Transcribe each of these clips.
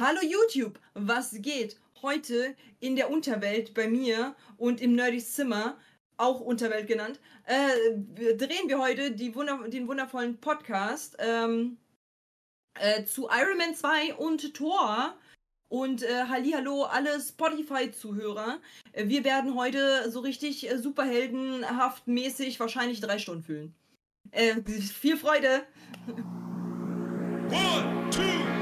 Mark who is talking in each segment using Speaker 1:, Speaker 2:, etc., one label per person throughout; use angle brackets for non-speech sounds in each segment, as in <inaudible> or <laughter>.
Speaker 1: Hallo YouTube, was geht? Heute in der Unterwelt bei mir und im Nerdys Zimmer, auch Unterwelt genannt, äh, drehen wir heute Wunder den wundervollen Podcast ähm, äh, zu Iron Man 2 und Thor. Und äh, Hallihallo, alle Spotify-Zuhörer. Wir werden heute so richtig äh, superheldenhaft mäßig wahrscheinlich drei Stunden füllen. Äh, viel Freude! One, two,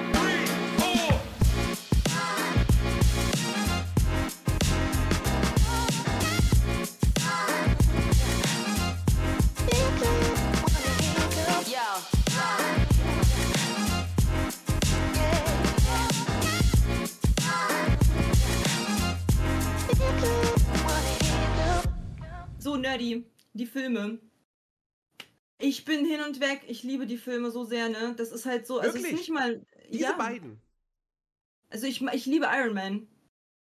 Speaker 1: So, Nerdy, die Filme. Ich bin hin und weg. Ich liebe die Filme so sehr, ne? Das ist halt so. Also
Speaker 2: Wirklich?
Speaker 1: ist nicht mal.
Speaker 2: Diese
Speaker 1: ja.
Speaker 2: beiden.
Speaker 1: Also ich, ich liebe Iron Man.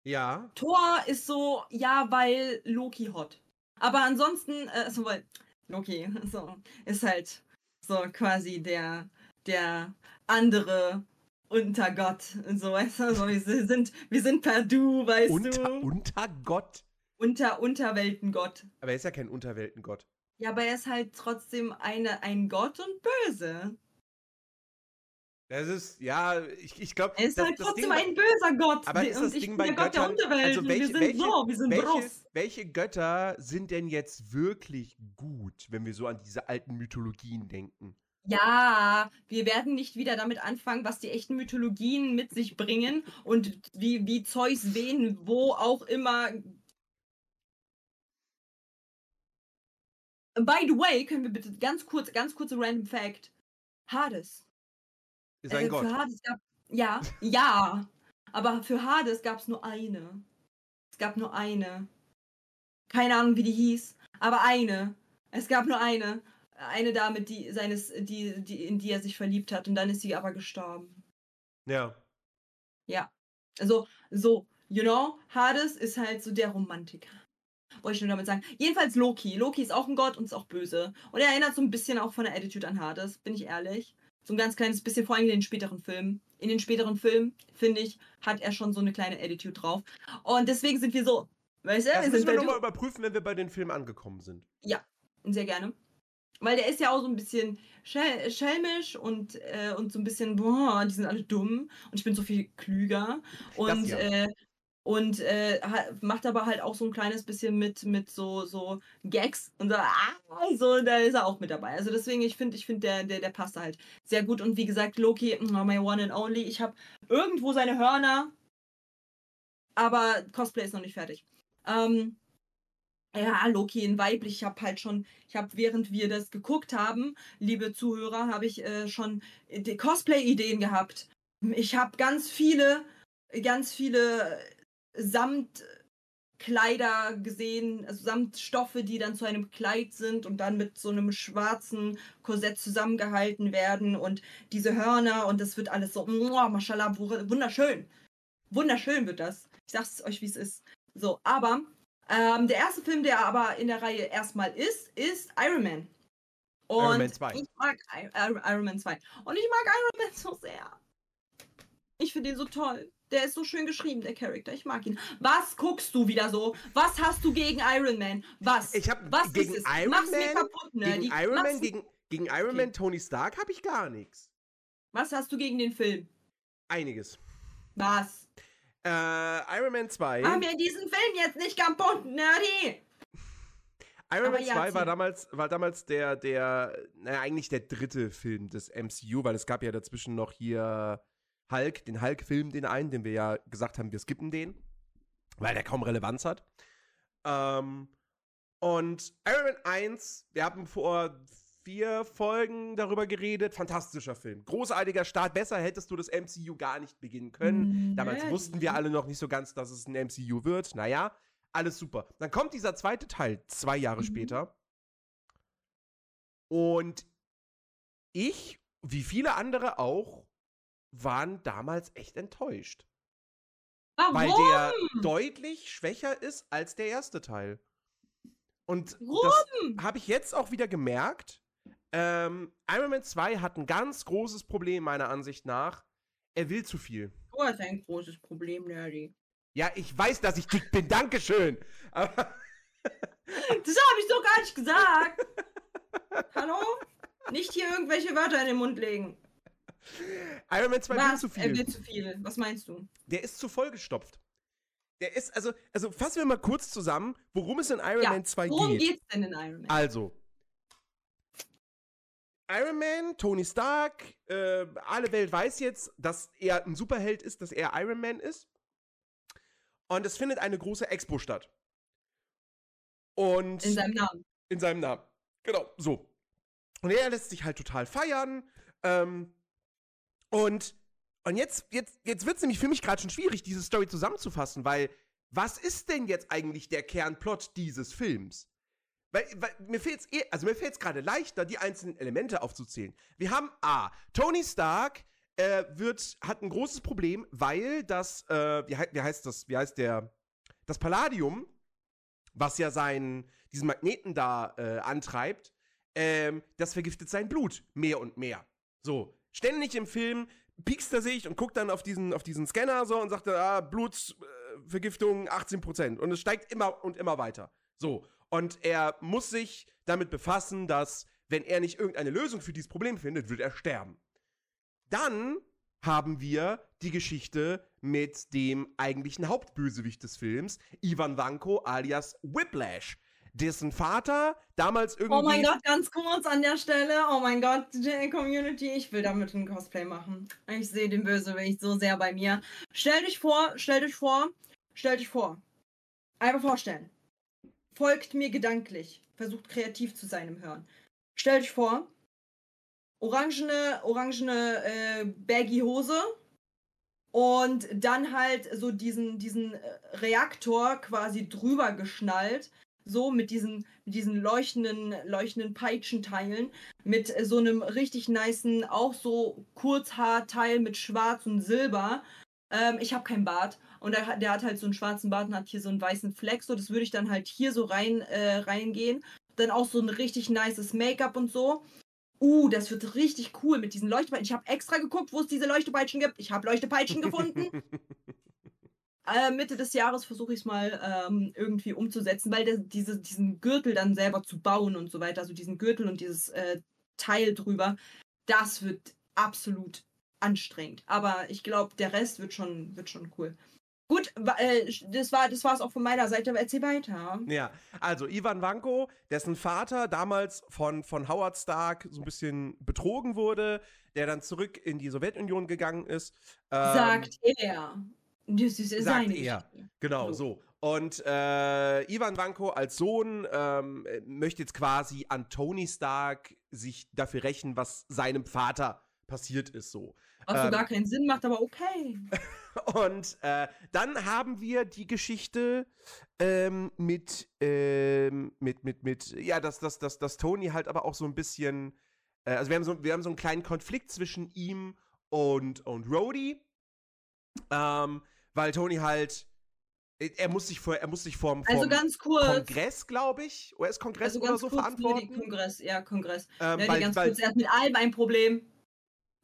Speaker 2: Ja.
Speaker 1: Thor ist so, ja, weil Loki hot. Aber ansonsten, äh, also weil Loki <laughs> so, ist halt so quasi der, der andere Untergott. Und so, weißt du, so, wir sind, wir sind per Du, weißt
Speaker 2: Unter,
Speaker 1: du.
Speaker 2: Untergott.
Speaker 1: Unter Unterweltengott.
Speaker 2: Aber er ist ja kein Unterweltengott.
Speaker 1: Ja, aber er ist halt trotzdem eine, ein Gott und böse.
Speaker 2: Das ist, ja, ich, ich glaube.
Speaker 1: Er ist halt trotzdem ein böser Gott.
Speaker 2: Aber ist das
Speaker 1: ich
Speaker 2: Ding
Speaker 1: bin
Speaker 2: bei
Speaker 1: der Gott der
Speaker 2: Göttern-
Speaker 1: Unterwelt.
Speaker 2: also
Speaker 1: und
Speaker 2: welche-
Speaker 1: wir sind
Speaker 2: welche-
Speaker 1: so, wir sind
Speaker 2: welche,
Speaker 1: Bros.
Speaker 2: welche Götter sind denn jetzt wirklich gut, wenn wir so an diese alten Mythologien denken?
Speaker 1: Ja, wir werden nicht wieder damit anfangen, was die echten Mythologien mit sich bringen und wie, wie Zeus wen, wo auch immer. By the way, können wir bitte ganz kurz, ganz kurze Random Fact. Hades.
Speaker 2: Ist ein
Speaker 1: Äh,
Speaker 2: Gott.
Speaker 1: Hades gab, ja, ja. Aber für Hades gab es nur eine. Es gab nur eine. Keine Ahnung, wie die hieß, aber eine. Es gab nur eine. Eine Dame, die seines, die, die, in die er sich verliebt hat und dann ist sie aber gestorben.
Speaker 2: Ja.
Speaker 1: Ja. Also, so, you know, Hades ist halt so der Romantiker. Wollte ich nur damit sagen. Jedenfalls Loki. Loki ist auch ein Gott und ist auch böse. Und er erinnert so ein bisschen auch von der Attitude an Hades, bin ich ehrlich. So ein ganz kleines bisschen, vor allem in den späteren Filmen. In den späteren Filmen, finde ich, hat er schon so eine kleine Attitude drauf. Und deswegen sind wir so. Weißt du,
Speaker 2: Das
Speaker 1: wir
Speaker 2: müssen
Speaker 1: sind
Speaker 2: wir nochmal überprüfen, wenn wir bei den Filmen angekommen sind.
Speaker 1: Sehr gerne. Weil der ist ja auch so ein bisschen schel schelmisch und, äh, und so ein bisschen, boah, die sind alle dumm und ich bin so viel klüger. Und,
Speaker 2: ja.
Speaker 1: äh, und äh, macht aber halt auch so ein kleines bisschen mit, mit so, so Gags und so, ah, so, da ist er auch mit dabei. Also deswegen, ich finde, ich finde, der, der, der passt halt sehr gut. Und wie gesagt, Loki, oh, my one and only. Ich habe irgendwo seine Hörner, aber Cosplay ist noch nicht fertig. Ähm, ja, Loki in weiblich. Ich habe halt schon, ich habe, während wir das geguckt haben, liebe Zuhörer, habe ich äh, schon Cosplay-Ideen gehabt. Ich habe ganz viele, ganz viele Samtkleider gesehen, also Samtstoffe, die dann zu einem Kleid sind und dann mit so einem schwarzen Korsett zusammengehalten werden und diese Hörner und das wird alles so, muah, mashallah, wu- wunderschön. Wunderschön wird das. Ich sag's euch, wie es ist. So, aber ähm, der erste Film, der aber in der Reihe erstmal ist, ist Iron Man. Und
Speaker 2: Iron Man 2.
Speaker 1: ich mag I Iron Iron Man 2. Und ich mag Iron Man so sehr. Ich finde ihn so toll. Der ist so schön geschrieben, der Charakter. Ich mag ihn. Was guckst du wieder so? Was hast du gegen Iron Man? Was?
Speaker 2: Ich habe
Speaker 1: Was
Speaker 2: gegen
Speaker 1: ist es?
Speaker 2: Iron
Speaker 1: Mach's mir
Speaker 2: Man,
Speaker 1: kaputt,
Speaker 2: gegen
Speaker 1: Nerdy.
Speaker 2: Iron Man,
Speaker 1: mir-
Speaker 2: gegen, gegen Iron
Speaker 1: Okay.
Speaker 2: Man, Tony Stark habe ich gar nichts.
Speaker 1: Was hast du gegen den Film?
Speaker 2: Einiges.
Speaker 1: Was?
Speaker 2: Äh, Iron Man 2.
Speaker 1: Mach mir diesen Film jetzt nicht kaputt, Nerdy!
Speaker 2: Iron
Speaker 1: Aber
Speaker 2: Man
Speaker 1: ja,
Speaker 2: 2 war damals, war damals der, der, naja, eigentlich der dritte Film des MCU, weil es gab ja dazwischen noch hier Hulk, den Hulk-Film, den einen, den wir ja gesagt haben, wir skippen den, weil der kaum Relevanz hat. Ähm, und Iron Man 1, wir haben vor vier Folgen darüber geredet, fantastischer Film. Großartiger Start, besser hättest du das MCU gar nicht beginnen können. Damals
Speaker 1: Nerdy.
Speaker 2: wussten wir alle noch nicht so ganz, dass es ein MCU wird. Naja, alles super. Dann kommt dieser zweite Teil, zwei Jahre
Speaker 1: Mhm.
Speaker 2: später. Und ich, wie viele andere auch, waren damals echt enttäuscht.
Speaker 1: Warum?
Speaker 2: Weil der deutlich schwächer ist als der erste Teil. Und das habe ich jetzt auch wieder gemerkt. Ähm, Iron Man 2 hat ein ganz großes Problem, meiner Ansicht nach. Er will zu viel.
Speaker 1: Du hast ein großes Problem, Nerdy.
Speaker 2: Ja, ich weiß, dass ich dick bin, Dankeschön. <laughs>
Speaker 1: Das habe ich so gar nicht gesagt. <laughs> Hallo? Nicht hier irgendwelche Wörter in den Mund legen. <laughs>
Speaker 2: Iron Man 2 will
Speaker 1: Was?
Speaker 2: zu
Speaker 1: Er
Speaker 2: viel.
Speaker 1: will zu viel. Was meinst du?
Speaker 2: Der ist zu vollgestopft. Der ist, also, also fassen wir mal kurz zusammen, worum es in Iron
Speaker 1: Ja,
Speaker 2: Man 2
Speaker 1: Worum
Speaker 2: geht.
Speaker 1: geht's denn in Iron Man?
Speaker 2: Also, Iron Man, Tony Stark, äh, alle Welt weiß jetzt, dass er ein Superheld ist, dass er Iron Man ist. Und es findet eine große Expo statt. Und
Speaker 1: In seinem Namen.
Speaker 2: in seinem Namen. Genau, so. Und er lässt sich halt total feiern. Ähm, und, und jetzt, jetzt, jetzt wird es nämlich für mich gerade schon schwierig, diese Story zusammenzufassen, weil was ist denn jetzt eigentlich der Kernplot dieses Films? Weil, weil mir fehlt es also mir fällt es gerade leichter, die einzelnen Elemente aufzuzählen. Wir haben A. Tony Stark äh, wird, hat ein großes Problem, weil das, äh, wie, wie heißt das, wie heißt der, das Palladium, was ja seinen, diesen Magneten da äh, antreibt, ähm, das vergiftet sein Blut mehr und mehr. So, ständig im Film piekst er sich und guckt dann auf diesen, auf diesen Scanner so und sagt, ah, Blutvergiftung 18%. Und es steigt immer und immer weiter. So, und er muss sich damit befassen, dass, wenn er nicht irgendeine Lösung für dieses Problem findet, wird er sterben. Dann haben wir die Geschichte mit dem eigentlichen Hauptbösewicht des Films, Ivan Vanko alias Whiplash. Dessen Vater damals irgendwie.
Speaker 1: Oh mein Gott, ganz kurz an der Stelle. Oh mein Gott, die Community, ich will damit ein Cosplay machen. Ich sehe den Bösewicht so sehr bei mir. Stell dich vor, stell dich vor, stell dich vor. Einfach vorstellen. Folgt mir gedanklich. Versucht kreativ zu sein im Hören. Stell dich vor, orangene, orangene äh, baggy Hose und dann halt so diesen, diesen äh, Reaktor quasi drüber geschnallt. So mit diesen, mit diesen leuchtenden, leuchtenden Peitschenteilen, mit äh, so einem richtig nicen, auch so Kurzhaarteil mit Schwarz und Silber. Ähm, ich habe keinen Bart und der, hat- der hat halt so einen schwarzen Bart und hat hier so einen weißen Fleck. So, das würde ich dann halt hier so rein äh, reingehen. Dann auch so ein richtig nices Make-up und so. Uh, das wird richtig cool mit diesen Leuchtepeitschen. Ich habe extra geguckt, wo es diese Leuchtepeitschen gibt. Ich habe Leuchtepeitschen gefunden. <laughs> Äh, Mitte des Jahres versuche ich es mal ähm, irgendwie umzusetzen, weil der, diese, diesen Gürtel dann selber zu bauen und so weiter, also diesen Gürtel und dieses äh, Teil drüber, das wird absolut anstrengend. Aber ich glaube, der Rest wird schon, wird schon cool. Gut, äh, das war das war's auch von meiner Seite. aber Erzähl weiter.
Speaker 2: Ja, also Ivan Vanko, dessen Vater damals von, von Howard Stark so ein bisschen betrogen wurde, der dann zurück in die Sowjetunion gegangen ist. Ähm,
Speaker 1: Sagt er. Das ist
Speaker 2: sagt er.
Speaker 1: Geschichte.
Speaker 2: Genau,
Speaker 1: So.
Speaker 2: so. Und äh, Ivan Vanko als Sohn ähm, äh, möchte jetzt quasi an Tony Stark sich dafür rächen, was seinem Vater passiert ist, so.
Speaker 1: Was so
Speaker 2: Ähm,
Speaker 1: gar keinen Sinn macht, aber okay. <laughs>
Speaker 2: Und äh, dann haben wir die Geschichte ähm, mit, ähm, mit, mit, mit, ja, dass, dass, dass, dass Tony halt aber auch so ein bisschen, äh, also wir haben, so, wir haben so einen kleinen Konflikt zwischen ihm und, und Rhodey, ähm, weil Tony halt, äh, er muss sich vor, er muss sich
Speaker 1: Also
Speaker 2: vorm
Speaker 1: ganz kurz.
Speaker 2: Kongress, glaube ich, US-Kongress
Speaker 1: Also
Speaker 2: oder so
Speaker 1: kurz,
Speaker 2: verantworten.
Speaker 1: Nee, Kongress, ja, Kongress.
Speaker 2: Ähm,
Speaker 1: Ja,
Speaker 2: weil,
Speaker 1: ganz
Speaker 2: weil,
Speaker 1: kurz, er hat mit allem ein Problem.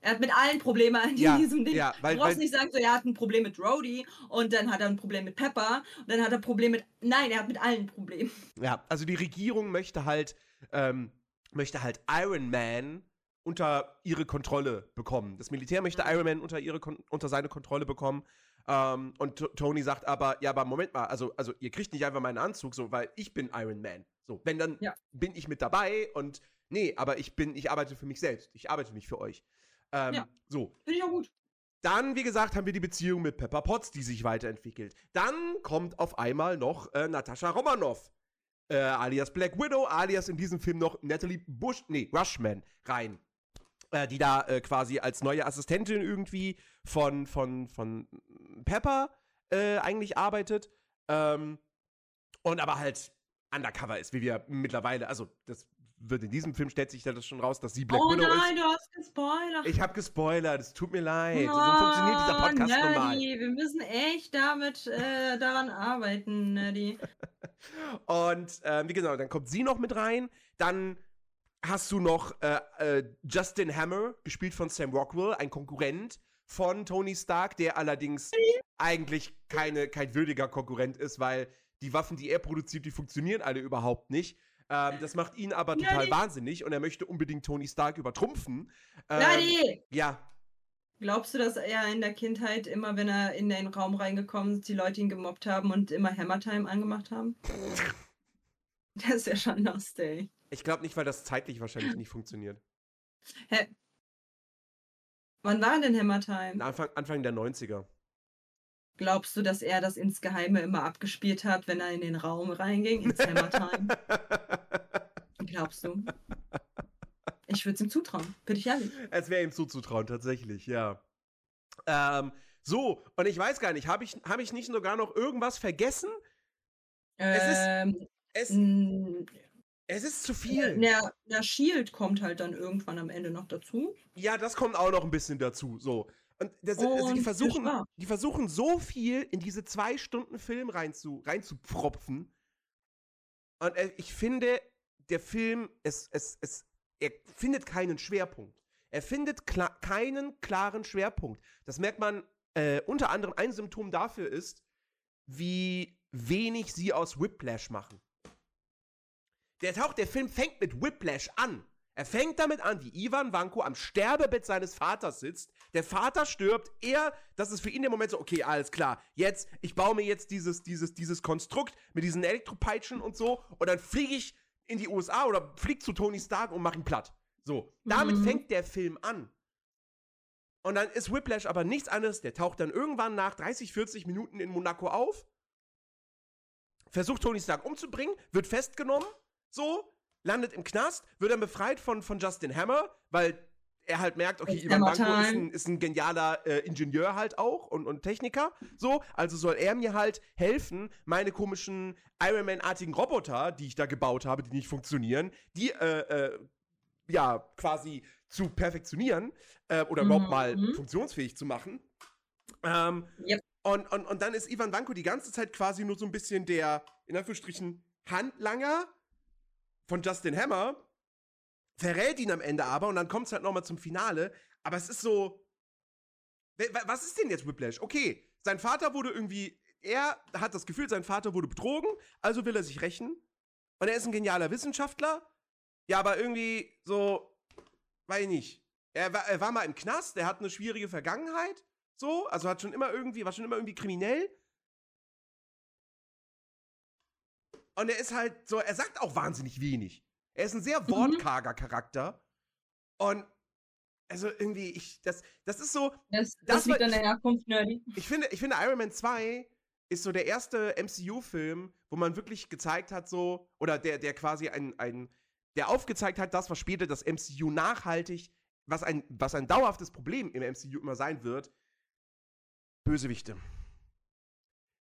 Speaker 1: Er hat mit allen Probleme an
Speaker 2: Ja,
Speaker 1: diesem Ding.
Speaker 2: ja, weil-
Speaker 1: du brauchst
Speaker 2: weil-
Speaker 1: nicht sagen, so, er hat ein Problem mit Rhodey und dann hat er ein Problem mit Pepper und dann hat er ein Problem mit. Nein, er hat mit allen ein Problem.
Speaker 2: Ja, also die Regierung möchte halt, ähm, möchte halt Iron Man unter ihre Kontrolle bekommen. Das Militär möchte. Iron Man unter, ihre unter seine Kontrolle bekommen. Ähm, und Tony sagt aber, ja, aber Moment mal, also, also ihr kriegt nicht einfach meinen Anzug, so, weil ich bin Iron Man. So, wenn dann
Speaker 1: Ja.
Speaker 2: bin ich mit dabei und nee, aber ich bin, ich arbeite für mich selbst. Ich arbeite nicht für euch. Ähm,
Speaker 1: Ja.
Speaker 2: So,
Speaker 1: Finde ich auch gut.
Speaker 2: dann, wie gesagt, haben wir die Beziehung mit Pepper Potts, die sich weiterentwickelt. Dann kommt auf einmal noch äh, Natascha Romanoff, äh, alias Black Widow, alias in diesem Film noch Natalie Bush, nee, Rushman rein. Äh, die da äh, quasi als neue Assistentin irgendwie von, von, von Pepper äh, eigentlich arbeitet. Ähm, und aber halt undercover ist, wie wir mittlerweile, also das wird in diesem Film stellt sich das schon raus, dass sie Black
Speaker 1: oh
Speaker 2: Widow ist.
Speaker 1: nein, du hast gespoilert.
Speaker 2: Ich habe gespoilert, es tut mir leid. so funktioniert dieser
Speaker 1: Oh,
Speaker 2: Podcast.
Speaker 1: Nerdy, Wir müssen echt damit äh, daran arbeiten, Nerdy. <laughs>
Speaker 2: Und ähm, wie genau, dann kommt sie noch mit rein. Dann hast du noch äh, äh, Justin Hammer, gespielt von Sam Rockwell, ein Konkurrent von Tony Stark, der allerdings eigentlich keine, kein würdiger Konkurrent ist, weil die Waffen, die er produziert, die funktionieren alle überhaupt nicht. Ähm, das macht ihn aber total
Speaker 1: Nerdy.
Speaker 2: wahnsinnig und er möchte unbedingt Tony Stark übertrumpfen. Ähm, ja,
Speaker 1: Glaubst du, dass er in der Kindheit immer, wenn er in den Raum reingekommen ist, die Leute ihn gemobbt haben und immer Hammer Time angemacht haben? <laughs> Das ist ja schon lustig.
Speaker 2: Ich glaube nicht, weil das zeitlich wahrscheinlich nicht funktioniert.
Speaker 1: Hä? Wann war denn Hammer Time?
Speaker 2: Anfang, Anfang der 90er.
Speaker 1: Glaubst du, dass er das insgeheime immer abgespielt hat, wenn er in den Raum reinging, ins <laughs> Hammer Time? Glaubst du? Ich würde es ihm zutrauen, bin ich ehrlich.
Speaker 2: Es wäre ihm zuzutrauen, tatsächlich, ja. Ähm, so, und ich weiß gar nicht, habe ich, hab ich nicht sogar noch irgendwas vergessen? Es ist-
Speaker 1: Ähm,
Speaker 2: Es, es ist zu viel.
Speaker 1: der, der Shield kommt halt dann irgendwann am Ende noch dazu.
Speaker 2: Ja, das kommt auch noch ein bisschen dazu. So. Und das, also
Speaker 1: Und
Speaker 2: die,
Speaker 1: viel
Speaker 2: versuchen, die versuchen so viel in diese zwei Stunden Film reinzu, reinzupfropfen. Und äh, ich finde, der Film, es, es, es, er findet keinen Schwerpunkt. Er findet kla keinen klaren Schwerpunkt. Das merkt man äh, unter anderem, ein Symptom dafür ist, wie wenig sie aus Whiplash machen. Der taucht, der Film fängt mit Whiplash an. Er fängt damit an, wie Ivan Vanko am Sterbebett seines Vaters sitzt. Der Vater stirbt. Er, das ist für ihn der Moment so, okay, alles klar. Jetzt, ich baue mir jetzt dieses, dieses, dieses Konstrukt mit diesen Elektropeitschen und so. Und dann fliege ich in die USA oder fliege zu Tony Stark und mache ihn platt. So, damit
Speaker 1: Mhm.
Speaker 2: fängt der Film an. Und dann ist Whiplash aber nichts anderes. Der taucht dann irgendwann nach 30, 40 Minuten in Monaco auf. Versucht Tony Stark umzubringen, wird festgenommen. So, landet im Knast, wird dann befreit von, von Justin Hammer, weil er halt merkt, okay, Ivan Banco ist ein, ist ein genialer äh, Ingenieur halt auch und, und Techniker. So, also soll er mir halt helfen, meine komischen Iron Man-artigen Roboter, die ich da gebaut habe, die nicht funktionieren, die äh, äh, ja quasi zu perfektionieren äh, oder überhaupt mal
Speaker 1: Mhm.
Speaker 2: funktionsfähig zu machen. Ähm,
Speaker 1: Yep.
Speaker 2: und, und, und dann ist Ivan Vanko die ganze Zeit quasi nur so ein bisschen der, in Anführungsstrichen, Handlanger von Justin Hammer, verrät ihn am Ende aber und dann kommt es halt nochmal zum Finale. Aber es ist so. Wa- wa- Was ist denn jetzt Whiplash? Okay, sein Vater wurde irgendwie. Er hat das Gefühl, sein Vater wurde betrogen, also will er sich rächen. Und er ist ein genialer Wissenschaftler. Ja, aber irgendwie so. Weiß ich nicht. Er war, er war mal im Knast, er hat eine schwierige Vergangenheit. So, also hat schon immer irgendwie, war schon immer irgendwie kriminell. Und er ist halt so, er sagt auch wahnsinnig wenig. Er ist ein sehr wortkarger Charakter. Und also irgendwie, ich, das, das ist so,
Speaker 1: Das,
Speaker 2: Das
Speaker 1: das liegt
Speaker 2: war-
Speaker 1: an der Herkunft, Nerdy.
Speaker 2: ich finde, ich finde Iron Man 2 ist so der erste MCU-Film, wo man wirklich gezeigt hat, so, oder der, der quasi ein, ein, der aufgezeigt hat, das, was später das MCU nachhaltig, was ein, was ein dauerhaftes Problem im MCU immer sein wird, Bösewichte.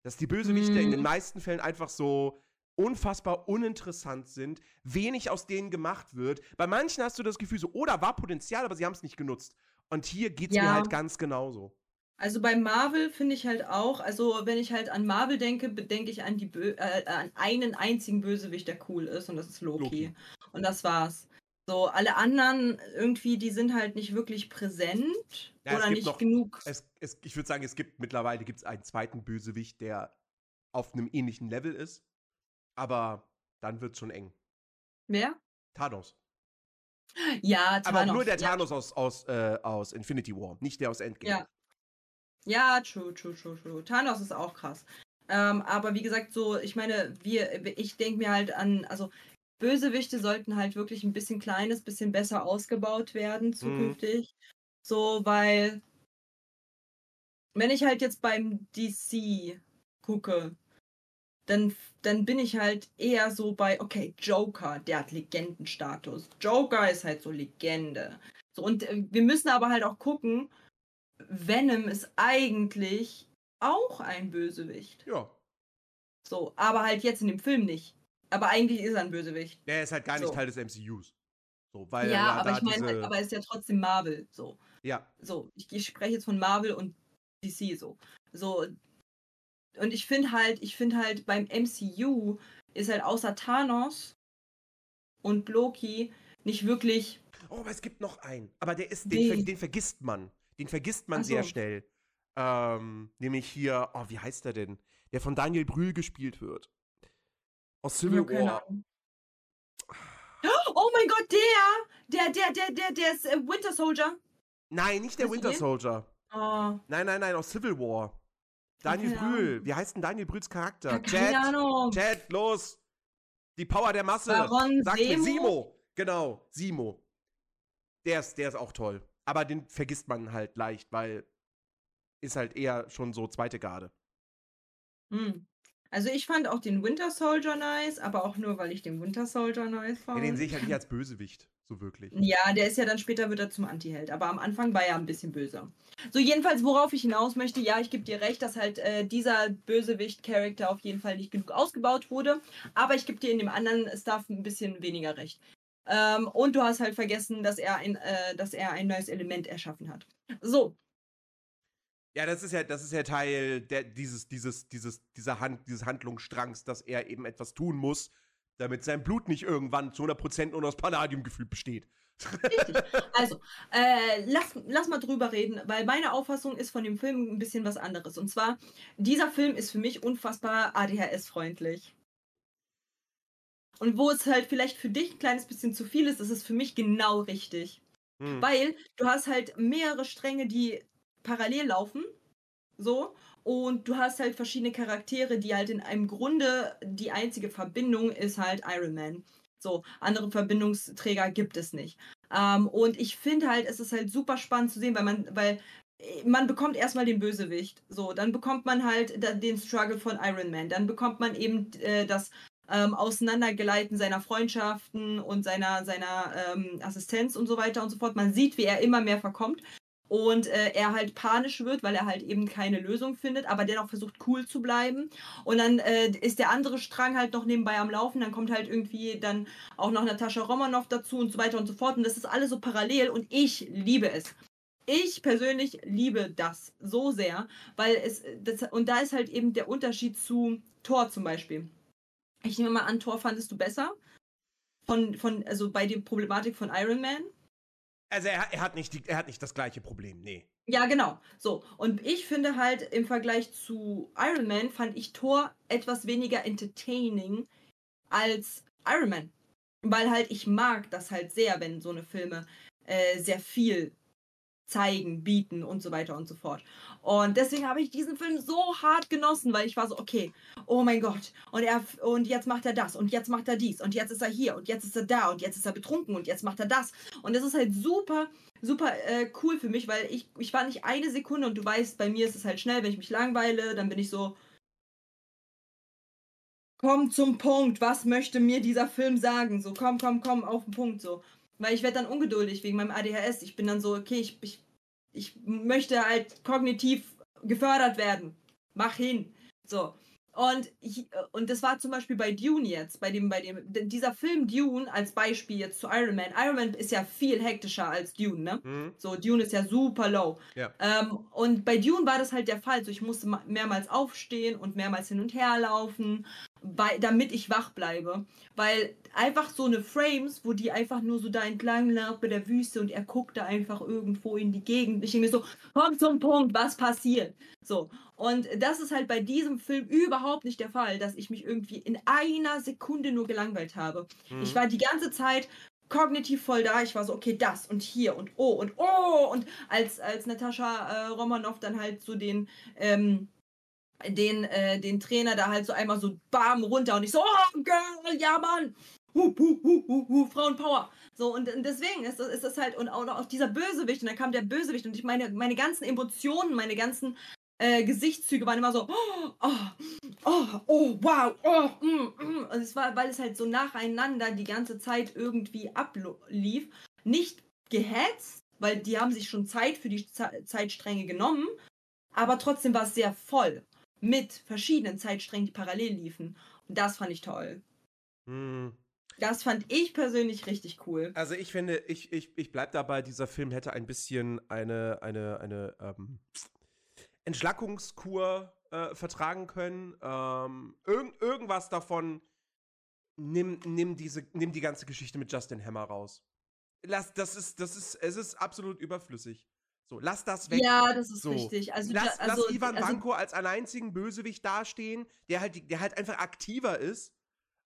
Speaker 2: Dass die Bösewichte in den
Speaker 1: Mhm.
Speaker 2: meisten Fällen einfach so unfassbar uninteressant sind, wenig aus denen gemacht wird. Bei manchen hast du das Gefühl so, oh, da war Potenzial, aber sie haben es nicht genutzt. Und hier geht's mir
Speaker 1: Ja.
Speaker 2: halt ganz genauso.
Speaker 1: Also bei Marvel finde ich halt auch, also wenn ich halt an Marvel denke, denke ich an die Bö äh, an einen einzigen Bösewicht, der cool ist und das ist Loki.
Speaker 2: Loki.
Speaker 1: Und das war's. So, alle anderen irgendwie, die sind halt nicht wirklich präsent
Speaker 2: Ja, es
Speaker 1: oder nicht
Speaker 2: noch-
Speaker 1: genug.
Speaker 2: Es, es, ich würde sagen, es gibt mittlerweile gibt's einen zweiten Bösewicht, der auf einem ähnlichen Level ist. Aber dann wird's schon eng.
Speaker 1: Wer?
Speaker 2: Thanos.
Speaker 1: Ja,
Speaker 2: Aber
Speaker 1: Thanos.
Speaker 2: nur der
Speaker 1: ja.
Speaker 2: Thanos aus, aus, äh, aus Infinity War, nicht der aus Endgame.
Speaker 1: Ja. Ja, true, true, true, true. Thanos ist auch krass. Ähm, aber wie gesagt, so, ich meine, wir, ich denke mir halt an, also Bösewichte sollten halt wirklich ein bisschen kleines, bisschen besser ausgebaut werden zukünftig. So, weil wenn ich halt jetzt beim DC gucke, dann, dann bin ich halt eher so bei, okay, Joker, der hat Legendenstatus. Joker ist halt so Legende. So, und äh, wir müssen aber halt auch gucken, Venom ist eigentlich auch ein Bösewicht.
Speaker 2: Ja.
Speaker 1: So, aber halt jetzt in dem Film nicht. Aber eigentlich ist er ein Bösewicht.
Speaker 2: Der ist halt gar nicht
Speaker 1: So.
Speaker 2: Teil des MCUs. So, weil
Speaker 1: ja,
Speaker 2: er
Speaker 1: aber ich meine,
Speaker 2: diese,
Speaker 1: aber er ist ja trotzdem Marvel. So,
Speaker 2: ja,
Speaker 1: so. Ich, ich spreche jetzt von Marvel und DC so. So. Und ich finde halt, ich finde halt beim MCU ist halt außer Thanos und Loki nicht wirklich.
Speaker 2: Oh, aber es gibt noch einen. Aber der ist, den, ver den vergisst man. Den vergisst man
Speaker 1: Ach
Speaker 2: sehr
Speaker 1: so.
Speaker 2: schnell. Ähm, nämlich hier, oh, wie heißt der denn? Der von Daniel Brühl gespielt wird. Aus Civil
Speaker 1: keine
Speaker 2: War.
Speaker 1: Ahnung. Oh mein Gott, der! Der, der, der, der, der ist äh, Winter Soldier.
Speaker 2: Nein, nicht der Winter? Soldier.
Speaker 1: Oh,
Speaker 2: Nein, nein, nein, aus Civil War. Daniel Brühl. Wie heißt denn Daniel Brühls Charakter?
Speaker 1: ja, keine Ahnung.
Speaker 2: Chat, los! Die Power der Masse.
Speaker 1: Baron
Speaker 2: Sagt mir
Speaker 1: Semo?
Speaker 2: Simo. Genau, Simo. Der ist, der ist auch toll. Aber den vergisst man halt leicht, weil ist halt eher schon so zweite Garde.
Speaker 1: Hm. Also ich fand auch den Winter Soldier nice, aber auch nur, weil ich den Winter Soldier nice
Speaker 2: Ja,
Speaker 1: fand.
Speaker 2: den sehe ich halt nicht <laughs> als Bösewicht, so wirklich.
Speaker 1: Ja, der ist ja dann später wird er zum Anti-Held, aber am Anfang war er ein bisschen böser. So, jedenfalls, worauf ich hinaus möchte, ja, ich gebe dir recht, dass halt äh, dieser Bösewicht-Charakter auf jeden Fall nicht genug ausgebaut wurde, aber ich gebe dir in dem anderen Stuff ein bisschen weniger recht. Ähm, und du hast halt vergessen, dass er ein, äh, dass er ein neues Element erschaffen hat. So,
Speaker 2: Ja, das ist ja, das ist ja Teil der, dieses, dieses, dieses, dieser Hand, dieses Handlungsstrangs, dass er eben etwas tun muss, damit sein Blut nicht irgendwann zu 100% nur aus Palladiumgefühl besteht.
Speaker 1: Richtig. Also, äh, lass, lass mal drüber reden, weil meine Auffassung ist von dem Film ein bisschen was anderes. Und zwar, dieser Film ist für mich unfassbar ADHS-freundlich. Und wo es halt vielleicht für dich ein kleines bisschen zu viel ist, ist es für mich genau richtig.
Speaker 2: Hm.
Speaker 1: Weil du hast halt mehrere Stränge, die parallel laufen. So. Und du hast halt verschiedene Charaktere, die halt in einem Grunde die einzige Verbindung ist halt Iron Man. So, andere Verbindungsträger gibt es nicht. Ähm, und ich finde halt, es ist halt super spannend zu sehen, weil man, weil äh, man bekommt erstmal den Bösewicht. So, dann bekommt man halt den Struggle von Iron Man. Dann bekommt man eben äh, das ähm, Auseinandergleiten seiner Freundschaften und seiner, seiner ähm, Assistenz und so weiter und so fort. Man sieht, wie er immer mehr verkommt und äh, er halt panisch wird, weil er halt eben keine Lösung findet, aber dennoch versucht cool zu bleiben. Und dann äh, ist der andere Strang halt noch nebenbei am Laufen, dann kommt halt irgendwie dann auch noch Natascha Romanoff dazu und so weiter und so fort. Und das ist alles so parallel und ich liebe es. Ich persönlich liebe das so sehr, weil es, das, und da ist halt eben der Unterschied zu Thor zum Beispiel. Ich nehme mal an, Thor fandest du besser? Von, von, also bei der Problematik von Iron Man?
Speaker 2: Also er, er, hat nicht die, er hat nicht das gleiche Problem, nee.
Speaker 1: Ja, genau. So. Und ich finde halt im Vergleich zu Iron Man fand ich Thor etwas weniger entertaining als Iron Man. Weil halt ich mag das halt sehr, wenn so eine Filme äh, sehr viel zeigen, bieten und so weiter und so fort. Und deswegen habe ich diesen Film so hart genossen, weil ich war so, okay, oh mein Gott, und er und jetzt macht er das und jetzt macht er dies und jetzt ist er hier und jetzt ist er da und jetzt ist er betrunken und jetzt macht er das. Und das ist halt super, super äh, cool für mich, weil ich, ich war nicht eine Sekunde und du weißt, bei mir ist es halt schnell, wenn ich mich langweile, dann bin ich so, komm zum Punkt, was möchte mir dieser Film sagen? So, komm, komm, komm, auf den Punkt, so. Weil ich werde dann ungeduldig wegen meinem ADHS. Ich bin dann so, okay, ich, ich, ich möchte halt kognitiv gefördert werden. Mach hin. So. Und, ich, und das war zum Beispiel bei Dune jetzt, bei dem, bei dem, dieser Film Dune als Beispiel jetzt zu Iron Man. Iron Man ist ja viel hektischer als Dune, ne?
Speaker 2: Hm?
Speaker 1: So, Dune ist ja super low.
Speaker 2: Ja.
Speaker 1: Ähm, und bei Dune war das halt der Fall. So, ich musste ma- mehrmals aufstehen und mehrmals hin und her laufen, weil, damit ich wach bleibe. Weil einfach so eine Frames, wo die einfach nur so da entlang lag bei der Wüste und er guckt da einfach irgendwo in die Gegend. Ich denke mir so, komm zum Punkt, was passiert? So. Und das ist halt bei diesem Film überhaupt nicht der Fall, dass ich mich irgendwie in einer Sekunde nur gelangweilt habe.
Speaker 2: Hm?
Speaker 1: Ich war die ganze Zeit kognitiv voll da. Ich war so, okay, das und hier und oh und oh. Und als, als Natascha äh, Romanoff dann halt so den, ähm, den, äh, den Trainer da halt so einmal so bam runter und ich so, oh Girl, ja Mann. Hu, hu, hu, hu, hu, Frauenpower. So, und, deswegen ist das, ist das halt, und auch, auch dieser Bösewicht, und dann kam der Bösewicht und ich meine, meine ganzen Emotionen, meine ganzen äh, Gesichtszüge waren immer so, oh, oh, oh, oh wow, oh, mm, mm. Und es war, weil es halt so nacheinander die ganze Zeit irgendwie ablief. Nicht gehetzt, weil die haben sich schon Zeit für die Ze Zeitstränge genommen, aber trotzdem war es sehr voll mit verschiedenen Zeitsträngen, die parallel liefen. Und das fand ich toll.
Speaker 2: Hm.
Speaker 1: Das fand ich persönlich richtig cool.
Speaker 2: Also ich finde, ich, ich, ich bleib dabei, dieser Film hätte ein bisschen eine, eine, eine ähm, Entschlackungskur äh, vertragen können. Ähm, irgend, irgendwas davon nimm, nimm, diese, nimm die ganze Geschichte mit Justin Hammer raus. Lass, das ist, das ist, es ist absolut überflüssig. So, lass das weg.
Speaker 1: Ja, das ist
Speaker 2: so.
Speaker 1: richtig. Also,
Speaker 2: lass,
Speaker 1: also,
Speaker 2: lass Ivan
Speaker 1: also,
Speaker 2: Vanko als alleinzigen Bösewicht dastehen, der halt, der halt einfach aktiver ist.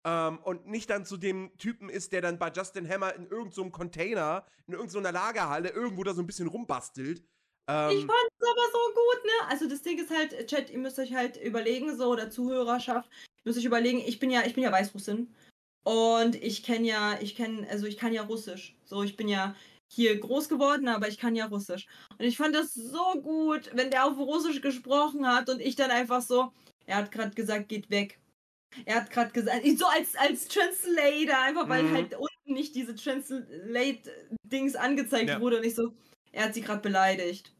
Speaker 2: Ähm, und nicht dann zu dem Typen ist, der dann bei Justin Hammer in irgendeinem so Container, in irgendeiner Lagerhalle irgendwo da so ein bisschen rumbastelt. Ähm,
Speaker 1: Ich fand es aber so gut, ne? Also das Ding ist halt, Chat, ihr müsst euch halt überlegen, so, oder Zuhörerschaft, ihr müsst euch überlegen, ich bin ja, ich bin ja Weißrussin. Und ich kenne ja, ich kenne, also ich kann ja Russisch. So, ich bin ja hier groß geworden, aber ich kann ja Russisch. Und ich fand das so gut, wenn der auf Russisch gesprochen hat und ich dann einfach so, er hat gerade gesagt, geht weg. Er hat gerade gesagt, so als, als Translator, einfach weil
Speaker 2: Mhm.
Speaker 1: halt unten nicht diese Translate-Dings angezeigt
Speaker 2: Ja.
Speaker 1: wurde und ich so, er hat sie gerade beleidigt.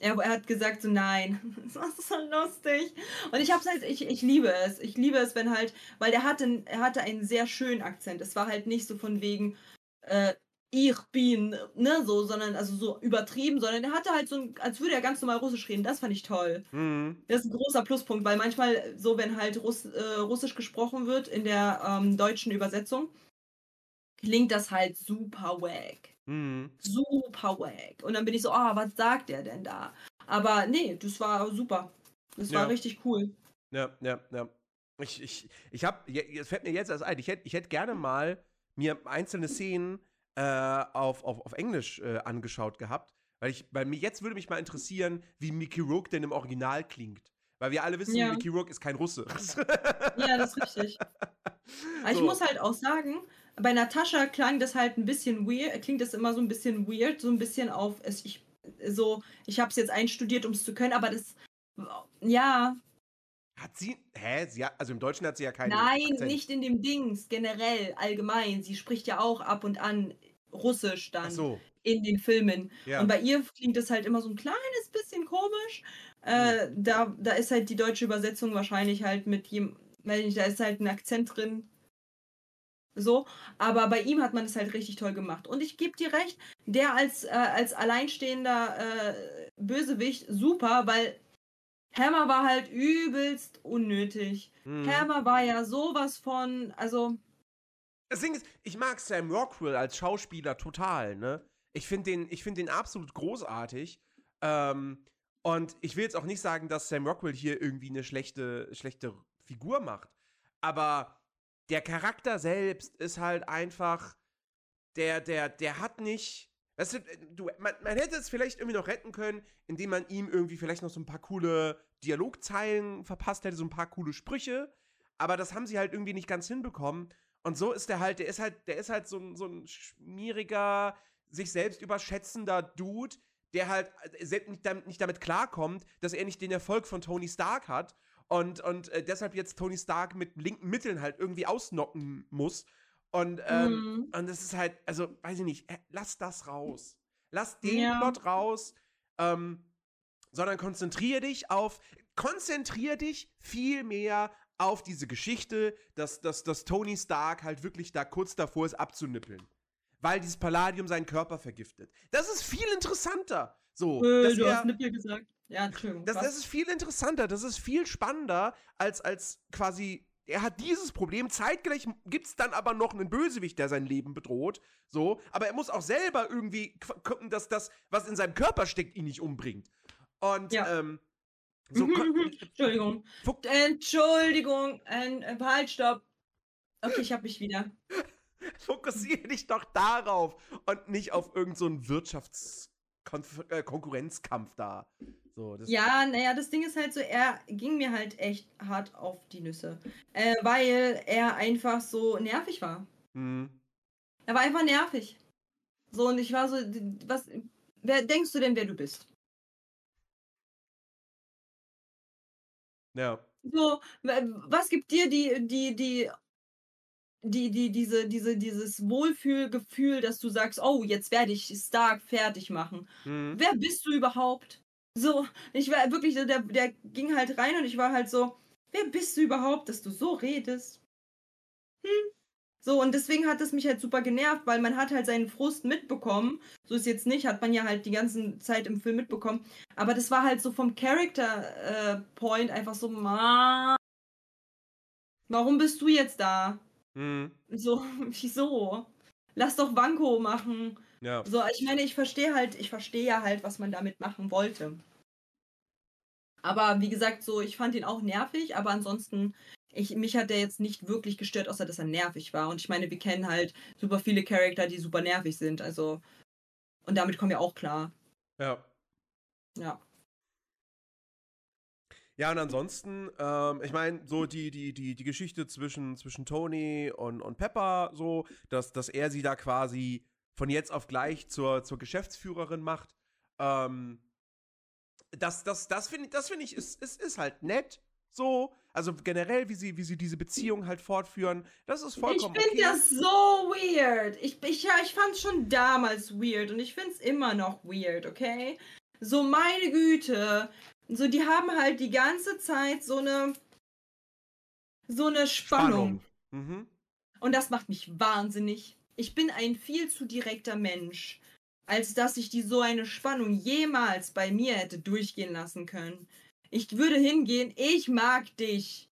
Speaker 1: Er, er hat gesagt so, nein. <laughs> Das war so lustig. Und ich hab's halt, ich, ich liebe es. Ich liebe es, wenn halt, weil der hatte, er hatte einen sehr schönen Akzent. Es war halt nicht so von wegen, äh, ich bin, ne, so, sondern, also so übertrieben, sondern er hatte halt so, ein, als würde er ganz normal Russisch reden. Das fand ich toll.
Speaker 2: mhm.
Speaker 1: Das ist ein großer Pluspunkt, weil manchmal so, wenn halt Russ, äh, Russisch gesprochen wird in der ähm, deutschen Übersetzung, klingt das halt super wack.
Speaker 2: Mhm.
Speaker 1: Super wack. Und dann bin ich so, ah, was sagt der denn da? Aber nee, das war super. Das
Speaker 2: Ja.
Speaker 1: war richtig cool.
Speaker 2: Ja, ja, ja. Ich, ich, ich hab, es fällt mir jetzt erst ein, ich hätte ich hätt gerne mal mir einzelne Szenen äh, auf, auf, auf Englisch äh, angeschaut gehabt, weil ich, weil mir jetzt würde mich mal interessieren, wie Mickey Rourke denn im Original klingt. Weil wir alle wissen,
Speaker 1: Ja.
Speaker 2: Mickey Rourke ist kein Russe.
Speaker 1: Ja, <laughs> das ist richtig. Aber ich
Speaker 2: So.
Speaker 1: muss halt auch sagen, bei Natascha klang das halt ein bisschen weird, klingt das immer so ein bisschen weird, so ein bisschen auf, es, ich, so, ich habe es jetzt einstudiert, um es zu können, aber das, ja,
Speaker 2: Hat sie, hä? Sie hat, also im Deutschen hat sie ja keinen
Speaker 1: nein,
Speaker 2: Akzent.
Speaker 1: nicht in dem Dings, generell, allgemein. Sie spricht ja auch ab und an Russisch dann
Speaker 2: so,
Speaker 1: in den Filmen.
Speaker 2: ja.
Speaker 1: Und bei ihr klingt es halt immer so ein kleines bisschen komisch. Äh, da, da ist halt die deutsche Übersetzung wahrscheinlich halt mit jedem, nicht, da ist halt ein Akzent drin. So, aber bei ihm hat man es halt richtig toll gemacht. Und ich gebe dir recht, der als, äh, als alleinstehender äh, Bösewicht super, weil Hammer war halt übelst unnötig.
Speaker 2: Mhm.
Speaker 1: Hammer war ja sowas von, also,
Speaker 2: Das Ding ist, ich mag Sam Rockwell als Schauspieler total, ne? Ich finde den, find den absolut großartig. Ähm, und ich will jetzt auch nicht sagen, dass Sam Rockwell hier irgendwie eine schlechte, schlechte Figur macht. Aber der Charakter selbst ist halt einfach. Der, der, der hat nicht. Weißt du, man, man hätte es vielleicht irgendwie noch retten können, indem man ihm irgendwie vielleicht noch so ein paar coole Dialogzeilen verpasst hätte, so ein paar coole Sprüche. Aber das haben sie halt irgendwie nicht ganz hinbekommen. Und so ist der halt, der ist halt, der ist halt so ein, so ein schmieriger, sich selbst überschätzender Dude, der halt äh, selbst nicht damit, nicht damit klarkommt, dass er nicht den Erfolg von Tony Stark hat und, und äh, deshalb jetzt Tony Stark mit linken Mitteln halt irgendwie ausnocken muss. Und, ähm,
Speaker 1: mhm.
Speaker 2: und das ist halt, also, weiß ich nicht, äh, lass das raus. Lass den
Speaker 1: Ja.
Speaker 2: Plot raus, ähm, sondern konzentriere dich auf, konzentriere dich viel mehr auf diese Geschichte, dass, dass, dass Tony Stark halt wirklich da kurz davor ist abzunippeln. Weil dieses Palladium seinen Körper vergiftet. Das ist viel interessanter. So,
Speaker 1: Äh, du
Speaker 2: er-
Speaker 1: hast Nippel gesagt. Ja, Entschuldigung.
Speaker 2: das, das ist viel interessanter, das ist viel spannender, als, als quasi, er hat dieses Problem, zeitgleich gibt es dann aber noch einen Bösewicht, der sein Leben bedroht, so, aber er muss auch selber irgendwie gucken, dass das, was in seinem Körper steckt, ihn nicht umbringt. Und,
Speaker 1: Ja.
Speaker 2: ähm, so, kon-
Speaker 1: Mhm, Entschuldigung.
Speaker 2: Fuck.
Speaker 1: Entschuldigung. Ein, äh, halt, stopp. Okay, ich hab mich wieder.
Speaker 2: fokussiere dich doch darauf und nicht auf irgendeinen so Wirtschaftskonkurrenzkampf da. So,
Speaker 1: Ja, naja, das Ding ist halt so, er ging mir halt echt hart auf die Nüsse. Äh, weil er einfach so nervig war.
Speaker 2: Hm.
Speaker 1: Er war einfach nervig. So, und ich war so, was, wer denkst du denn, wer du bist?
Speaker 2: Ja.
Speaker 1: So, was gibt dir die, die, die, die, die, diese, diese, dieses Wohlfühlgefühl, dass du sagst, oh, jetzt werde ich Stark fertig machen.
Speaker 2: Hm.
Speaker 1: wer bist du überhaupt? So, ich war wirklich, der, der ging halt rein und ich war halt so, wer bist du überhaupt, dass du so redest? Hm. So, und deswegen hat es mich halt super genervt, weil man hat halt seinen Frust mitbekommen. So ist jetzt nicht, hat man ja halt die ganze Zeit im Film mitbekommen. Aber das war halt so vom Character äh, Point einfach so, ma, warum bist du jetzt da?
Speaker 2: Hm.
Speaker 1: So, <laughs> wieso? Lass doch Wanko machen.
Speaker 2: Ja.
Speaker 1: So, ich meine, ich verstehe halt, ich verstehe ja halt, was man damit machen wollte. Aber wie gesagt, so, ich fand ihn auch nervig, aber ansonsten, ich, mich hat der jetzt nicht wirklich gestört, außer dass er nervig war. Und ich meine, wir kennen halt super viele Charakter, die super nervig sind. Also, und damit kommen wir auch klar.
Speaker 2: Ja.
Speaker 1: Ja.
Speaker 2: Ja, und ansonsten, ähm, ich meine, so die, die, die, die Geschichte zwischen, zwischen Tony und, und Pepper, so, dass, dass er sie da quasi von jetzt auf gleich zur, zur Geschäftsführerin macht, ähm, das, das, das finde das find ich, ist, ist, ist halt nett, so. Also generell, wie sie, wie sie diese Beziehung halt fortführen, das ist vollkommen
Speaker 1: Ich finde
Speaker 2: okay.
Speaker 1: das so weird. Ich, ich, ja, ich fand es schon damals weird und ich finde es immer noch weird, okay? So, meine Güte. So, die haben halt die ganze Zeit so eine. So eine Spannung.
Speaker 2: Mhm.
Speaker 1: Und das macht mich wahnsinnig. Ich bin ein viel zu direkter Mensch, als dass ich die so eine Spannung jemals bei mir hätte durchgehen lassen können. Ich würde hingehen, ich mag dich.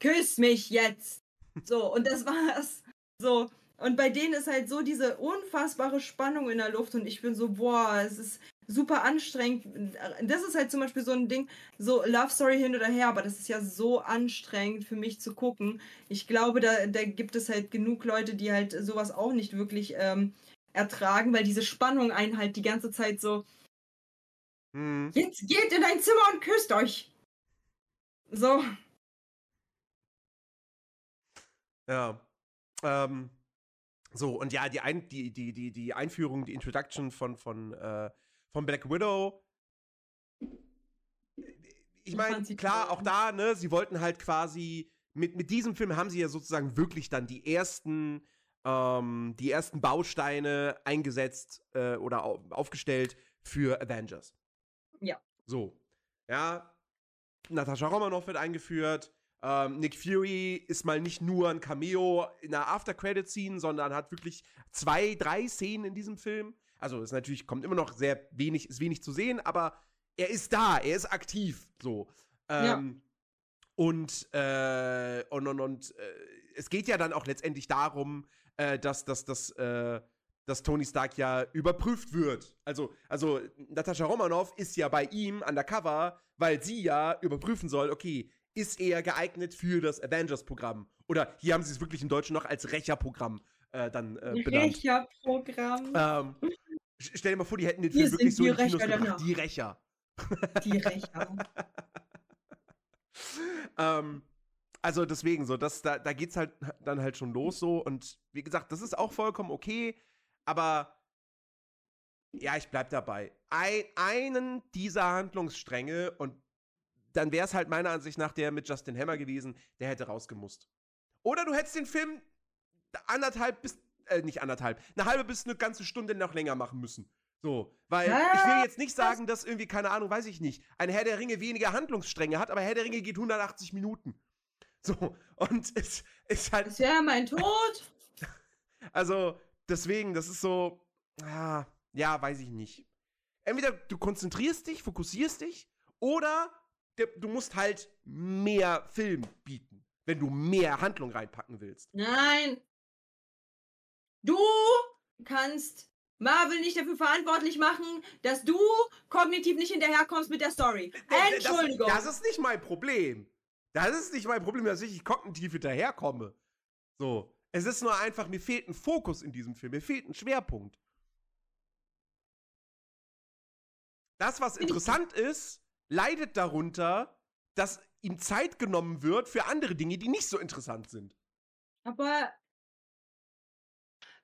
Speaker 1: Küss mich jetzt. So, und das war's. So. Und bei denen ist halt so diese unfassbare Spannung in der Luft und ich bin so, boah, es ist super anstrengend. Das ist halt zum Beispiel so ein Ding, so Love Story hin oder her, aber das ist ja so anstrengend für mich zu gucken. Ich glaube, da, da gibt es halt genug Leute, die halt sowas auch nicht wirklich ähm, ertragen, weil diese Spannung einen halt die ganze Zeit so,
Speaker 2: Mhm.
Speaker 1: jetzt geht in dein Zimmer und küsst euch. So.
Speaker 2: Ja. Ähm, so, und ja, die, Ein die, die, die, die Einführung, die Introduction von, von, äh, von Black Widow. Ich meine, klar, auch da, ne, sie wollten halt quasi, mit, mit diesem Film haben sie ja sozusagen wirklich dann die ersten, ähm, die ersten Bausteine eingesetzt äh, oder au aufgestellt für Avengers.
Speaker 1: Ja.
Speaker 2: So. Ja. Natascha Romanoff wird eingeführt. Ähm, Nick Fury ist mal nicht nur ein Cameo in einer After-Credit-Scene, sondern hat wirklich zwei, drei Szenen in diesem Film. Also ist natürlich, kommt immer noch sehr wenig, ist wenig zu sehen, aber er ist da, er ist aktiv. So. Ähm, Und, äh, und, und, und äh, es geht ja dann auch letztendlich darum, äh, dass, dass, dass, äh, dass Tony Stark ja überprüft wird. Also, also Natascha Romanoff ist ja bei ihm undercover, weil sie ja überprüfen soll, okay, ist er geeignet für das Avengers-Programm? Oder hier haben sie es wirklich im Deutschen noch als Rächerprogramm äh, dann äh, benannt.
Speaker 1: Rächerprogramm.
Speaker 2: Ähm, st- stell dir mal vor, die hätten den Film wirklich so
Speaker 1: die
Speaker 2: in Kinos. Die Rächer.
Speaker 1: Die Rächer. <laughs>
Speaker 2: ähm, also deswegen so, das, da, da geht's halt dann halt schon los so und wie gesagt, das ist auch vollkommen okay, aber ja, ich bleib dabei. Ein, einen dieser Handlungsstränge und dann wäre es halt meiner Ansicht nach der mit Justin Hammer gewesen, der hätte rausgemusst. Oder du hättest den Film anderthalb bis, äh, nicht anderthalb, eine halbe bis eine ganze Stunde noch länger machen müssen. So, weil ich will jetzt nicht sagen, dass irgendwie, keine Ahnung, weiß ich nicht, ein Herr der Ringe weniger Handlungsstränge hat, aber Herr der Ringe geht 180 Minuten. So, und <laughs> es ist halt,
Speaker 1: Das wäre mein Tod. <laughs>
Speaker 2: also deswegen, das ist so, ah, ja, weiß ich nicht. Entweder du konzentrierst dich, fokussierst dich, oder der, du musst halt mehr Film bieten, wenn du mehr Handlung reinpacken willst.
Speaker 1: Nein. Du kannst Marvel nicht dafür verantwortlich machen, dass du kognitiv nicht hinterherkommst mit der Story. Entschuldigung.
Speaker 2: Das, das ist nicht mein Problem. Das ist nicht mein Problem, dass ich kognitiv hinterherkomme. So. Es ist nur einfach, mir fehlt ein Fokus in diesem Film. Mir fehlt ein Schwerpunkt. Das, was interessant ist, leidet darunter, dass ihm Zeit genommen wird für andere Dinge, die nicht so interessant sind.
Speaker 1: Aber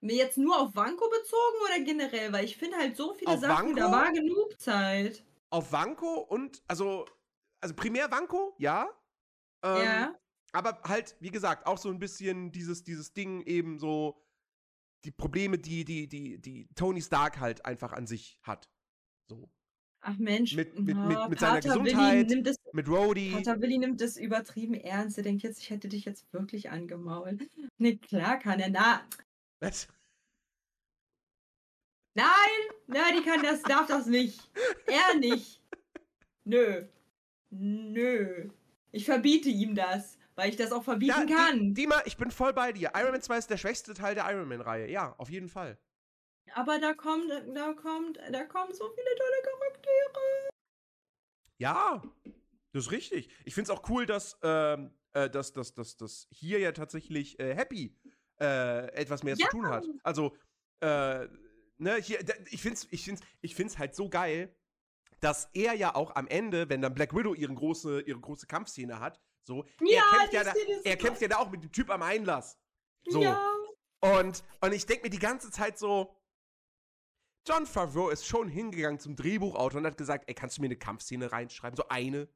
Speaker 1: mir jetzt nur auf Wanko bezogen oder generell? Weil ich finde halt so viele
Speaker 2: Auf
Speaker 1: Sachen, da
Speaker 2: Wanko?
Speaker 1: war genug Zeit.
Speaker 2: Auf Wanko und, also, also primär Wanko, ja. Ähm,
Speaker 1: ja.
Speaker 2: Aber halt, wie gesagt, auch so ein bisschen dieses, dieses Ding eben so, die Probleme, die, die, die, die Tony Stark halt einfach an sich hat. So.
Speaker 1: Ach Mensch.
Speaker 2: Mit- mit- mit- mit seiner Gesundheit.
Speaker 1: Es,
Speaker 2: Mit Rhodey.
Speaker 1: Pater Willi nimmt das übertrieben ernst. Er denkt jetzt, ich hätte dich jetzt wirklich angemault. <laughs> Ne, klar kann er. Na,
Speaker 2: Was?
Speaker 1: nein, na, die kann das, darf das nicht. Er nicht. <laughs> Nö. Nö. Ich verbiete ihm das, weil ich das auch verbieten
Speaker 2: Ja,
Speaker 1: kann.
Speaker 2: Di- Dima, ich bin voll bei dir. Iron Man 2 ist der schwächste Teil der Iron Man-Reihe. Ja, auf jeden Fall.
Speaker 1: Aber da kommt, da kommt, da kommen so viele tolle Charaktere.
Speaker 2: Ja, das ist richtig. Ich finde es auch cool, dass, ähm, äh, dass, dass, dass, dass hier ja tatsächlich äh, Happy äh, etwas mehr
Speaker 1: Ja.
Speaker 2: zu tun hat. Also, äh, ne, hier, da- ich finde es ich find's, ich find's halt so geil, dass er ja auch am Ende, wenn dann Black Widow ihren große, ihre große Kampfszene hat, so,
Speaker 1: Ja,
Speaker 2: er, kämpft ja, da, er kämpft ja da auch mit dem Typ am Einlass. So.
Speaker 1: Ja.
Speaker 2: Und, und ich denke mir die ganze Zeit so, John Favreau ist schon hingegangen zum Drehbuchautor und hat gesagt, ey, kannst du mir eine Kampfszene reinschreiben? So eine.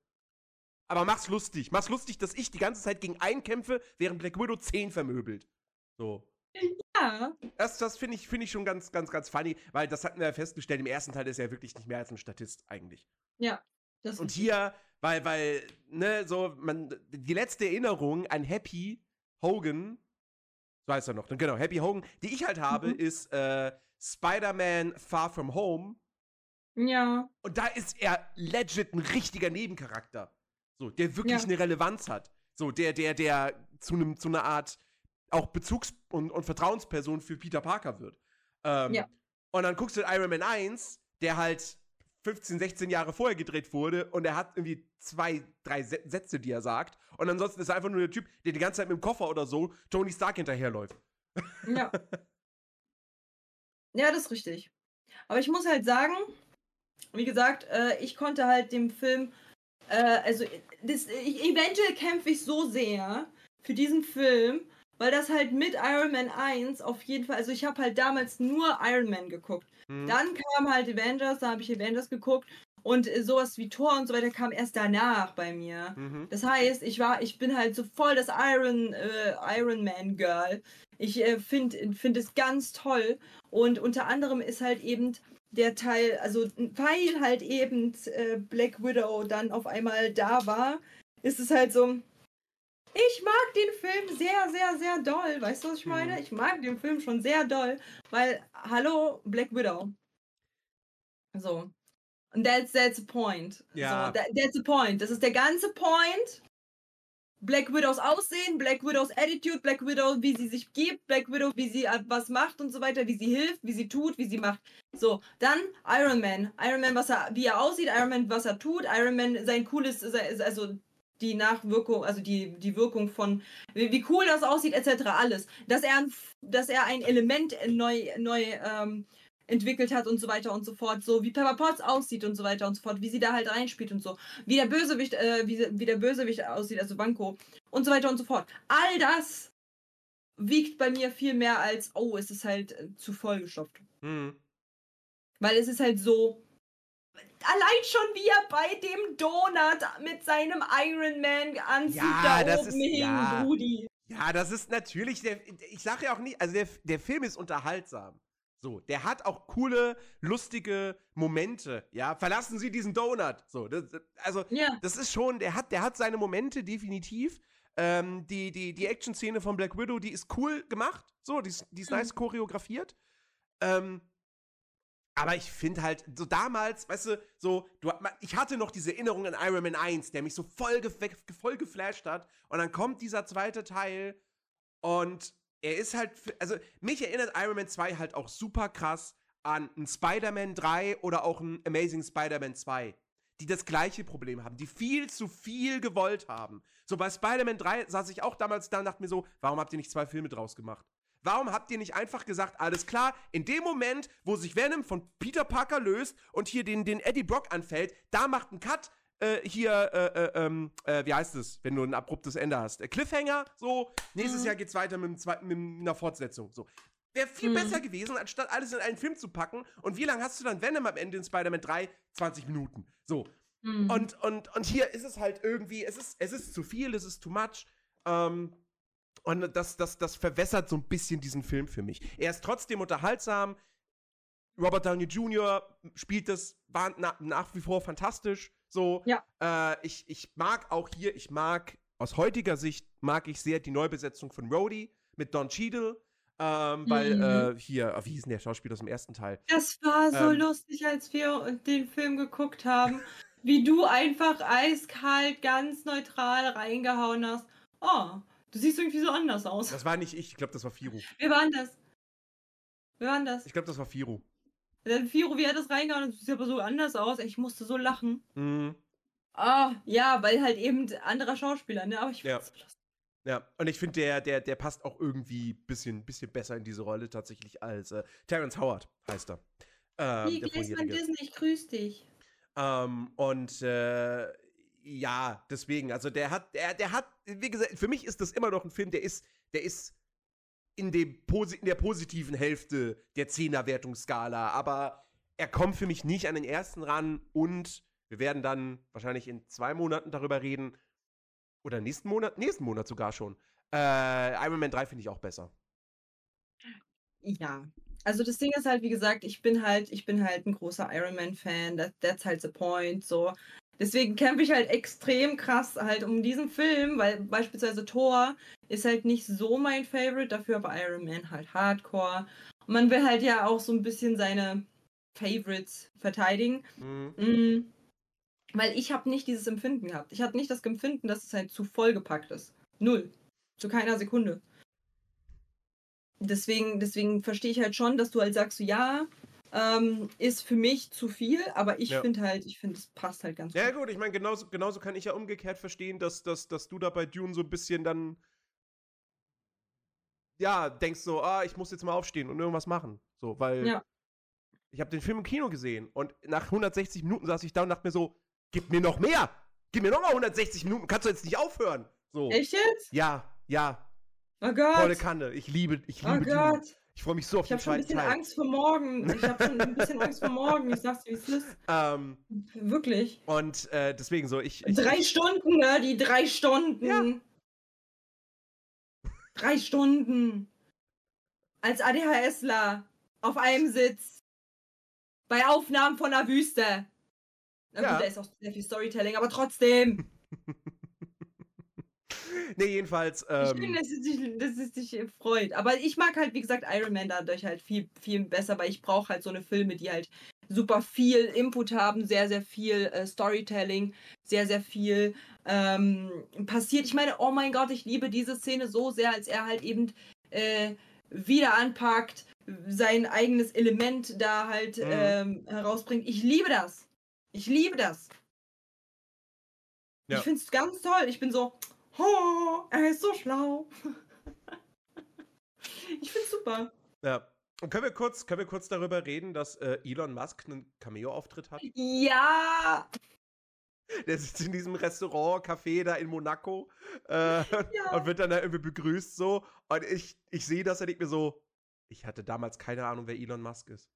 Speaker 2: Aber mach's lustig. Mach's lustig, dass ich die ganze Zeit gegen einen kämpfe, während Black Widow zehn vermöbelt. So.
Speaker 1: Ja.
Speaker 2: Das, das finde ich, find ich schon ganz, ganz, ganz funny, weil das hatten wir ja festgestellt, im ersten Teil ist er wirklich nicht mehr als ein Statist eigentlich.
Speaker 1: Ja. Das
Speaker 2: Und hier, weil, weil, ne, so, man, die letzte Erinnerung an Happy Hogan, so heißt er noch, genau, Happy Hogan, die ich halt habe,
Speaker 1: Mhm.
Speaker 2: ist äh, Spider-Man Far From Home.
Speaker 1: Ja.
Speaker 2: Und da ist er legit ein richtiger Nebencharakter. So, der wirklich
Speaker 1: Ja.
Speaker 2: eine Relevanz hat. So, der, der, der zu einem, zu einer Art auch Bezugs- und, und Vertrauensperson für Peter Parker wird. Ähm,
Speaker 1: Ja.
Speaker 2: Und dann guckst du Iron Man 1, der halt 15, 16 Jahre vorher gedreht wurde und er hat irgendwie zwei, drei Sätze, die er sagt. Und ansonsten ist er einfach nur der Typ, der die ganze Zeit mit dem Koffer oder so Tony Stark hinterherläuft.
Speaker 1: Ja. <laughs> ja, das ist richtig. Aber ich muss halt sagen, wie gesagt, äh, ich konnte halt dem Film, äh, also das, ich, eventuell kämpfe ich so sehr für diesen Film, weil das halt mit Iron Man 1 auf jeden Fall, also ich habe halt damals nur Iron Man geguckt.
Speaker 2: Hm.
Speaker 1: Dann kam halt Avengers, da habe ich Avengers geguckt und äh, sowas wie Thor und so weiter kam erst danach bei mir.
Speaker 2: Mhm.
Speaker 1: Das heißt, ich war, ich bin halt so voll das Iron, äh, Iron Man Girl. Ich äh, finde find es ganz toll. Und unter anderem ist halt eben der Teil, also weil halt eben äh, Black Widow dann auf einmal da war, ist es halt so. Ich mag den Film sehr, sehr, sehr doll. Weißt du, was ich meine?
Speaker 2: Mhm.
Speaker 1: Ich mag den Film schon sehr doll, weil, hallo, Black Widow. So. Und that's, that's the point.
Speaker 2: Ja.
Speaker 1: So, that, that's the point. Das ist der ganze Point. Black Widows Aussehen, Black Widows Attitude, Black Widow, wie sie sich gibt, Black Widow, wie sie äh, was macht und so weiter, wie sie hilft, wie sie tut, wie sie macht. So, dann Iron Man. Iron Man, was er, wie er aussieht, Iron Man, was er tut, Iron Man, sein cooles, also die Nachwirkung, also die, die Wirkung von, wie, cool das aussieht, etc. Alles. Dass er, ein- dass er ein Element neu, neu ähm, entwickelt hat und so weiter und so fort. So wie Pepper Potts aussieht und so weiter und so fort. Wie sie da halt reinspielt und so. Wie der Bösewicht, äh, wie, wie der Bösewicht aussieht, also Banco und so weiter und so fort. All das wiegt bei mir viel mehr als, oh, es ist halt äh, zu vollgestopft.
Speaker 2: Mhm.
Speaker 1: Weil es ist halt so. Allein schon wie er bei dem Donut mit seinem Iron Man Anzug
Speaker 2: Ja,
Speaker 1: da
Speaker 2: das
Speaker 1: oben
Speaker 2: ist-
Speaker 1: hing,
Speaker 2: ja.
Speaker 1: Brudi.
Speaker 2: Ja, das ist natürlich, der, ich sage ja auch nicht, also der, der Film ist unterhaltsam. So, der hat auch coole, lustige Momente. Ja, verlassen Sie diesen Donut. So, das, also
Speaker 1: Ja,
Speaker 2: das ist schon, der hat, der hat seine Momente definitiv. Ähm, die, die, die Action-Szene von Black Widow, die ist cool gemacht. So, die ist, die ist
Speaker 1: Mhm.
Speaker 2: nice choreografiert. Ähm, aber ich finde halt, so damals, weißt du, so, du, ich hatte noch diese Erinnerung an Iron Man 1, der mich so voll, gef voll geflasht hat. Und dann kommt dieser zweite Teil und er ist halt, also mich erinnert Iron Man 2 halt auch super krass an ein Spider-Man 3 oder auch ein Amazing Spider-Man 2, die das gleiche Problem haben, die viel zu viel gewollt haben. So bei Spider-Man 3 saß ich auch damals da und dachte mir so, warum habt ihr nicht zwei Filme draus gemacht? Warum habt ihr nicht einfach gesagt, alles klar, in dem Moment, wo sich Venom von Peter Parker löst und hier den, den Eddie Brock anfällt, da macht ein Cut, äh, hier, äh, äh, ähm, äh, wie heißt es, wenn du ein abruptes Ende hast? Äh, Cliffhanger, so, nächstes
Speaker 1: Mhm.
Speaker 2: Jahr geht's weiter mit, zweiten, mit einer Fortsetzung, so. Wäre viel
Speaker 1: Mhm.
Speaker 2: besser gewesen, anstatt alles in einen Film zu packen. Und wie lange hast du dann Venom am Ende in Spider-Man 3? 20 Minuten. So.
Speaker 1: Mhm.
Speaker 2: Und, und, und hier ist es halt irgendwie, es ist, es ist zu viel, es ist too much. Ähm, und das, das, das verwässert so ein bisschen diesen Film für mich. Er ist trotzdem unterhaltsam. Robert Downey Jr. spielt das war na, nach wie vor fantastisch. So,
Speaker 1: Ja.
Speaker 2: äh, ich, ich mag auch hier, ich mag aus heutiger Sicht mag ich sehr die Neubesetzung von Rhodey mit Don Cheadle. Ähm, weil
Speaker 1: Mhm.
Speaker 2: äh, hier, ah, wie hieß denn der Schauspieler aus dem ersten Teil?
Speaker 1: Das war so
Speaker 2: Ähm.
Speaker 1: lustig, als wir den Film geguckt haben, wie du einfach eiskalt, ganz neutral reingehauen hast. Oh, du siehst irgendwie so anders aus.
Speaker 2: Das war nicht ich, ich glaube, das war Firu.
Speaker 1: Wer war denn das? Wer war denn das?
Speaker 2: Ich glaube, das war Firu.
Speaker 1: Der Firo, wie hat das reingehauen? Das sieht aber so anders aus. Ich musste so lachen.
Speaker 2: Mhm.
Speaker 1: Ah, ja, weil halt eben anderer Schauspieler, ne? Aber ich
Speaker 2: Ja. Ja, und ich finde, der, der, der passt auch irgendwie ein bisschen, bisschen besser in diese Rolle tatsächlich als äh, Terrence Howard, heißt er. Ähm,
Speaker 1: Wie
Speaker 2: vorherige.
Speaker 1: Disney, ich grüß dich.
Speaker 2: Ähm, und äh, ja, deswegen, also der hat, der, der hat, wie gesagt, für mich ist das immer noch ein Film, der ist, der ist in, dem, in der positiven Hälfte der 10er-Wertungsskala, aber er kommt für mich nicht an den ersten ran und wir werden dann wahrscheinlich in zwei Monaten darüber reden, oder nächsten Monat, nächsten Monat sogar schon. Äh, Iron Man 3 finde ich auch besser.
Speaker 1: Ja. Also das Ding ist halt, wie gesagt, ich bin halt, ich bin halt ein großer Iron Man-Fan. That, that's halt the point. So. Deswegen kämpfe ich halt extrem krass halt um diesen Film, weil beispielsweise Thor ist halt nicht so mein Favorite, dafür aber Iron Man halt Hardcore. Und man will halt ja auch so ein bisschen seine Favorites verteidigen.
Speaker 2: Mhm.
Speaker 1: Mm, Weil ich habe nicht dieses Empfinden gehabt. Ich hatte nicht das Empfinden, dass es halt zu vollgepackt ist. Null. Zu keiner Sekunde. Deswegen, deswegen verstehe ich halt schon, dass du halt sagst, so, ja, ähm, ist für mich zu viel, aber ich
Speaker 2: Ja.
Speaker 1: finde halt, ich finde, es passt halt ganz
Speaker 2: Ja,
Speaker 1: gut.
Speaker 2: gut, ich meine, genauso, genauso kann ich ja umgekehrt verstehen, dass, dass, dass du da bei Dune so ein bisschen dann. Ja, denkst so, ah, ich muss jetzt mal aufstehen und irgendwas machen. So, weil.
Speaker 1: Ja.
Speaker 2: Ich habe den Film im Kino gesehen und nach 160 Minuten saß ich da und dachte mir so, gib mir noch mehr! Gib mir noch mal 160 Minuten, kannst du jetzt nicht aufhören? So.
Speaker 1: Echt jetzt?
Speaker 2: Ja, ja,
Speaker 1: Oh
Speaker 2: volle
Speaker 1: Gott.
Speaker 2: Kanne. Ich liebe, ich
Speaker 1: Oh
Speaker 2: liebe Dune. Ich freue mich so auf
Speaker 1: Ich
Speaker 2: den
Speaker 1: habe schon ein
Speaker 2: zweiten
Speaker 1: bisschen
Speaker 2: Teil.
Speaker 1: Angst vor morgen. Ich habe schon ein bisschen Angst vor morgen. Ich sag's dir, wie es ist.
Speaker 2: Ähm,
Speaker 1: Wirklich.
Speaker 2: und äh, deswegen so, ich. ich
Speaker 1: Drei Stunden, ne? Die drei Stunden.
Speaker 2: Ja.
Speaker 1: Drei Stunden. Als ADHSler. Auf einem Sitz. Bei Aufnahmen von der Wüste. Na
Speaker 2: Ja.
Speaker 1: gut, da ist auch sehr viel Storytelling, aber trotzdem. <laughs> <laughs>
Speaker 2: nee, jedenfalls.
Speaker 1: Ich
Speaker 2: Ähm,
Speaker 1: finde, dass es, dich, dass es dich freut. Aber ich mag halt, wie gesagt, Iron Man dadurch halt viel, viel besser, weil ich brauche halt so eine Filme, die halt super viel Input haben, sehr, sehr viel äh, Storytelling, sehr, sehr viel ähm, passiert. Ich meine, oh mein Gott, ich liebe diese Szene so sehr, als er halt eben äh, wieder anpackt, sein eigenes Element da halt
Speaker 2: Mhm.
Speaker 1: ähm, herausbringt. Ich liebe das. Ich liebe das.
Speaker 2: Ja.
Speaker 1: Ich finde es ganz toll. Ich bin so, oh, er ist so schlau. <laughs> ich finde es super.
Speaker 2: Ja. Und können wir kurz, können wir kurz darüber reden, dass äh, Elon Musk einen Cameo-Auftritt hat?
Speaker 1: Ja,
Speaker 2: Der sitzt in diesem Restaurant, Café da in Monaco äh,
Speaker 1: ja.
Speaker 2: und wird dann da irgendwie begrüßt so. Und ich, ich sehe das und denke mir so, ich hatte damals keine Ahnung, wer Elon Musk ist.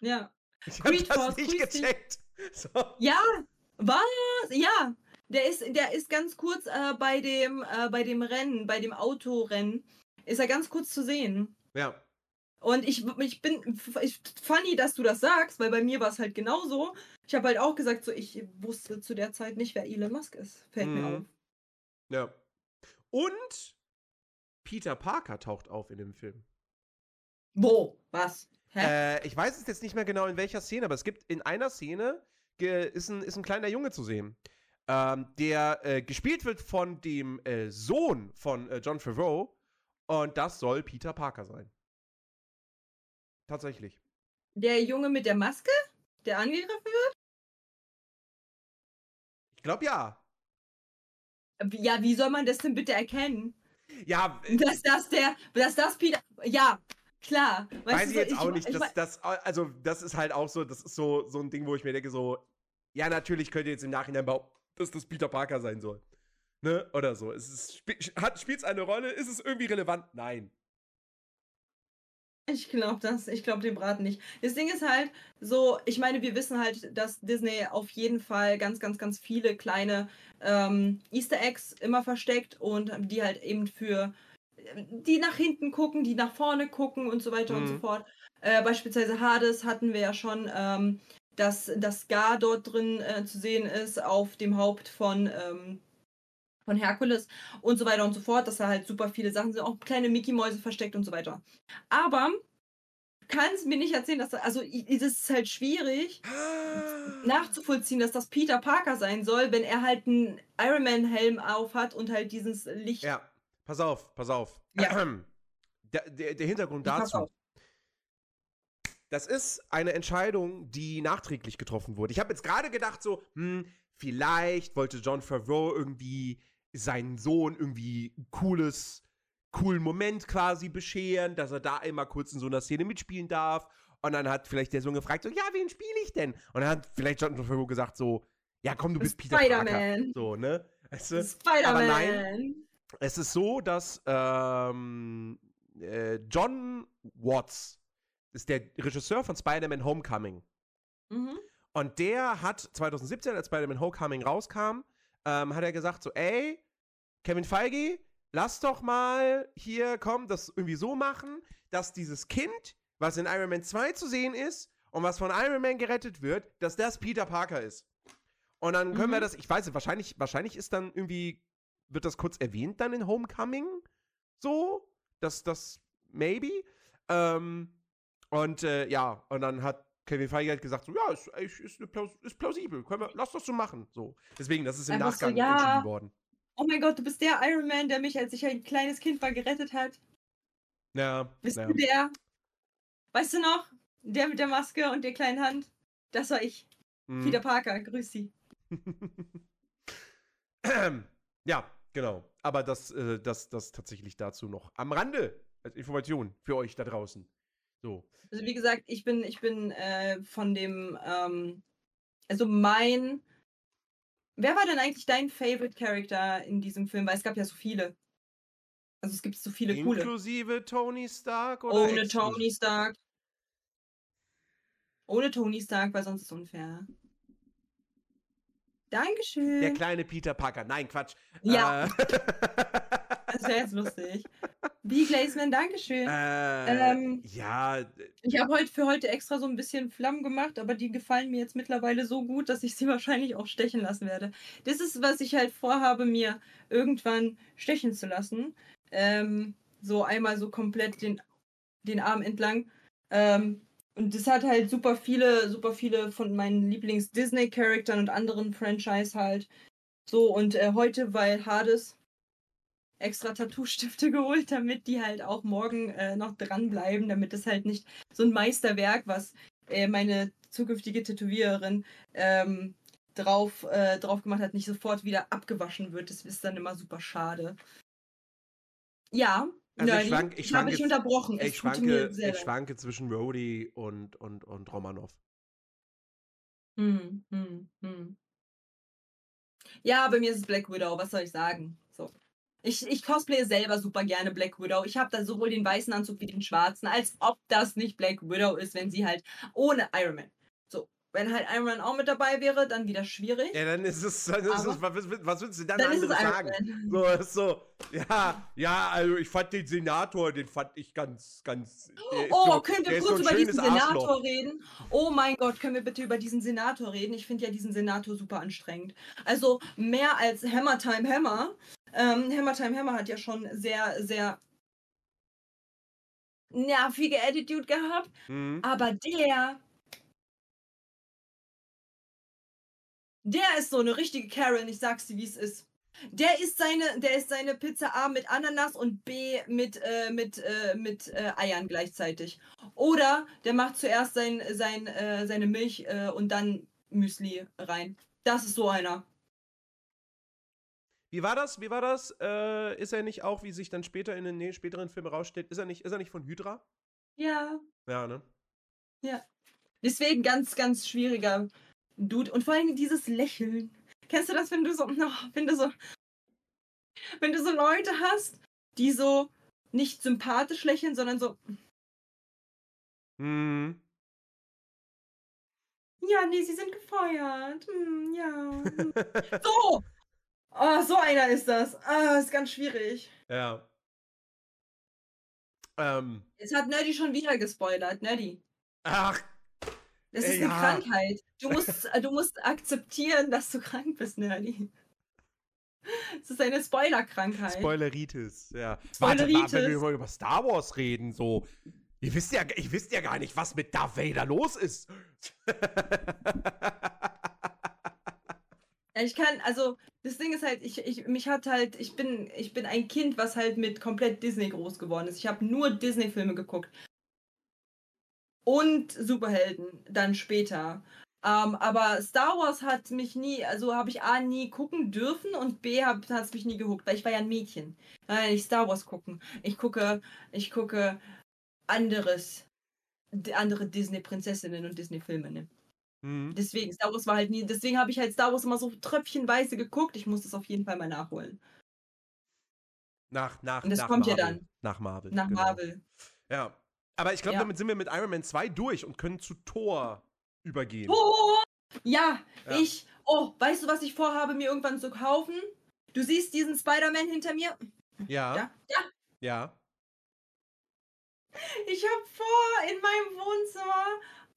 Speaker 1: Ja.
Speaker 2: Ich habe das nicht gecheckt. <laughs> So.
Speaker 1: Ja, was? Ja. Der ist, der ist ganz kurz äh, bei dem, äh, bei dem Rennen, bei dem Autorennen, ist er ganz kurz zu sehen.
Speaker 2: Ja.
Speaker 1: Und ich, ich bin ich, funny, dass du das sagst, weil bei mir war es halt genauso. Ich habe halt auch gesagt, so ich wusste zu der Zeit nicht, wer Elon Musk ist. Fällt mir
Speaker 2: Mhm.
Speaker 1: auf.
Speaker 2: Ja. Und Peter Parker taucht auf in dem Film.
Speaker 1: Wo? Was? Hä?
Speaker 2: Äh, ich weiß es jetzt nicht mehr genau in welcher Szene, aber es gibt in einer Szene ist ein, ist ein kleiner Junge zu sehen, ähm, der äh, gespielt wird von dem äh, Sohn von äh, John Favreau und das soll Peter Parker sein. Tatsächlich.
Speaker 1: Der Junge mit der Maske, der angegriffen wird?
Speaker 2: Ich glaube ja.
Speaker 1: Ja, wie soll man das denn bitte erkennen?
Speaker 2: Ja, äh,
Speaker 1: Dass das der, dass das Peter, ja, klar. Weißt
Speaker 2: weiß ich
Speaker 1: so,
Speaker 2: jetzt auch nicht.
Speaker 1: ich
Speaker 2: dass das, also, das ist halt auch so, das ist so, so ein Ding, wo ich mir denke, so, ja, natürlich könnt ihr jetzt im Nachhinein behaupten, dass das Peter Parker sein soll. Ne? Oder so. Es ist, spielt es eine Rolle? Ist es irgendwie relevant? Nein.
Speaker 1: Ich glaube das, ich glaube den Braten nicht. Das Ding ist halt so, ich meine, wir wissen halt, dass Disney auf jeden Fall ganz, ganz, ganz viele kleine ähm, Easter Eggs immer versteckt und die halt eben für die nach hinten gucken, die nach vorne gucken und so weiter und so
Speaker 2: Mhm.
Speaker 1: fort. Äh, beispielsweise Hades hatten wir ja schon, ähm, dass das Scar dort drin äh, zu sehen ist auf dem Haupt von ähm, von Herkules und so weiter und so fort, dass da halt super viele Sachen sind, auch kleine Mickey-Mäuse versteckt und so weiter. Aber du kannst mir nicht erzählen, dass da, also i- es ist halt schwierig nachzuvollziehen, dass das Peter Parker sein soll, wenn er halt einen Iron Man Helm auf hat und halt dieses Licht.
Speaker 2: Ja, pass auf, pass auf.
Speaker 1: Ja. <clears throat>
Speaker 2: Der, der, der Hintergrund dazu. Das ist eine Entscheidung, die nachträglich getroffen wurde. Ich habe jetzt gerade gedacht, so, hm, vielleicht wollte John Favreau irgendwie seinen Sohn irgendwie cooles, coolen Moment quasi bescheren, dass er da einmal kurz in so einer Szene mitspielen darf. Und dann hat vielleicht der Sohn gefragt, so, ja, wen spiele ich denn? Und dann hat vielleicht John Favreau gesagt, so, ja, komm, du bist Peter Parker. So, ne? Weißt du?
Speaker 1: Spider-Man.
Speaker 2: nein, es ist so, dass ähm, äh, John Watts ist der Regisseur von Spider-Man Homecoming.
Speaker 1: Mhm.
Speaker 2: Und der hat 2017, als Spider-Man Homecoming rauskam, ähm, hat er gesagt so, ey, Kevin Feige, lass doch mal hier, komm, das irgendwie so machen, dass dieses Kind, was in Iron Man 2 zu sehen ist und was von Iron Man gerettet wird, dass das Peter Parker ist. Und dann können
Speaker 1: Mhm.
Speaker 2: wir das, ich weiß nicht, wahrscheinlich, wahrscheinlich ist dann irgendwie, wird das kurz erwähnt dann in Homecoming? So? Das, das, maybe? Ähm, und äh, ja, und dann hat Kevin Feige halt gesagt, so, ja, ist, ist, ist, plausibel, wir, lass das so machen. So. Deswegen, das ist im
Speaker 1: Einfach so,
Speaker 2: Nachgang
Speaker 1: ja.
Speaker 2: entschieden worden.
Speaker 1: Oh mein Gott, du bist der Iron Man, der mich, als ich ein kleines Kind war, gerettet hat.
Speaker 2: Ja,
Speaker 1: Bist
Speaker 2: ja.
Speaker 1: du der? Weißt du noch? Der mit der Maske und der kleinen Hand? Das war ich.
Speaker 2: Mhm.
Speaker 1: Peter Parker, grüß Sie. <clears throat>
Speaker 2: ja, genau. Aber das, äh, das, das tatsächlich dazu noch am Rande als Information für euch da draußen. So.
Speaker 1: Also wie gesagt, ich bin, ich bin äh, von dem, ähm, also mein, wer war denn eigentlich dein Favorite Character in diesem Film? Weil es gab ja so viele. Also es gibt so viele coole.
Speaker 2: Inklusive Tony Stark oder
Speaker 1: Ohne
Speaker 2: exklusiv?
Speaker 1: Tony Stark. Ohne Tony Stark, weil sonst ist es unfair. Dankeschön.
Speaker 2: Der kleine Peter Parker. Nein, Quatsch.
Speaker 1: Ja.
Speaker 2: Äh,
Speaker 1: Das wäre jetzt lustig. <laughs> B. Glazeman, Dankeschön.
Speaker 2: äh,
Speaker 1: Ähm,
Speaker 2: ja,
Speaker 1: Ich habe heute für heute extra so ein bisschen Flammen gemacht, aber die gefallen mir jetzt mittlerweile so gut, dass ich sie <laughs> wahrscheinlich auch stechen lassen werde. Das ist, was ich halt vorhabe, mir irgendwann stechen zu lassen. Ähm, so einmal so komplett den, den Arm entlang. Ähm, und das hat halt super viele, super viele von meinen Lieblings-Disney-Charaktern und anderen Franchise halt. So, und äh, heute, weil Hades extra Tattoo-Stifte <laughs> geholt, damit die halt auch morgen äh, noch dranbleiben, damit es halt nicht so ein Meisterwerk, was äh, meine zukünftige Tätowiererin ähm, drauf, äh, drauf gemacht hat, nicht sofort wieder abgewaschen wird. Das ist dann immer super schade. Ja,
Speaker 2: Also ich
Speaker 1: Nerdy,
Speaker 2: schwank- ich
Speaker 1: ich
Speaker 2: schwank
Speaker 1: habe dich unterbrochen.
Speaker 2: Ich schwanke, ich schwanke zwischen Rhodey und, und, und Romanov.
Speaker 1: Hm, hm, hm. Ja, bei mir ist es Black Widow, was soll ich sagen? Ich, ich cosplaye selber super gerne Black Widow. Ich habe da sowohl den weißen Anzug wie den schwarzen, als ob das nicht Black Widow ist, wenn sie halt ohne Iron Man. So, wenn halt Iron Man auch mit dabei wäre, dann wieder schwierig.
Speaker 2: Ja, dann ist es, dann ist es was, was- willst du dann,
Speaker 1: dann
Speaker 2: anderes sagen? So, so, ja, ja, also ich fand den Senator, den fand ich ganz, ganz.
Speaker 1: Oh,
Speaker 2: so,
Speaker 1: können wir kurz
Speaker 2: so
Speaker 1: über diesen Senator
Speaker 2: Arschloch.
Speaker 1: reden? Oh mein Gott, können wir bitte über diesen Senator reden? Ich finde ja diesen Senator super anstrengend. Also mehr als Hammer Time Hammer. Ähm, Hammer Time Hammer hat ja schon sehr, sehr nervige Attitude gehabt.
Speaker 2: Mhm.
Speaker 1: Aber der. Der ist so eine richtige Karen, ich sag's dir, wie es ist. Der isst seine, der isst seine Pizza A mit Ananas und B mit, äh, mit, äh, mit äh, Eiern gleichzeitig. Oder der macht zuerst sein, sein, äh, seine Milch äh, und dann Müsli rein. Das ist so einer.
Speaker 2: Wie war das? Wie war das? Äh, ist er nicht auch, wie sich dann später in den nee, späteren Filmen rausstellt, ist er nicht, ist er nicht von Hydra?
Speaker 1: Ja.
Speaker 2: Ja, ne?
Speaker 1: Deswegen ganz, ganz schwieriger Dude. Und vor allem dieses Lächeln. Kennst du das, wenn du so, <laughs> wenn du so, wenn du so Leute hast, die so nicht sympathisch lächeln, sondern so,
Speaker 2: Mhm.
Speaker 1: ja, nee, sie sind gefeuert. Hm, ja. hm. <laughs> so! Oh, so einer ist das. Ah, ist ganz schwierig.
Speaker 2: Ja. Ähm,
Speaker 1: Jetzt hat Nerdy schon wieder gespoilert, Nerdy.
Speaker 2: ach,
Speaker 1: Das ist eine
Speaker 2: ja.
Speaker 1: Krankheit. Du musst, <laughs> äh, du musst akzeptieren, dass du krank bist, Nerdy. Es ist eine Spoilerkrankheit.
Speaker 2: Spoileritis, ja. Warte
Speaker 1: Spoileritis.
Speaker 2: mal, wenn wir mal über Star Wars reden, so. Ihr wisst ja, ihr wisst ja gar nicht, was mit Darth Vader los ist. <laughs>
Speaker 1: Ja, Ich kann, also das Ding ist halt, ich, ich, mich hat halt, ich bin, ich bin ein Kind, was halt mit komplett Disney groß geworden ist. Ich habe nur Disney-Filme geguckt. und Superhelden dann später. Ähm, aber Star Wars hat mich nie, also habe ich A nie gucken dürfen und B hat es mich nie gehuckt, weil ich war ja ein Mädchen. Nein, ich Star Wars gucken. Ich gucke, ich gucke anderes, andere Disney-Prinzessinnen und Disney-Filme. Ne? Mhm. Deswegen, Star Wars war halt nie, deswegen habe ich halt Star Wars immer so tröpfchenweise geguckt. Ich muss das auf jeden Fall mal nachholen.
Speaker 2: Nach, nach,
Speaker 1: und das
Speaker 2: nach
Speaker 1: kommt
Speaker 2: Marvel.
Speaker 1: ja dann.
Speaker 2: Nach Marvel.
Speaker 1: Nach genau. Marvel.
Speaker 2: Ja. Aber ich glaube, ja. damit sind wir mit Iron Man 2 durch und können zu Thor übergehen.
Speaker 1: Thor! Ja, ja, ich. Oh, weißt du, was ich vorhabe, mir irgendwann zu kaufen? Du siehst diesen Spider-Man hinter mir?
Speaker 2: Ja.
Speaker 1: Ja. Ja.
Speaker 2: ja.
Speaker 1: Ich habe vor, in meinem Wohnzimmer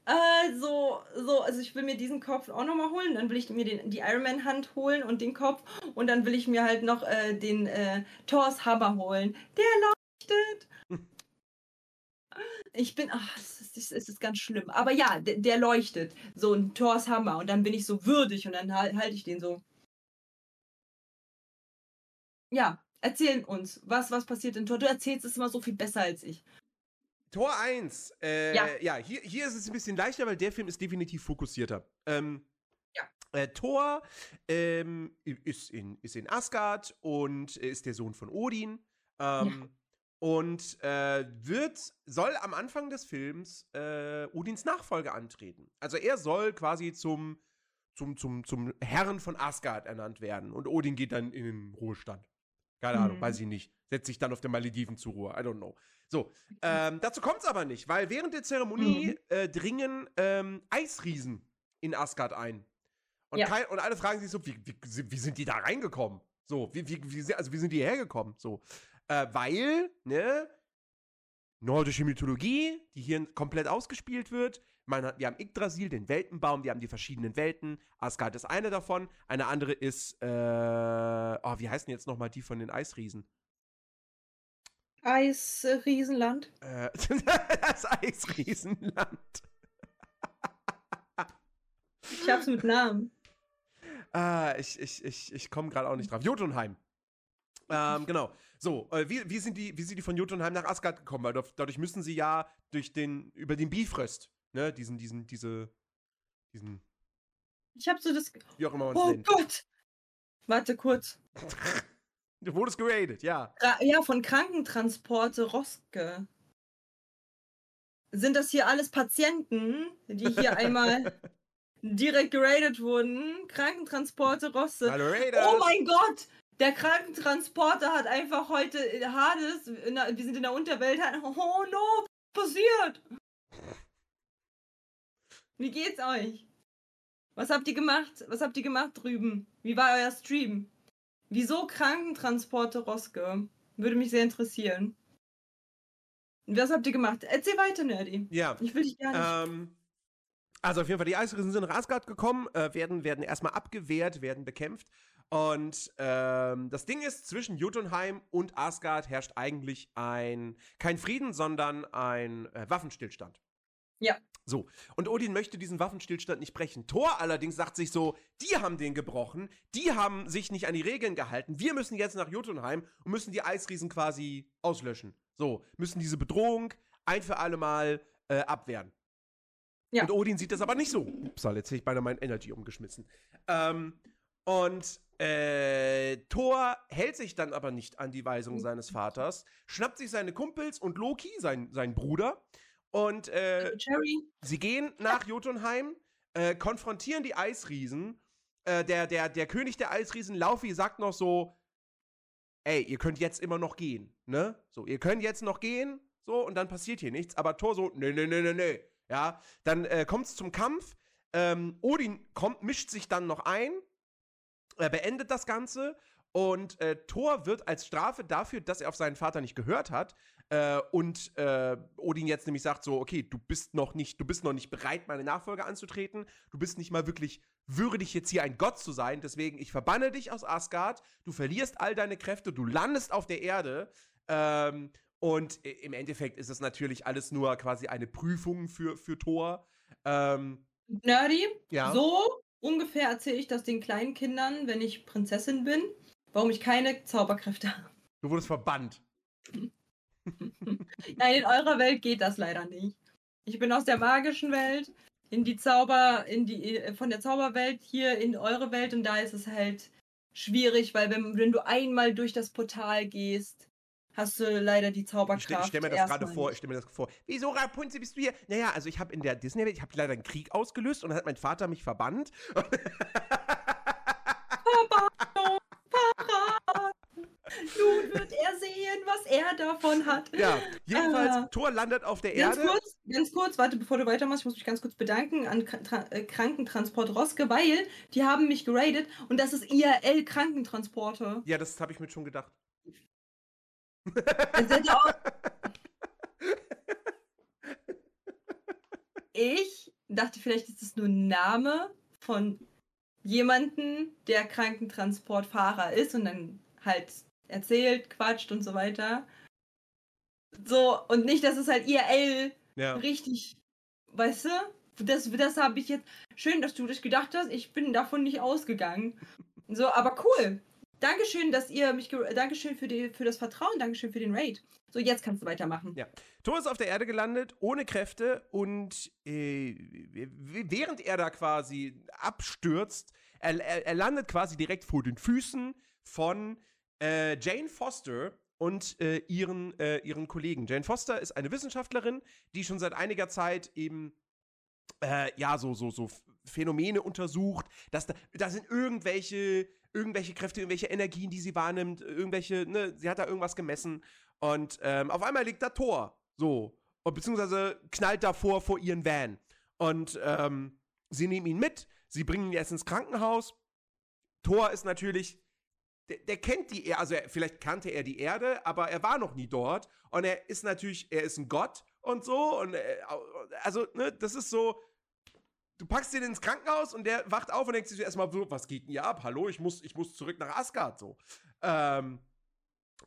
Speaker 1: äh, so, so, also ich will mir diesen Kopf auch nochmal holen. Dann will ich mir den, die Iron Man Hand holen und den Kopf. Und dann will ich mir halt noch äh, den äh, Thors Hammer holen. Der leuchtet. <laughs> Ich bin, ach, es ist, es ist ganz schlimm. Aber ja, der, der, leuchtet. So ein Thors Hammer. Und dann bin ich so würdig und dann halte halt ich den so. Ja, erzähl uns, was, was passiert in Tor. Du erzählst es immer so viel besser als ich.
Speaker 2: Tor 1. Äh, ja, ja hier, hier ist es ein bisschen leichter, weil der Film ist definitiv fokussierter. Ähm,
Speaker 1: ja.
Speaker 2: Äh, Thor ähm, ist, in, ist in Asgard und ist der Sohn von Odin. Ähm, ja. Und äh, wird, soll am Anfang des Films äh, Odins Nachfolger antreten. Also er soll quasi zum, zum, zum, zum Herrn von Asgard ernannt werden. Und Odin geht dann in den Ruhestand. Keine mhm. Ahnung, weiß ich nicht. Setzt sich dann auf den Malediven zur Ruhe. I don't know. So, ähm, dazu kommt es aber nicht, weil während der Zeremonie mhm. äh, dringen ähm, Eisriesen in Asgard ein. Und, ja. kein, und alle fragen sich so, wie, wie, wie, sind die da reingekommen? So, wie, wie, wie, also wie sind die hergekommen? So, äh, weil, ne, nordische Mythologie, die hier komplett ausgespielt wird. Man wir haben Yggdrasil, den Weltenbaum, wir haben die verschiedenen Welten. Asgard ist eine davon. Eine andere ist, äh, oh, wie heißen jetzt nochmal die von den Eisriesen?
Speaker 1: Eisriesenland.
Speaker 2: Äh, <laughs> das Eisriesenland.
Speaker 1: ich hab's mit Namen.
Speaker 2: Ah, ich ich, ich, ich komme gerade auch nicht drauf. Jotunheim. Ähm, genau. So, äh, wie, wie, sind die, wie sind die von Jotunheim nach Asgard gekommen? Weil dadurch müssen sie ja durch den, über den Bifröst, ne, diesen, diesen, diese, diesen.
Speaker 1: Ich hab so das.
Speaker 2: Wie auch immer man
Speaker 1: oh nennt. Gott! Warte kurz. <laughs>
Speaker 2: Du wurdest geradet, ja.
Speaker 1: Ja, von Krankentransporte Roske. Sind das hier alles Patienten, die hier einmal <laughs> direkt geradet wurden? Krankentransporte Rosse.
Speaker 2: Hallo
Speaker 1: Oh mein Gott! Der Krankentransporter hat einfach heute Hades, wir sind in der Unterwelt, oh no, passiert? Wie geht's euch? Was habt ihr gemacht? Was habt ihr gemacht drüben? Wie war euer Stream? Wieso Krankentransporte Roske? Würde mich sehr interessieren. Was habt ihr gemacht? Erzähl weiter, Nerdy.
Speaker 2: Ja.
Speaker 1: Ich will dich
Speaker 2: nicht. Ähm, also auf jeden Fall, die Eisriesen sind nach Asgard gekommen, äh, werden, werden erstmal abgewehrt, werden bekämpft. Und ähm, das Ding ist, zwischen Jotunheim und Asgard herrscht eigentlich ein, kein Frieden, sondern ein äh, Waffenstillstand.
Speaker 1: Ja.
Speaker 2: So, und Odin möchte diesen Waffenstillstand nicht brechen. Thor allerdings sagt sich so, die haben den gebrochen, die haben sich nicht an die Regeln gehalten. Wir müssen jetzt nach Jotunheim und müssen die Eisriesen quasi auslöschen. So, müssen diese Bedrohung ein für alle Mal äh, abwehren. Ja. Und Odin sieht das aber nicht so. Upsal, jetzt hätte ich beinahe mein Energy umgeschmissen. Ähm, und äh, Thor hält sich dann aber nicht an die Weisung seines Vaters, schnappt sich seine Kumpels und Loki, sein, sein Bruder, und äh, sie gehen <laughs> nach Jotunheim, äh, konfrontieren die Eisriesen. Äh, der, der, der König der Eisriesen, Laufi, sagt noch so: Ey, ihr könnt jetzt immer noch gehen, ne? So, ihr könnt jetzt noch gehen, so, und dann passiert hier nichts. Aber Thor so: Nee, nee, nee, nee, nee. Ja, dann äh, kommt es zum Kampf. Ähm, Odin kommt, mischt sich dann noch ein, er beendet das Ganze und äh, Thor wird als Strafe dafür, dass er auf seinen Vater nicht gehört hat, äh, und äh, Odin jetzt nämlich sagt so, okay, du bist noch nicht, du bist noch nicht bereit, meine Nachfolge anzutreten. Du bist nicht mal wirklich würdig, jetzt hier ein Gott zu sein. Deswegen, ich verbanne dich aus Asgard. Du verlierst all deine Kräfte, du landest auf der Erde. Ähm, und im Endeffekt ist es natürlich alles nur quasi eine Prüfung für, für Thor. Ähm,
Speaker 1: Nerdy,
Speaker 2: ja?
Speaker 1: so ungefähr erzähle ich das den kleinen Kindern, wenn ich Prinzessin bin, warum ich keine Zauberkräfte habe.
Speaker 2: Du wurdest verbannt. <laughs>
Speaker 1: Nein, in eurer Welt geht das leider nicht. Ich bin aus der magischen Welt in die Zauber, in die, äh, von der Zauberwelt hier in eure Welt und da ist es halt schwierig, weil wenn, wenn du einmal durch das Portal gehst, hast du leider die Zauberkraft.
Speaker 2: Ich stelle stell mir das gerade vor, ich stelle mir das vor. Wieso, Rapunzel, bist du hier? Naja, also ich habe in der Disney-Welt, ich habe leider einen Krieg ausgelöst und dann hat mein Vater mich verbannt. <laughs>
Speaker 1: Nun wird er sehen, was er davon hat.
Speaker 2: Ja, jedenfalls, ah. Thor landet auf der
Speaker 1: ganz
Speaker 2: Erde.
Speaker 1: Kurz, ganz kurz, warte, bevor du weitermachst, ich muss mich ganz kurz bedanken an Tra äh, Krankentransport Roske, weil die haben mich geradet und das ist IRL Krankentransporte.
Speaker 2: Ja, das habe ich mir schon gedacht. <laughs>
Speaker 1: ich dachte, vielleicht ist es nur ein Name von jemanden, der Krankentransportfahrer ist und dann halt erzählt, quatscht und so weiter. So, und nicht, dass es halt IRL ja. richtig, weißt du? Das, das habe ich jetzt. Schön, dass du das gedacht hast. Ich bin davon nicht ausgegangen. So, aber cool. Dankeschön, dass ihr mich. Dankeschön für, die, für das Vertrauen. Dankeschön für den Raid. So, jetzt kannst du weitermachen.
Speaker 2: Ja. Thor ist auf der Erde gelandet, ohne Kräfte und äh, während er da quasi abstürzt, er, er, er landet quasi direkt vor den Füßen von äh, Jane Foster und äh, ihren, äh, ihren Kollegen. Jane Foster ist eine Wissenschaftlerin, die schon seit einiger Zeit eben äh, ja, so, so, so Phänomene untersucht, dass da, da sind irgendwelche, irgendwelche Kräfte, irgendwelche Energien, die sie wahrnimmt, irgendwelche, ne, sie hat da irgendwas gemessen und ähm, auf einmal liegt da Tor, so, und beziehungsweise knallt davor vor ihren Van und ähm, sie nehmen ihn mit, sie bringen ihn erst ins Krankenhaus. Thor ist natürlich der, der, kennt die Erde, also er, vielleicht kannte er die Erde, aber er war noch nie dort. Und er ist natürlich, er ist ein Gott und so. Und äh, also, ne, das ist so. Du packst ihn ins Krankenhaus und der wacht auf und denkt sich erstmal was geht denn hier ab? Hallo, ich muss, ich muss zurück nach Asgard so. Ähm,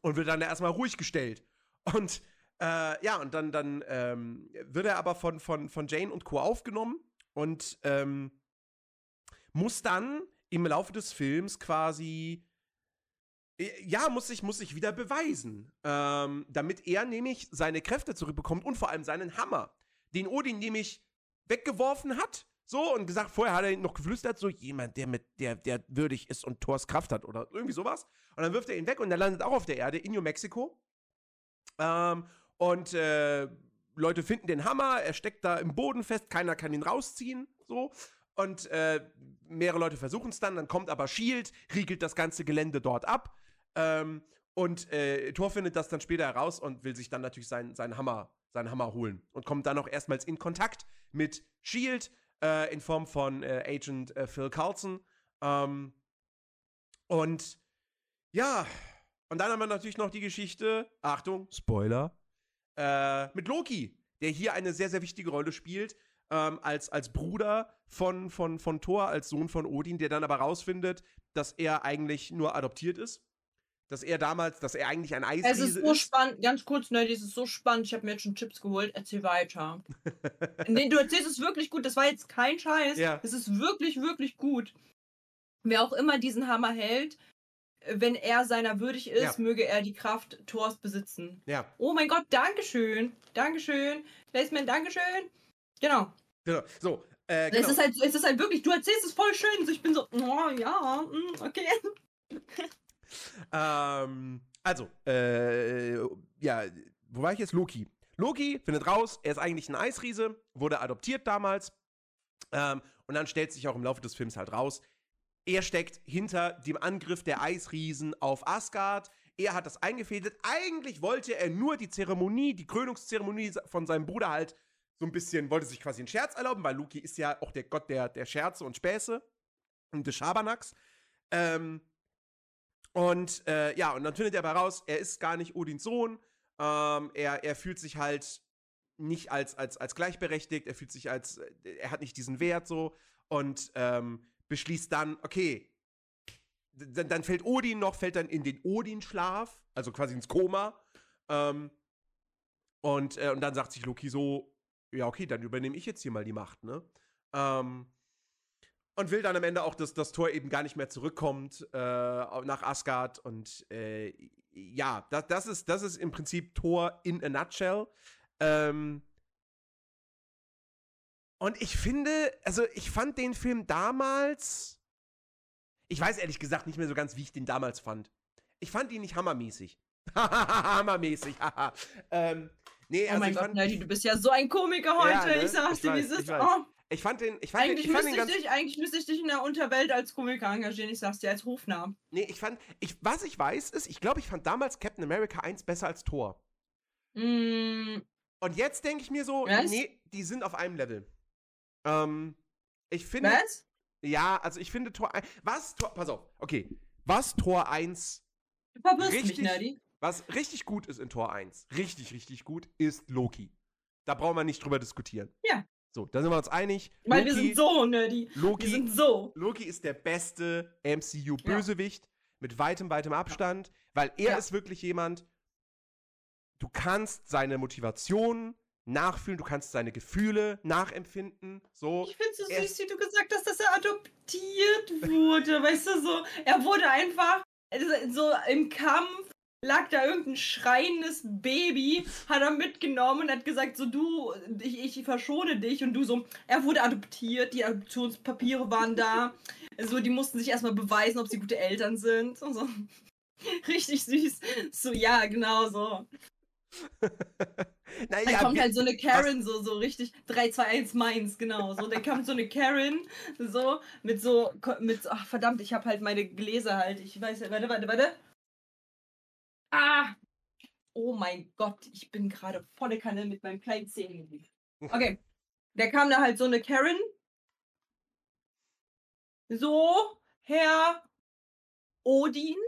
Speaker 2: und wird dann erstmal ruhig gestellt. Und äh, ja, und dann, dann ähm, wird er aber von, von, von Jane und Co. aufgenommen und ähm, muss dann im Laufe des Films quasi ja, muss sich, muss sich wieder beweisen. Ähm, damit er nämlich seine Kräfte zurückbekommt und vor allem seinen Hammer. Den Odin nämlich weggeworfen hat. So, und gesagt, vorher hat er noch geflüstert, so jemand, der mit, der, der würdig ist und Thors Kraft hat oder irgendwie sowas. Und dann wirft er ihn weg und er landet auch auf der Erde in New Mexico. Ähm, und äh, Leute finden den Hammer, er steckt da im Boden fest, keiner kann ihn rausziehen, so. Und äh, mehrere Leute versuchen es dann, dann kommt aber Shield, riegelt das ganze Gelände dort ab. Ähm, und äh, Thor findet das dann später heraus und will sich dann natürlich seinen, seinen, Hammer, seinen Hammer holen. Und kommt dann auch erstmals in Kontakt mit Shield äh, in Form von äh, Agent äh, Phil Carlson. Ähm, und ja, und dann haben wir natürlich noch die Geschichte, Achtung, Spoiler, äh, mit Loki, der hier eine sehr, sehr wichtige Rolle spielt. Ähm, als, als Bruder von, von, von Thor, als Sohn von Odin, der dann aber rausfindet, dass er eigentlich nur adoptiert ist dass er damals, dass er eigentlich ein Eisriese
Speaker 1: ist. Es ist so ist. spannend, ganz kurz, ne, das ist so spannend. Ich habe mir jetzt schon Chips geholt. Erzähl weiter. <laughs> nee, du erzählst es wirklich gut. Das war jetzt kein Scheiß. Ja. Es ist wirklich, wirklich gut. Wer auch immer diesen Hammer hält, wenn er seiner würdig ist, ja. möge er die Kraft Thors besitzen.
Speaker 2: Ja.
Speaker 1: Oh mein Gott, Dankeschön. Dankeschön. Placement, Dankeschön. Genau.
Speaker 2: Genau. So. Äh,
Speaker 1: genau. Es, ist halt, es ist halt wirklich, du erzählst es voll schön. So, ich bin so, oh ja, mm, okay.
Speaker 2: Ähm, also, äh, ja, wo war ich jetzt? Loki. Loki findet raus, er ist eigentlich ein Eisriese, wurde adoptiert damals. Ähm, und dann stellt sich auch im Laufe des Films halt raus, er steckt hinter dem Angriff der Eisriesen auf Asgard. Er hat das eingefädelt. Eigentlich wollte er nur die Zeremonie, die Krönungszeremonie von seinem Bruder halt so ein bisschen, wollte sich quasi einen Scherz erlauben, weil Loki ist ja auch der Gott der, der Scherze und Späße und des Schabernacks. Ähm, und äh, ja, und dann findet er aber raus, er ist gar nicht Odins Sohn. Ähm, er, er fühlt sich halt nicht als, als, als gleichberechtigt, er fühlt sich als, er hat nicht diesen Wert so und ähm, beschließt dann, okay, dann, dann fällt Odin noch, fällt dann in den Odin-Schlaf, also quasi ins Koma. Ähm, und, äh, und dann sagt sich Loki so, ja, okay, dann übernehme ich jetzt hier mal die Macht, ne? Ähm, und will dann am Ende auch, dass das Tor eben gar nicht mehr zurückkommt äh, nach Asgard. Und äh, ja, das, das, ist, das ist im Prinzip Tor in a nutshell. Ähm, Und ich finde, also ich fand den Film damals. Ich weiß ehrlich gesagt nicht mehr so ganz, wie ich den damals fand. Ich fand ihn nicht hammermäßig. <laughs> hammermäßig, haha. ähm, nee,
Speaker 1: Oh
Speaker 2: also
Speaker 1: mein Gott,
Speaker 2: fand,
Speaker 1: Nerdy, du bist ja so ein Komiker heute.
Speaker 2: Ja, ne?
Speaker 1: Ich sag's
Speaker 2: Ich
Speaker 1: dir, wie
Speaker 2: weiß,
Speaker 1: es ist.
Speaker 2: ich weiß.
Speaker 1: Oh,
Speaker 2: ich fand den, ich fand den,
Speaker 1: eigentlich,
Speaker 2: ich fand
Speaker 1: müsste
Speaker 2: den
Speaker 1: ich dich, eigentlich müsste ich dich in der Unterwelt als Komiker engagieren. Ich sag's dir, als Rufnamen.
Speaker 2: nee, ich fand, ich, was ich weiß ist, ich glaube, ich fand damals Captain America 1 besser als Thor.
Speaker 1: Mm,
Speaker 2: Und jetzt denke ich mir so,
Speaker 1: Was?
Speaker 2: nee, die sind auf einem Level. Ähm, ich finde,
Speaker 1: was?
Speaker 2: ja, also ich finde Tor 1, was Tor, pass auf, okay, was Tor 1,
Speaker 1: Du verwirrst mich,
Speaker 2: Richtig.
Speaker 1: Nerdy.
Speaker 2: was richtig gut ist in Tor 1, richtig, richtig gut, ist Loki. Da brauchen wir nicht drüber diskutieren.
Speaker 1: Ja.
Speaker 2: So, da sind wir uns einig.
Speaker 1: Weil
Speaker 2: Loki,
Speaker 1: wir sind so, Nerdy.
Speaker 2: Loki,
Speaker 1: Wir sind so.
Speaker 2: Loki ist der beste MCU-Bösewicht mit weitem, weitem Abstand, weil er
Speaker 1: Ja.
Speaker 2: ist wirklich jemand, du kannst seine Motivation nachfühlen, du kannst seine Gefühle nachempfinden, so.
Speaker 1: Ich find's so
Speaker 2: Er-
Speaker 1: süß, wie du gesagt hast, dass er adoptiert wurde. weißt du, so. Er wurde einfach also so im Kampf. Lag da irgendein schreiendes Baby, hat er mitgenommen und hat gesagt, so du, ich, ich verschone dich und du so, er wurde adoptiert, die Adoptionspapiere waren da, so, die mussten sich erstmal beweisen, ob sie gute Eltern sind und so. <laughs> Richtig süß. So, ja, genau so. <laughs> Dann
Speaker 2: naja,
Speaker 1: kommt halt so eine Karen, so, so richtig 3, 2, 1 Mainz, genau. So, dann kommt so eine Karen, so, mit so, mit, ach verdammt, ich habe halt meine Gläser halt. Ich weiß, warte, warte, warte. Ah! Oh mein Gott, ich bin gerade volle Kanne mit meinem kleinen Zähnen. Okay. <laughs> Da kam da halt so eine Karen. So, Herr Odin.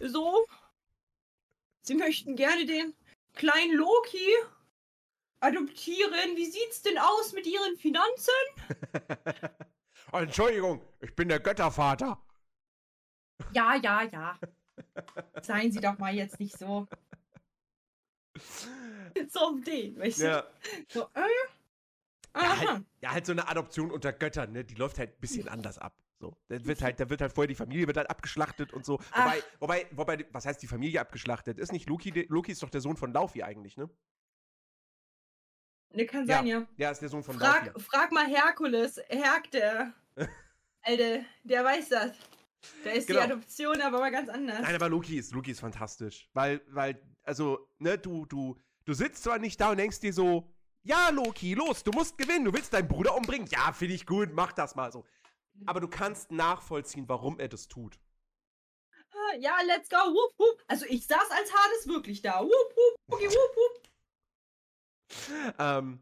Speaker 1: So. Sie möchten gerne den kleinen Loki adoptieren. Wie sieht's denn aus mit Ihren Finanzen? <laughs>
Speaker 2: Entschuldigung, ich bin der Göttervater.
Speaker 1: Ja, ja, ja. <laughs> Seien Sie doch mal jetzt nicht so. <laughs> So um den, weißt du?
Speaker 2: Ja.
Speaker 1: So, äh?
Speaker 2: Ja, halt, ja, halt so eine Adoption unter Göttern, ne? Die läuft halt ein bisschen anders ab. So. Da wird halt, da wird halt vorher die Familie wird halt abgeschlachtet und so. Wobei, wobei, wobei, was heißt die Familie abgeschlachtet? Ist nicht Loki, Loki ist doch der Sohn von Laufey eigentlich, ne?
Speaker 1: Ne, kann sein, ja.
Speaker 2: Ja, ist der Sohn von
Speaker 1: Frag,
Speaker 2: Laufey.
Speaker 1: frag mal Herkules. Herk, der. <laughs> Alter, der weiß das. Da ist
Speaker 2: Genau.
Speaker 1: die Adoption aber mal ganz anders.
Speaker 2: Nein, aber Loki ist, Loki ist fantastisch. Weil, weil, also, ne, du, du, du sitzt zwar nicht da und denkst dir so, ja, Loki, los, du musst gewinnen, du willst deinen Bruder umbringen. Ja, finde ich gut, mach das mal so. Aber du kannst nachvollziehen, warum er das tut.
Speaker 1: Ah, Ja, let's go. Wup, wup. Also ich saß als Hades wirklich da. Wup, wup, wuki, wup, wup. <laughs>
Speaker 2: Ähm,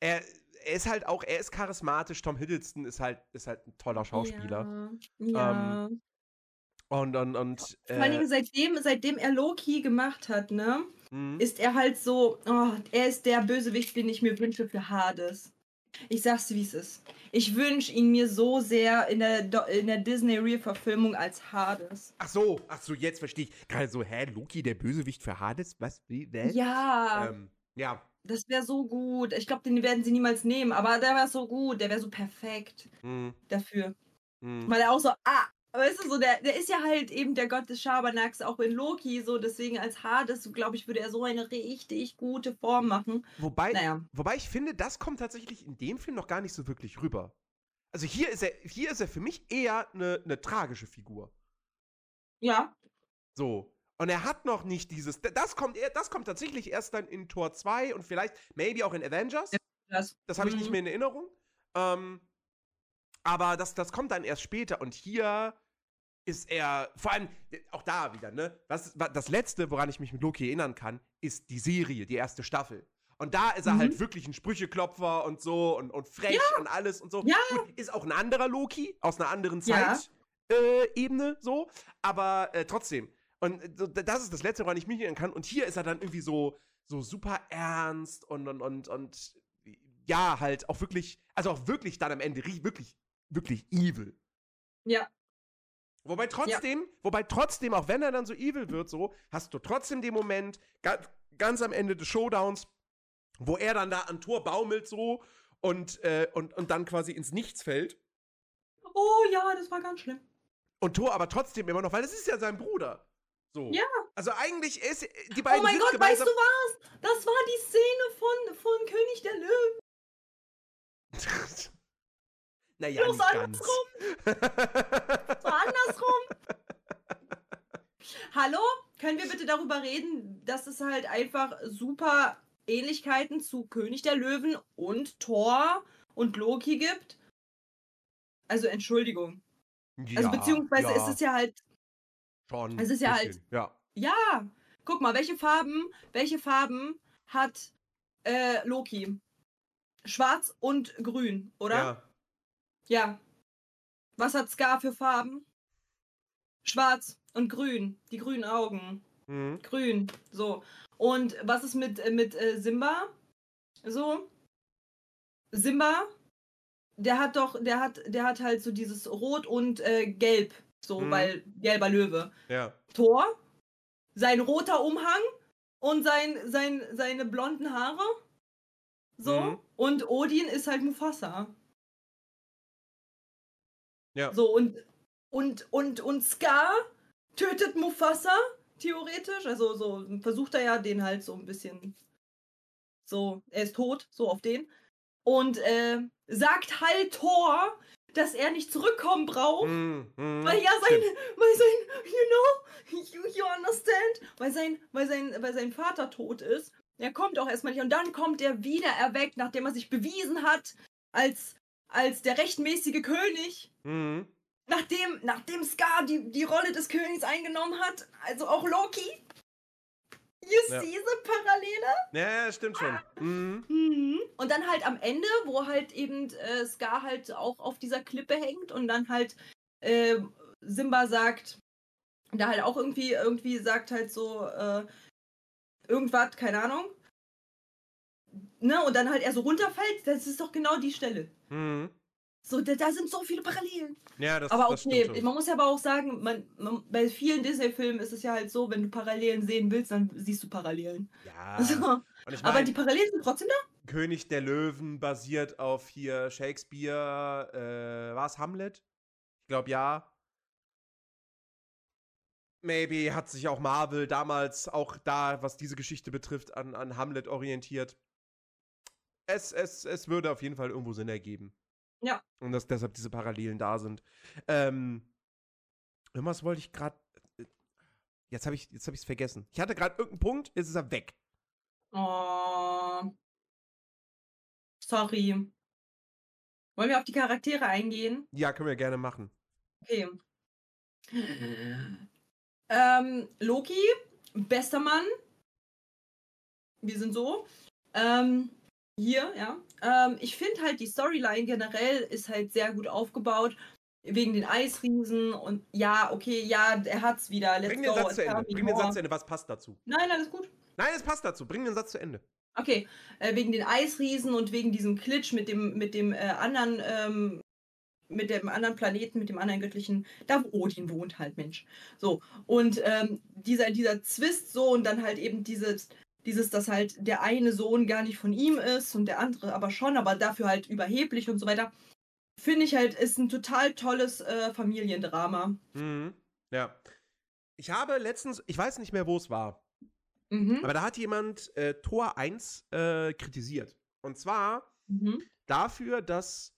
Speaker 2: er, er ist halt auch, er ist charismatisch. Tom Hiddleston ist halt, ist halt ein toller Schauspieler.
Speaker 1: Ja. ja.
Speaker 2: Und, und, und,
Speaker 1: Vor allen
Speaker 2: äh,
Speaker 1: Dingen, seitdem, seitdem er Loki gemacht hat, ne,
Speaker 2: mh.
Speaker 1: ist er halt so, oh, er ist der Bösewicht, den ich mir wünsche für Hades. Ich sag's, wie es ist. Ich wünsche ihn mir so sehr in der, Do- in der Disney-Real-Verfilmung als Hades.
Speaker 2: ach so, ach so, jetzt verstehe ich. Gerade so, hä, Loki, der Bösewicht für Hades? Was? Wie, wer?
Speaker 1: Ja,
Speaker 2: Ähm, ja.
Speaker 1: Das wäre so gut. Ich glaube, den werden sie niemals nehmen, aber der wäre so gut. Der wäre so perfekt
Speaker 2: Mh,
Speaker 1: dafür.
Speaker 2: mh.
Speaker 1: Weil er auch so, ah, weißt du, so, der, der ist ja halt eben der Gott des Schabernacks, auch in Loki, so, deswegen als Hades, glaube ich, würde er so eine richtig gute Form machen.
Speaker 2: Wobei,
Speaker 1: Naja.
Speaker 2: wobei ich finde, das kommt tatsächlich in dem Film noch gar nicht so wirklich rüber. Also hier ist er, hier ist er für mich eher eine, eine tragische Figur.
Speaker 1: Ja.
Speaker 2: So. Und er hat noch nicht dieses. Das kommt, das kommt tatsächlich erst dann in Tor 2 und vielleicht, maybe auch in Avengers.
Speaker 1: Das,
Speaker 2: Das habe ich nicht
Speaker 1: Mhm.
Speaker 2: mehr in Erinnerung. Ähm, aber das, das kommt dann erst später. Und hier ist er, vor allem, auch da wieder, ne? Was, wa- das Letzte, woran ich mich mit Loki erinnern kann, ist die Serie, die erste Staffel. Und da ist er
Speaker 1: Mhm.
Speaker 2: halt wirklich ein Sprücheklopfer und so und, und frech und alles und so.
Speaker 1: Ja.
Speaker 2: Gut, ist auch ein anderer Loki aus einer anderen
Speaker 1: Ja.
Speaker 2: Zeit. Äh, Ebene so, aber äh, trotzdem. Und äh, so, das ist das Letzte, woran ich mich erinnern kann. Und hier ist er dann irgendwie so, so super ernst und, und, und, und ja, halt auch wirklich, also auch wirklich dann am Ende wirklich, wirklich evil.
Speaker 1: ja.
Speaker 2: Wobei trotzdem, wobei trotzdem, auch wenn er dann so evil wird, so, hast du trotzdem den Moment, ganz, ganz am Ende des Showdowns, wo er dann da an Tor baumelt so und, äh, und, und dann quasi ins Nichts fällt.
Speaker 1: Oh ja, das war ganz schlimm.
Speaker 2: Und Thor aber trotzdem immer noch, weil es ist ja sein Bruder. So.
Speaker 1: Ja.
Speaker 2: Also eigentlich ist die beiden
Speaker 1: Oh mein Gott, weißt du was? Das war die Szene von, von König der Löwen. <laughs>
Speaker 2: naja,
Speaker 1: Bloß
Speaker 2: nicht ganz.
Speaker 1: So andersrum. <laughs> Hallo? Können wir bitte darüber reden, dass es halt einfach super Ähnlichkeiten zu König der Löwen und Thor und Loki gibt? Also Entschuldigung. Also
Speaker 2: Ja,
Speaker 1: beziehungsweise
Speaker 2: ja,
Speaker 1: ist es ja halt,
Speaker 2: schon.
Speaker 1: es ist ja
Speaker 2: bisschen, Ja.
Speaker 1: ja, guck mal, welche Farben, welche Farben hat äh, Loki? Schwarz und grün, oder?
Speaker 2: Ja.
Speaker 1: Ja. Was hat Scar für Farben? Schwarz und grün. Die grünen Augen.
Speaker 2: Mhm.
Speaker 1: Grün. So. Und was ist mit, äh, mit äh, Simba? So. Simba, der hat doch, der hat, der hat halt so dieses Rot und äh, Gelb. So,
Speaker 2: Mhm.
Speaker 1: weil gelber Löwe.
Speaker 2: Ja.
Speaker 1: Thor, sein roter Umhang und sein, sein, seine blonden Haare. So.
Speaker 2: Mhm.
Speaker 1: Und Odin ist halt Mufasa.
Speaker 2: Ja.
Speaker 1: So, und, und, und, und Scar tötet Mufasa, theoretisch. Also so versucht er ja den halt so ein bisschen. So, er ist tot, so auf den. Und äh, sagt halt Thor, dass er nicht zurückkommen braucht.
Speaker 2: Mhm. Mhm.
Speaker 1: Weil ja sein,
Speaker 2: Stimmt.
Speaker 1: weil sein, you know, you, you understand, weil sein, weil sein, weil sein Vater tot ist. Er kommt auch erstmal nicht und dann kommt er wieder erweckt, nachdem er sich bewiesen hat als, als der rechtmäßige König.
Speaker 2: Mhm.
Speaker 1: Nachdem, nachdem Scar die, die Rolle des Königs eingenommen hat, also auch Loki. You
Speaker 2: Ja.
Speaker 1: see the Parallele?
Speaker 2: Ja, stimmt schon. Mhm.
Speaker 1: Mhm. Und dann halt am Ende, wo halt eben äh, Scar halt auch auf dieser Klippe hängt und dann halt äh, Simba sagt, da halt auch irgendwie, irgendwie sagt halt so, äh, irgendwas, keine Ahnung. Ne, und dann halt er so runterfällt, das ist doch genau die Stelle.
Speaker 2: Mhm.
Speaker 1: So, da, da sind so viele Parallelen.
Speaker 2: Ja, das,
Speaker 1: aber
Speaker 2: das
Speaker 1: okay,
Speaker 2: schon.
Speaker 1: man muss ja aber auch sagen, man, man, bei vielen Disney-Filmen ist es ja halt so, wenn du Parallelen sehen willst, dann siehst du Parallelen.
Speaker 2: Ja. <laughs>
Speaker 1: So.
Speaker 2: Ich
Speaker 1: Aber die Parallelen sind trotzdem da.
Speaker 2: König der Löwen basiert auf hier Shakespeare, äh, war es Hamlet? Ich glaube ja. Maybe hat sich auch Marvel damals auch da, was diese Geschichte betrifft, an, an Hamlet orientiert. Es, es, es würde auf jeden Fall irgendwo Sinn ergeben.
Speaker 1: Ja.
Speaker 2: Und dass deshalb diese Parallelen da sind. Ähm, irgendwas wollte ich gerade. Jetzt habe ich es vergessen. Ich hatte gerade irgendeinen Punkt, jetzt ist er weg.
Speaker 1: Oh. Sorry. Wollen wir auf die Charaktere eingehen?
Speaker 2: Ja, können wir gerne machen.
Speaker 1: Okay. Ähm, Loki, bester Mann. Wir sind so. Ähm, hier, ja. Ähm, ich finde halt, die Storyline generell ist halt sehr gut aufgebaut. Wegen den Eisriesen und ja, okay, ja, er hat's wieder. Let's
Speaker 2: Bring den
Speaker 1: go.
Speaker 2: Satz zu Ende. Bring den. Satz zu Ende. Was passt dazu?
Speaker 1: Nein, alles gut.
Speaker 2: Nein, es passt dazu. Bring den Satz zu Ende.
Speaker 1: Okay, äh, wegen den Eisriesen und wegen diesem Klitsch mit dem, mit dem äh, anderen, ähm, mit dem anderen Planeten, mit dem anderen göttlichen, da wo Odin wohnt halt, Mensch. So, und ähm, dieser, dieser Zwist so und dann halt eben dieses, dieses, dass halt der eine Sohn gar nicht von ihm ist und der andere aber schon, aber dafür halt überheblich und so weiter, finde ich halt, ist ein total tolles äh, Familiendrama.
Speaker 2: Mhm. Ja. Ich habe letztens, ich weiß nicht mehr, wo es war,
Speaker 1: Mhm.
Speaker 2: aber da hat jemand äh, Tor 1 äh, kritisiert. Und zwar
Speaker 1: Mhm.
Speaker 2: dafür, dass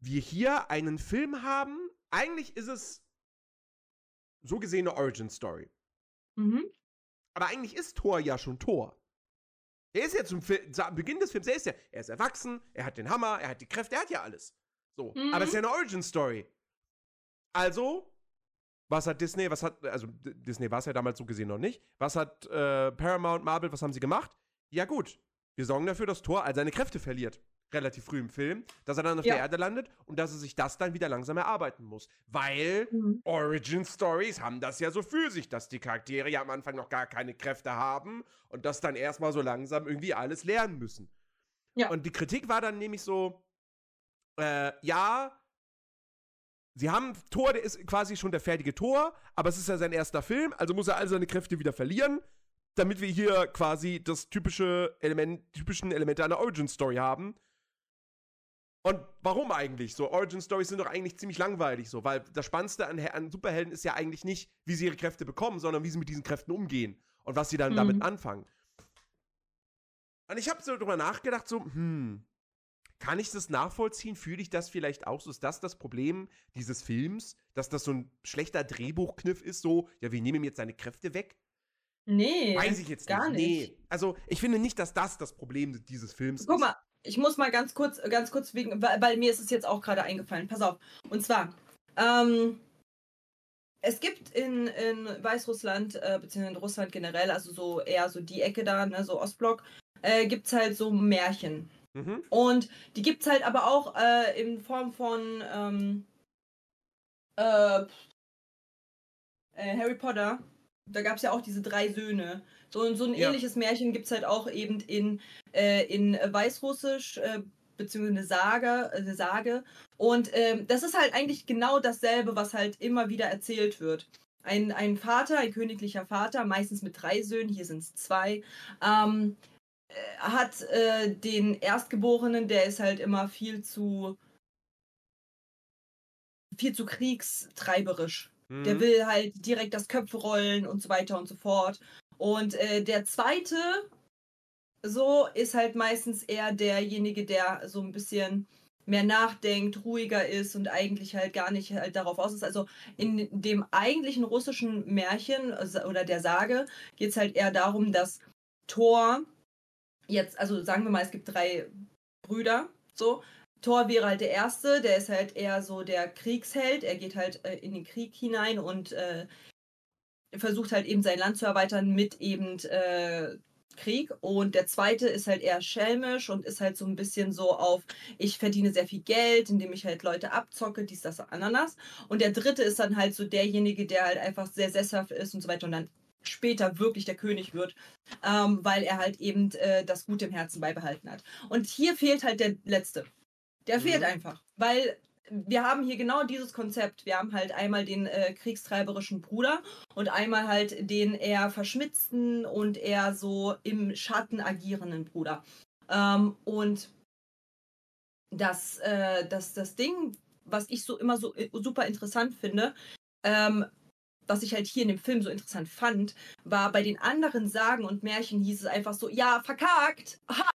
Speaker 2: wir hier einen Film haben. Eigentlich ist es so gesehen eine Origin-Story.
Speaker 1: Mhm.
Speaker 2: Aber eigentlich ist Thor ja schon Thor. Er ist ja zum, Fil zu Beginn des Films, er ist ja, er ist erwachsen, er hat den Hammer, er hat die Kräfte, er hat ja alles. So.
Speaker 1: Mhm.
Speaker 2: Aber es ist ja eine Origin-Story. Also, was hat Disney, was hat, also Disney war es ja damals so gesehen noch nicht. Was hat äh, Paramount, Marvel, was haben sie gemacht? Ja, gut. Wir sorgen dafür, dass Thor all seine Kräfte verliert. Relativ früh im Film, dass er dann auf
Speaker 1: Ja.
Speaker 2: der Erde landet und dass er sich das dann wieder langsam erarbeiten muss. Weil
Speaker 1: Mhm.
Speaker 2: Origin Stories haben das ja so für sich, dass die Charaktere ja am Anfang noch gar keine Kräfte haben und das dann erstmal so langsam irgendwie alles lernen müssen.
Speaker 1: Ja.
Speaker 2: Und die Kritik war dann nämlich so, äh, ja, sie haben Thor, der ist quasi schon der fertige Thor, aber es ist ja sein erster Film, also muss er all seine Kräfte wieder verlieren, damit wir hier quasi das typische Element, typischen Elemente einer Origin Story haben. Und warum eigentlich? So, Origin Stories sind doch eigentlich ziemlich langweilig, so, weil das Spannendste an, an Superhelden ist ja eigentlich nicht, wie sie ihre Kräfte bekommen, sondern wie sie mit diesen Kräften umgehen und was sie dann
Speaker 1: Mhm.
Speaker 2: damit anfangen. Und ich habe so drüber nachgedacht, so, hm, kann ich das nachvollziehen? Fühle ich das vielleicht auch so? Ist das das Problem dieses Films, dass das so ein schlechter Drehbuchkniff ist? So, ja, wir nehmen ihm jetzt seine Kräfte weg?
Speaker 1: Nee.
Speaker 2: Weiß ich jetzt
Speaker 1: gar
Speaker 2: nicht.
Speaker 1: nicht.
Speaker 2: Nee. Also, ich finde nicht, dass das das Problem dieses Films
Speaker 1: Guck
Speaker 2: ist.
Speaker 1: mal, ich muss mal ganz kurz, ganz kurz wegen, weil, weil mir ist es jetzt auch gerade eingefallen. Pass auf. Und zwar, ähm, es gibt in, in Weißrussland, äh, beziehungsweise in Russland generell, also so eher so die Ecke da, ne, so Ostblock, äh, gibt es halt so Märchen.
Speaker 2: Mhm.
Speaker 1: Und die gibt es halt aber auch äh, in Form von ähm, äh, äh, Harry Potter. Da gab es ja auch diese drei Söhne. So, so ein
Speaker 2: Ja.
Speaker 1: ähnliches Märchen gibt es halt auch eben in, äh, in Weißrussisch, äh, beziehungsweise eine Sage, eine Sage. Und ähm, das ist halt eigentlich genau dasselbe, was halt immer wieder erzählt wird. Ein, ein Vater, ein königlicher Vater, meistens mit drei Söhnen, hier sind es zwei, ähm, äh, hat äh, den Erstgeborenen, der ist halt immer viel zu viel zu kriegstreiberisch. Der
Speaker 2: Mhm.
Speaker 1: will halt direkt das Köpfe rollen und so weiter und so fort. Und äh, der zweite, so, ist halt meistens eher derjenige, der so ein bisschen mehr nachdenkt, ruhiger ist und eigentlich halt gar nicht halt darauf aus ist. Also in dem eigentlichen russischen Märchen also- oder der Sage geht es halt eher darum, dass Thor jetzt, also sagen wir mal, es gibt drei Brüder, so. Thor wäre halt der Erste, der ist halt eher so der Kriegsheld. Er geht halt äh, in den Krieg hinein und äh, versucht halt eben sein Land zu erweitern mit eben äh, Krieg. Und der Zweite ist halt eher schelmisch und ist halt so ein bisschen so auf, ich verdiene sehr viel Geld, indem ich halt Leute abzocke, dies, das, Ananas. Und der Dritte ist dann halt so derjenige, der halt einfach sehr sesshaft ist und so weiter und dann später wirklich der König wird, ähm, weil er halt eben äh, das Gute im Herzen beibehalten hat. Und hier fehlt halt der Letzte. Der fehlt
Speaker 2: Mhm.
Speaker 1: einfach, weil wir haben hier genau dieses Konzept. Wir haben halt einmal den äh, kriegstreiberischen Bruder und einmal halt den eher verschmitzten und eher so im Schatten agierenden Bruder. Ähm, und das, äh, das, das Ding, was ich so immer so äh, super interessant finde, ähm, was ich halt hier in dem Film so interessant fand, war bei den anderen Sagen und Märchen hieß es einfach so, ja, verkackt. Ha!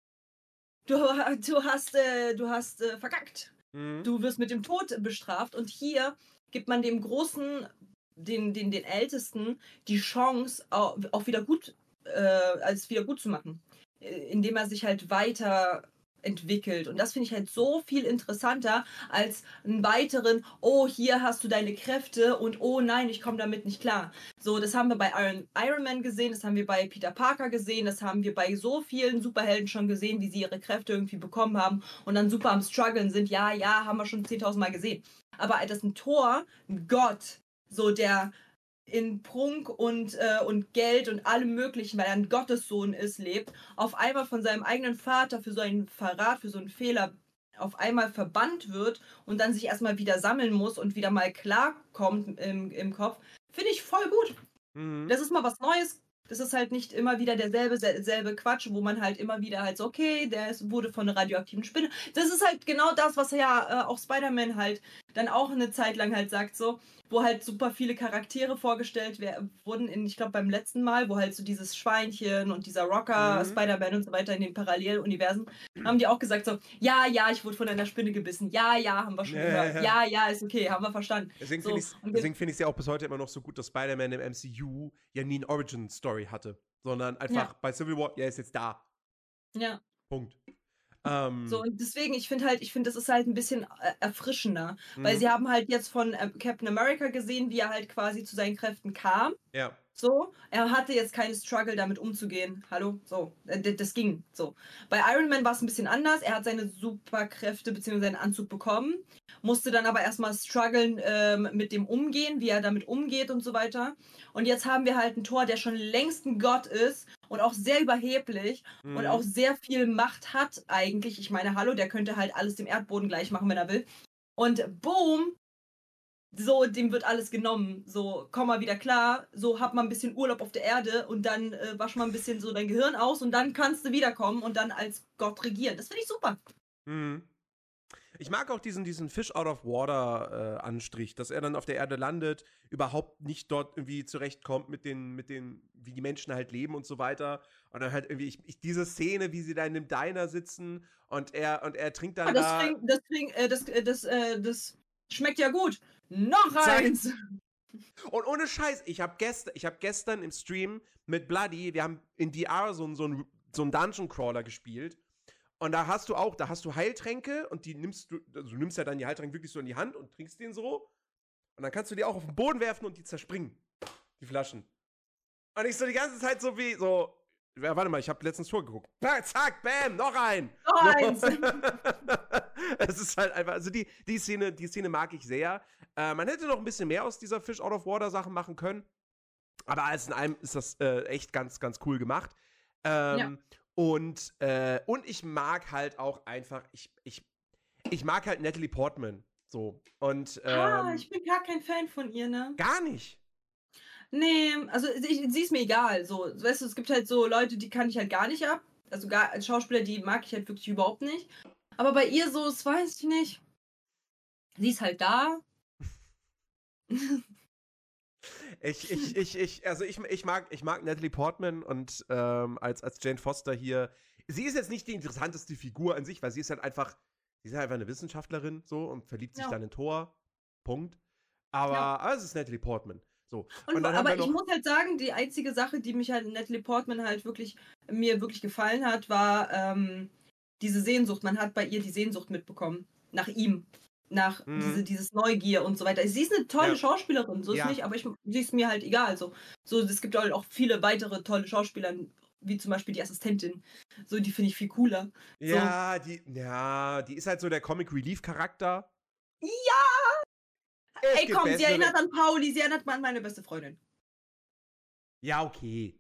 Speaker 1: Du, du hast, äh, du hast äh, verkackt.
Speaker 2: Mhm.
Speaker 1: Du wirst mit dem Tod bestraft. Und hier gibt man dem Großen, den, den, den Ältesten, die Chance, auch, wieder gut, äh, alles wieder gut zu machen. Äh, Indem er sich halt weiter entwickelt. Und das finde ich halt so viel interessanter als einen weiteren, oh, hier hast du deine Kräfte und oh nein, ich komme damit nicht klar. So, das haben wir bei Iron, Iron Man gesehen, das haben wir bei Peter Parker gesehen, das haben wir bei so vielen Superhelden schon gesehen, wie sie ihre Kräfte irgendwie bekommen haben und dann super am struggeln sind. Ja, ja, haben wir schon 10.000 Mal gesehen. Aber das ein Tor, ein Gott, so der in Prunk und, äh, und Geld und allem möglichen, weil er ein Gottessohn ist, lebt, auf einmal von seinem eigenen Vater für so einen Verrat, für so einen Fehler auf einmal verbannt wird und dann sich erstmal wieder sammeln muss und wieder mal klarkommt im, im Kopf, finde ich voll gut.
Speaker 2: Mhm.
Speaker 1: Das ist mal was Neues. Das ist halt nicht immer wieder derselbe sel- selbe Quatsch, wo man halt immer wieder halt so, okay, der ist, wurde von einer radioaktiven Spinne. Das ist halt genau das, was ja äh, auch Spider-Man halt dann auch eine Zeit lang halt sagt, so, wo halt super viele Charaktere vorgestellt wurden in, ich glaube, beim letzten Mal, wo halt so dieses Schweinchen und dieser Rocker,
Speaker 2: Mhm.
Speaker 1: Spider-Man und so weiter in den Paralleluniversen, haben die auch gesagt so, ja, ja, ich wurde von einer Spinne gebissen. Ja, ja, haben wir schon
Speaker 2: Ja,
Speaker 1: gehört.
Speaker 2: ja.
Speaker 1: Ja, ja, ist okay, haben wir verstanden.
Speaker 2: Deswegen
Speaker 1: So,
Speaker 2: finde ich es ja auch bis heute immer noch so gut, dass Spider-Man im MCU ja nie eine Origin-Story hatte, sondern einfach
Speaker 1: Ja.
Speaker 2: bei Civil War, ja, ist jetzt da.
Speaker 1: Ja.
Speaker 2: Punkt. Ähm,
Speaker 1: So, und deswegen, ich finde halt, ich finde, das ist halt ein bisschen äh, erfrischender. Weil
Speaker 2: mhm.
Speaker 1: sie haben halt jetzt von äh, Captain America gesehen, wie er halt quasi zu seinen Kräften kam.
Speaker 2: Ja.
Speaker 1: So, er hatte jetzt keinen Struggle damit umzugehen. Hallo? So, äh, das ging so. Bei Iron Man war es ein bisschen anders. Er hat seine Superkräfte bzw. seinen Anzug bekommen, musste dann aber erstmal strugglen ähm, mit dem Umgehen, wie er damit umgeht und so weiter. Und jetzt haben wir halt einen Tor, der schon längst ein Gott ist und auch sehr überheblich und
Speaker 2: Mhm.
Speaker 1: auch sehr viel Macht hat eigentlich. Ich meine, hallo, der könnte halt alles dem Erdboden gleich machen, wenn er will. Und boom, so, dem wird alles genommen. So, komm mal wieder klar, so hab mal ein bisschen Urlaub auf der Erde und dann äh, wasch mal ein bisschen so dein Gehirn aus und dann kannst du wiederkommen und dann als Gott regieren. Das finde ich super.
Speaker 2: Mhm. Ich mag auch diesen, diesen Fish out of water äh, Anstrich, dass er dann auf der Erde landet, überhaupt nicht dort irgendwie zurechtkommt mit den, mit den, wie die Menschen halt leben und so weiter. Und dann halt irgendwie, ich, ich diese Szene, wie sie da in dem Diner sitzen und er, und er trinkt dann.
Speaker 1: Ah, das,
Speaker 2: da,
Speaker 1: trink, das, trink, äh, das, äh, das, äh, das schmeckt ja gut. Noch eins! <laughs>
Speaker 2: Und ohne Scheiß, ich habe gestern, ich hab gestern im Stream mit Bloody, wir haben in DR so, so einen so einen Dungeon Crawler gespielt. Und da hast du auch, da hast du Heiltränke und die nimmst du, also du nimmst ja dann die Heiltränke wirklich so in die Hand und trinkst den so. Und dann kannst du die auch auf den Boden werfen und die zerspringen. Die Flaschen. Und ich so die ganze Zeit so wie, so, ja, warte mal, ich habe letztens Tor geguckt. Bam, zack, bam, noch ein.
Speaker 1: Noch <laughs> eins!
Speaker 2: es ist halt einfach, also die, die, Szene, die Szene mag ich sehr. Äh, man hätte noch ein bisschen mehr aus dieser Fish Out of Water Sachen machen können. Aber alles in allem ist das äh, echt ganz, ganz cool gemacht. Ähm,
Speaker 1: Ja.
Speaker 2: Und, äh, und ich mag halt auch einfach, ich, ich, ich mag halt Natalie Portman. So. Und ähm,
Speaker 1: ah, ich bin gar kein Fan von ihr, ne?
Speaker 2: gar nicht.
Speaker 1: Nee, also ich, sie ist mir egal. So, weißt du, es gibt halt so Leute, die kann ich halt gar nicht ab. Also gar als Schauspieler, die mag ich halt wirklich überhaupt nicht. Aber bei ihr so, das weiß ich nicht. Sie ist halt da. <laughs>
Speaker 2: Ich, ich, ich, ich, also ich, ich mag, ich mag Natalie Portman und ähm, als, als Jane Foster hier. Sie ist jetzt nicht die interessanteste Figur an sich, weil sie ist halt einfach, sie ist halt einfach eine Wissenschaftlerin so und verliebt sich
Speaker 1: Ja.
Speaker 2: dann in Thor. Punkt. Aber,
Speaker 1: Ja.
Speaker 2: aber es ist Natalie Portman. So.
Speaker 1: Und,
Speaker 2: dann haben
Speaker 1: aber ich muss halt sagen, die einzige Sache, die mich halt in Natalie Portman halt wirklich, mir wirklich gefallen hat, war ähm, diese Sehnsucht. Man hat bei ihr die Sehnsucht mitbekommen. Nach ihm. Nach
Speaker 2: Mhm.
Speaker 1: diese, dieses Neugier und so weiter. Sie ist eine tolle
Speaker 2: Ja.
Speaker 1: Schauspielerin, so ist
Speaker 2: Ja.
Speaker 1: nicht, aber ich, sie ist mir halt egal. So. so, es gibt halt auch viele weitere tolle Schauspieler, wie zum Beispiel die Assistentin. So, die finde ich viel cooler.
Speaker 2: Ja, die, ja, die ist halt so der Comic Relief Charakter.
Speaker 1: Ja!
Speaker 2: Es
Speaker 1: Ey, komm, sie
Speaker 2: bessere-
Speaker 1: erinnert an Pauli, sie erinnert an meine beste Freundin.
Speaker 2: Ja, okay.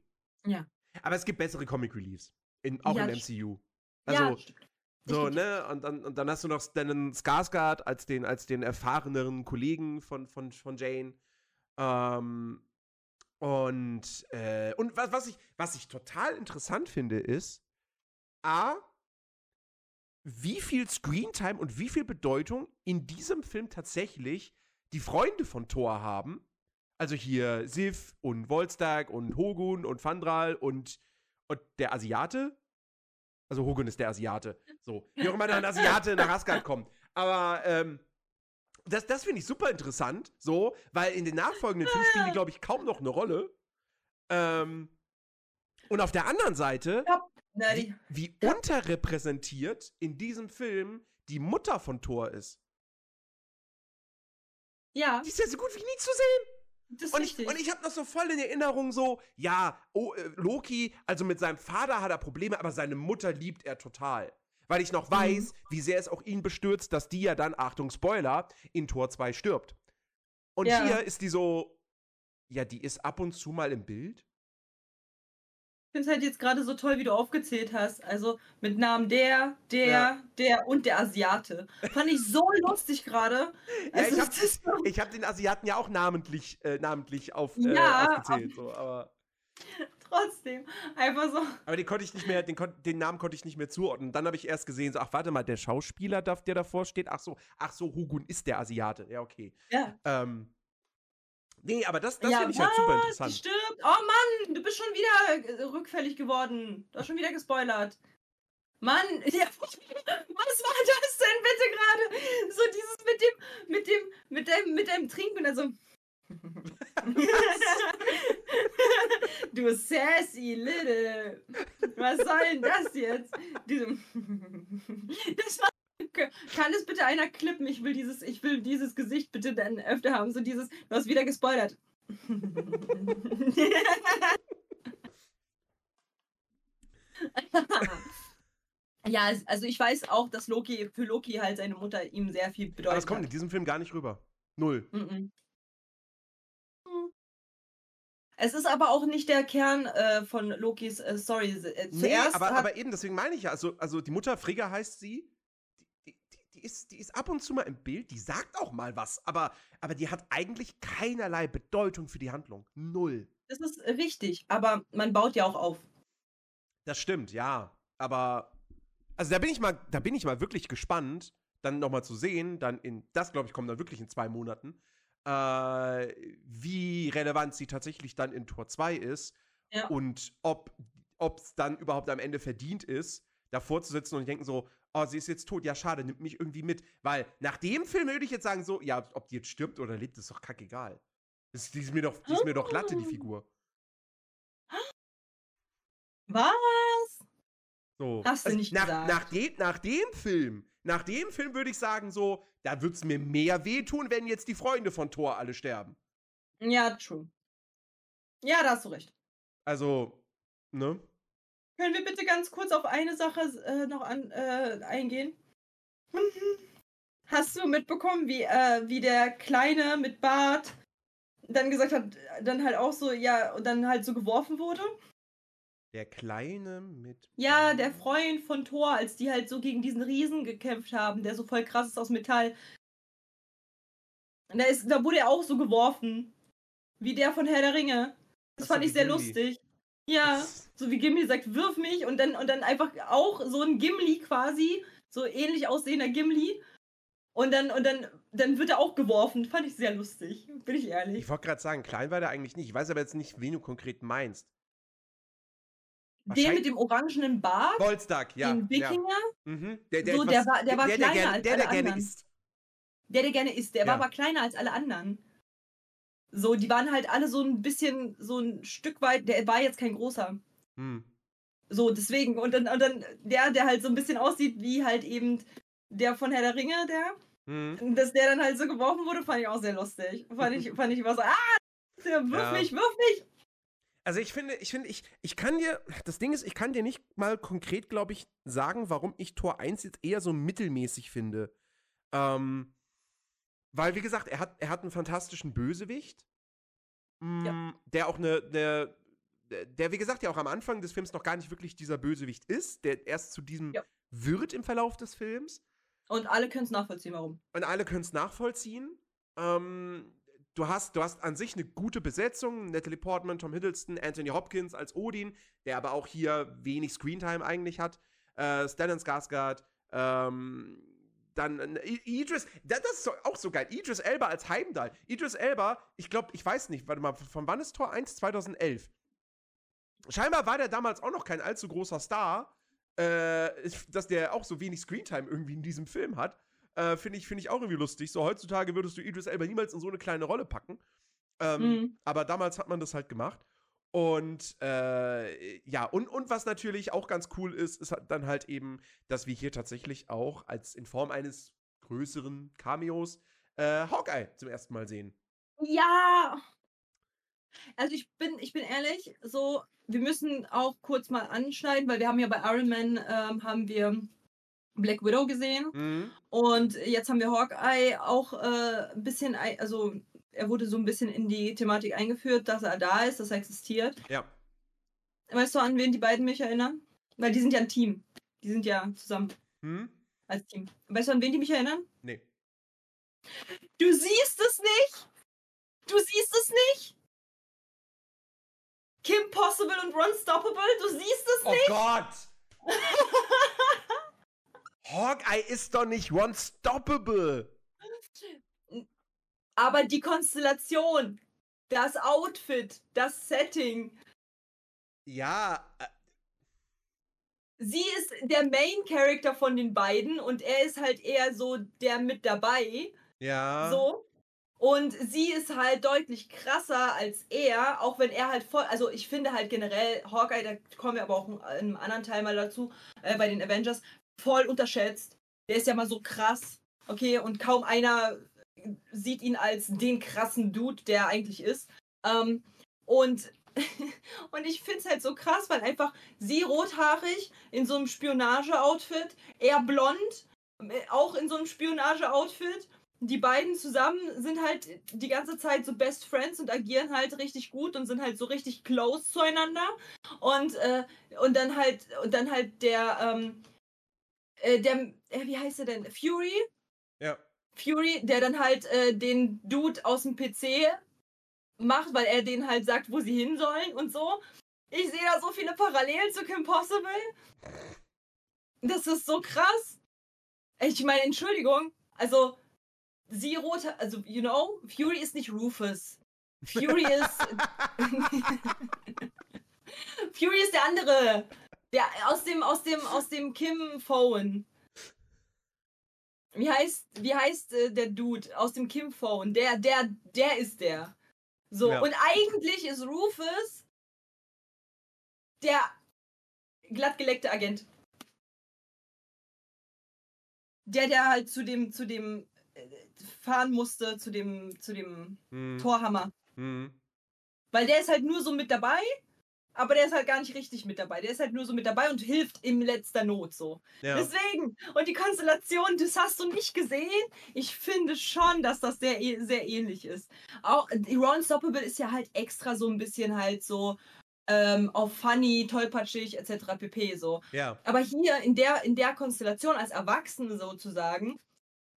Speaker 1: Ja.
Speaker 2: Aber es gibt bessere Comic Reliefs. In, auch
Speaker 1: Ja,
Speaker 2: im MCU. Also. So, ne? Und dann, und dann hast du noch Stellan Skarsgård als den, als den erfahreneren Kollegen von, von, von Jane. Ähm, und äh, und was, was, ich, was ich total interessant finde, ist, A, wie viel Screentime und wie viel Bedeutung in diesem Film tatsächlich die Freunde von Thor haben. Also hier Sif und Volstagg und Hogun und Fandral und, und der Asiate. Also Hogun ist der Asiate. So, <laughs> wie auch immer dann ein Asiate nach Asgard kommt. Aber ähm, das, das finde ich super interessant, so, weil in den nachfolgenden Filmen spielen die, glaube ich, kaum noch eine Rolle. Ähm, und auf der anderen Seite, wie, wie unterrepräsentiert in diesem Film die Mutter von Thor ist.
Speaker 1: ja,
Speaker 2: Die ist ja so gut wie nie zu sehen. Und ich, und ich habe noch so voll in Erinnerung so, ja, oh, äh, Loki, also mit seinem Vater hat er Probleme, aber seine Mutter liebt er total. Weil ich noch
Speaker 1: Mhm.
Speaker 2: weiß, wie sehr es auch ihn bestürzt, dass die ja dann, Achtung, Spoiler, in Tor 2 stirbt. Und
Speaker 1: Ja.
Speaker 2: hier ist die so, ja, die ist ab und zu mal im Bild.
Speaker 1: Ich finde es halt jetzt gerade so toll, wie du aufgezählt hast. Also mit Namen der, der,
Speaker 2: Ja.
Speaker 1: der und der Asiate. Fand ich so <laughs> lustig gerade.
Speaker 2: Ja, ich hab,
Speaker 1: das ist so-
Speaker 2: ich hab den Asiaten ja auch namentlich, äh, namentlich auf, äh,
Speaker 1: Ja,
Speaker 2: aufgezählt. So, aber,
Speaker 1: trotzdem einfach so.
Speaker 2: aber den konnte ich nicht mehr, den, den Namen konnte ich nicht mehr zuordnen. Dann habe ich erst gesehen, so, ach, warte mal, der Schauspieler, darf- der davor steht, ach so, ach so, Hugun ist der Asiate. Ja, okay.
Speaker 1: Ja,
Speaker 2: Ähm, nee, aber das, das
Speaker 1: Ja,
Speaker 2: finde ich halt super interessant.
Speaker 1: stirbt. Oh Mann, du bist schon wieder äh, rückfällig geworden. Du hast schon wieder gespoilert. Mann, <laughs> ja, was war das denn bitte gerade? So dieses mit dem, mit dem, mit dem, mit dem Trinken, also. <laughs> du sassy little. Was soll denn das jetzt? Diesem. <laughs> Das war. Kann es bitte einer klippen? Ich will dieses, ich will dieses Gesicht bitte dann öfter haben. So dieses, du hast wieder gespoilert. <laughs> ja, also ich weiß auch, dass Loki, für Loki halt seine Mutter ihm sehr viel bedeutet.
Speaker 2: Aber das kommt in diesem Film gar nicht rüber. Null.
Speaker 1: Mhm. Es ist aber auch nicht der Kern äh, von Lokis äh, Story. Äh,
Speaker 2: Nee, aber, aber eben, deswegen meine ich ja, also, also die Mutter Frigga heißt sie, die, ist, die ist ab und zu mal im Bild, die sagt auch mal was, aber, aber die hat eigentlich keinerlei Bedeutung für die Handlung. Null.
Speaker 1: das ist richtig, aber man baut ja auch auf.
Speaker 2: Das stimmt, ja. Aber, also da bin ich mal, da bin ich mal wirklich gespannt, dann nochmal zu sehen, dann in, das glaube ich, kommt dann wirklich in zwei Monaten, äh, wie relevant sie tatsächlich dann in Tor 2 ist
Speaker 1: Ja.
Speaker 2: und ob es dann überhaupt am Ende verdient ist, davor zu sitzen und denken so, oh, sie ist jetzt tot, ja schade, nimmt mich irgendwie mit. Weil nach dem Film würde ich jetzt sagen so, ja, ob die jetzt stirbt oder lebt, ist doch kackegal. Das, die, ist mir doch, die ist mir doch Latte, die Figur.
Speaker 1: Was?
Speaker 2: So.
Speaker 1: Hast du nicht
Speaker 2: nach,
Speaker 1: gesagt.
Speaker 2: Nach, dem, nach dem Film, nach dem Film würde ich sagen so, da würde es mir mehr wehtun, wenn jetzt die Freunde von Thor alle sterben.
Speaker 1: Ja, true. Ja, da hast du recht.
Speaker 2: Also, ne?
Speaker 1: Können wir bitte ganz kurz auf eine Sache äh, noch an, äh, eingehen? Hast du mitbekommen, wie, äh, wie der Kleine mit Bart dann gesagt hat, dann halt auch so, ja, und dann halt so geworfen wurde?
Speaker 2: Der Kleine mit.
Speaker 1: Ja, der Freund von Thor, als die halt so gegen diesen Riesen gekämpft haben, der so voll krass ist aus Metall. Da, ist, da wurde er auch so geworfen. Wie der von Herr der Ringe. Das
Speaker 2: so,
Speaker 1: fand ich sehr
Speaker 2: Gimli.
Speaker 1: lustig. Ja, so wie Gimli sagt, wirf mich und dann, und dann einfach auch so ein Gimli quasi, so ähnlich aussehender Gimli. Und dann, und dann, dann wird er auch geworfen. Fand ich sehr lustig, bin ich ehrlich.
Speaker 2: Ich wollte gerade sagen, klein war der eigentlich nicht. Ich weiß aber jetzt nicht, wen du konkret meinst.
Speaker 1: Den mit dem orangenen Bart,
Speaker 2: Bolstag, ja.
Speaker 1: den
Speaker 2: ja.
Speaker 1: Wikinger,
Speaker 2: Mhm. Der,
Speaker 1: So, der war- der war
Speaker 2: der,
Speaker 1: kleiner
Speaker 2: gerne,
Speaker 1: als
Speaker 2: der, der
Speaker 1: alle
Speaker 2: gerne
Speaker 1: anderen.
Speaker 2: isst.
Speaker 1: der, der gerne isst, der war
Speaker 2: Ja.
Speaker 1: aber kleiner als alle anderen. So, die waren halt alle so ein bisschen, so ein Stück weit, der war jetzt kein großer.
Speaker 2: Hm.
Speaker 1: So, deswegen. Und dann, und dann der, der halt so ein bisschen aussieht wie halt eben der von Herr der Ringe, der,
Speaker 2: Hm.
Speaker 1: dass der dann halt so geworfen wurde, fand ich auch sehr lustig. Fand ich, <laughs> fand ich immer so, ah, der wirf
Speaker 2: Ja.
Speaker 1: mich, wirf mich.
Speaker 2: Also ich finde, ich finde, ich, ich kann dir, das Ding ist, ich kann dir nicht mal konkret, glaube ich, sagen, warum ich Tor 1 jetzt eher so mittelmäßig finde. Ähm, weil, wie gesagt, er hat, er hat einen fantastischen Bösewicht, mm, der auch eine, eine, der, wie gesagt, ja auch am Anfang des Films noch gar nicht wirklich dieser Bösewicht ist, der erst zu diesem
Speaker 1: Ja.
Speaker 2: wird im Verlauf des Films.
Speaker 1: Und alle können es nachvollziehen, warum.
Speaker 2: Und alle können es nachvollziehen. Ähm, du, hast, du hast an sich eine gute Besetzung. Natalie Portman, Tom Hiddleston, Anthony Hopkins als Odin, der aber auch hier wenig Screentime eigentlich hat. Äh, Stellan Skarsgård. Ähm, dann äh, Idris, das das ist auch so geil. Idris Elba als Heimdall. Idris Elba, ich glaube, ich weiß nicht, warte mal, von wann ist Tor 1? 2011. Scheinbar war der damals auch noch kein allzu großer Star, äh, dass der auch so wenig Screentime irgendwie in diesem Film hat. Äh, Finde ich, find ich auch irgendwie lustig. So heutzutage würdest du Idris Elba niemals in so eine kleine Rolle packen. Ähm,
Speaker 1: Mhm.
Speaker 2: Aber damals hat man das halt gemacht. Und äh, ja, und, und was natürlich auch ganz cool ist, ist halt dann halt eben, dass wir hier tatsächlich auch als in Form eines größeren Cameos äh, Hawkeye zum ersten Mal sehen.
Speaker 1: Ja. Also ich bin, ich bin ehrlich, so, wir müssen auch kurz mal anschneiden, weil wir haben ja bei Iron Man ähm, haben wir Black Widow gesehen
Speaker 2: Mhm.
Speaker 1: und jetzt haben wir Hawkeye auch äh, ein bisschen, also er wurde so ein bisschen in die Thematik eingeführt, dass er da ist, dass er existiert.
Speaker 2: Ja.
Speaker 1: Weißt du, an wen die beiden mich erinnern? Weil die sind ja ein Team. Die sind ja zusammen
Speaker 2: Hm?
Speaker 1: als Team. Weißt du, an wen die mich erinnern?
Speaker 2: Nee.
Speaker 1: Du siehst es nicht! Du siehst es nicht! Kim Possible und Ron Stoppable, du siehst es
Speaker 2: Oh
Speaker 1: nicht!
Speaker 2: Gott! <laughs> Hawkeye ist doch nicht one-stoppable.
Speaker 1: Aber die Konstellation, das Outfit, das Setting,
Speaker 2: Ja, äh,
Speaker 1: sie ist der Main Character von den beiden und er ist halt eher so der mit dabei.
Speaker 2: ja.
Speaker 1: So. Und sie ist halt deutlich krasser als er, auch wenn er halt voll, also ich finde halt generell Hawkeye, da kommen wir aber auch in einem anderen Teil mal dazu, äh, bei den Avengers, voll unterschätzt. Der ist ja mal so krass, okay, und kaum einer sieht ihn als den krassen Dude, der er eigentlich ist. Ähm, und, <laughs> und ich finde es halt so krass, weil einfach sie rothaarig in so einem Spionage-Outfit, er blond, äh, auch in so einem Spionage-Outfit die beiden zusammen sind halt die ganze Zeit so Best Friends und agieren halt richtig gut und sind halt so richtig close zueinander. Und, äh, und dann halt, und dann halt der, ähm, äh, der, äh, wie heißt er denn? Fury?
Speaker 2: Ja.
Speaker 1: Fury, der dann halt äh, den Dude aus dem PC macht, weil er denen halt sagt, wo sie hin sollen und so. Ich sehe da so viele Parallelen zu Kim Possible. Das ist so krass. Ich meine, Entschuldigung, also Zero, also you know, Fury ist nicht Rufus. Fury <laughs> ist. <laughs> Fury ist der andere. Der aus dem, aus dem, aus dem Kim Phone. Wie heißt, wie heißt äh, der Dude aus dem Kim Phone? Der, der, der ist der. So,
Speaker 2: Ja.
Speaker 1: und eigentlich ist Rufus der glattgeleckte Agent. Der, der halt zu dem, zu dem fahren musste, zu dem, zu dem
Speaker 2: Hm,
Speaker 1: Torhammer.
Speaker 2: hm.
Speaker 1: Weil der ist halt nur so mit dabei, aber der ist halt gar nicht richtig mit dabei. Der ist halt nur so mit dabei und hilft in letzter Not so.
Speaker 2: Ja.
Speaker 1: Deswegen, und die Konstellation, das hast du nicht gesehen. Ich finde schon, dass das sehr, eh- sehr ähnlich ist. Auch die Raw Unstoppable ist ja halt extra so ein bisschen halt so ähm, auf funny, tollpatschig etc. pp. so.
Speaker 2: ja.
Speaker 1: Aber hier in der, in der Konstellation als Erwachsene sozusagen,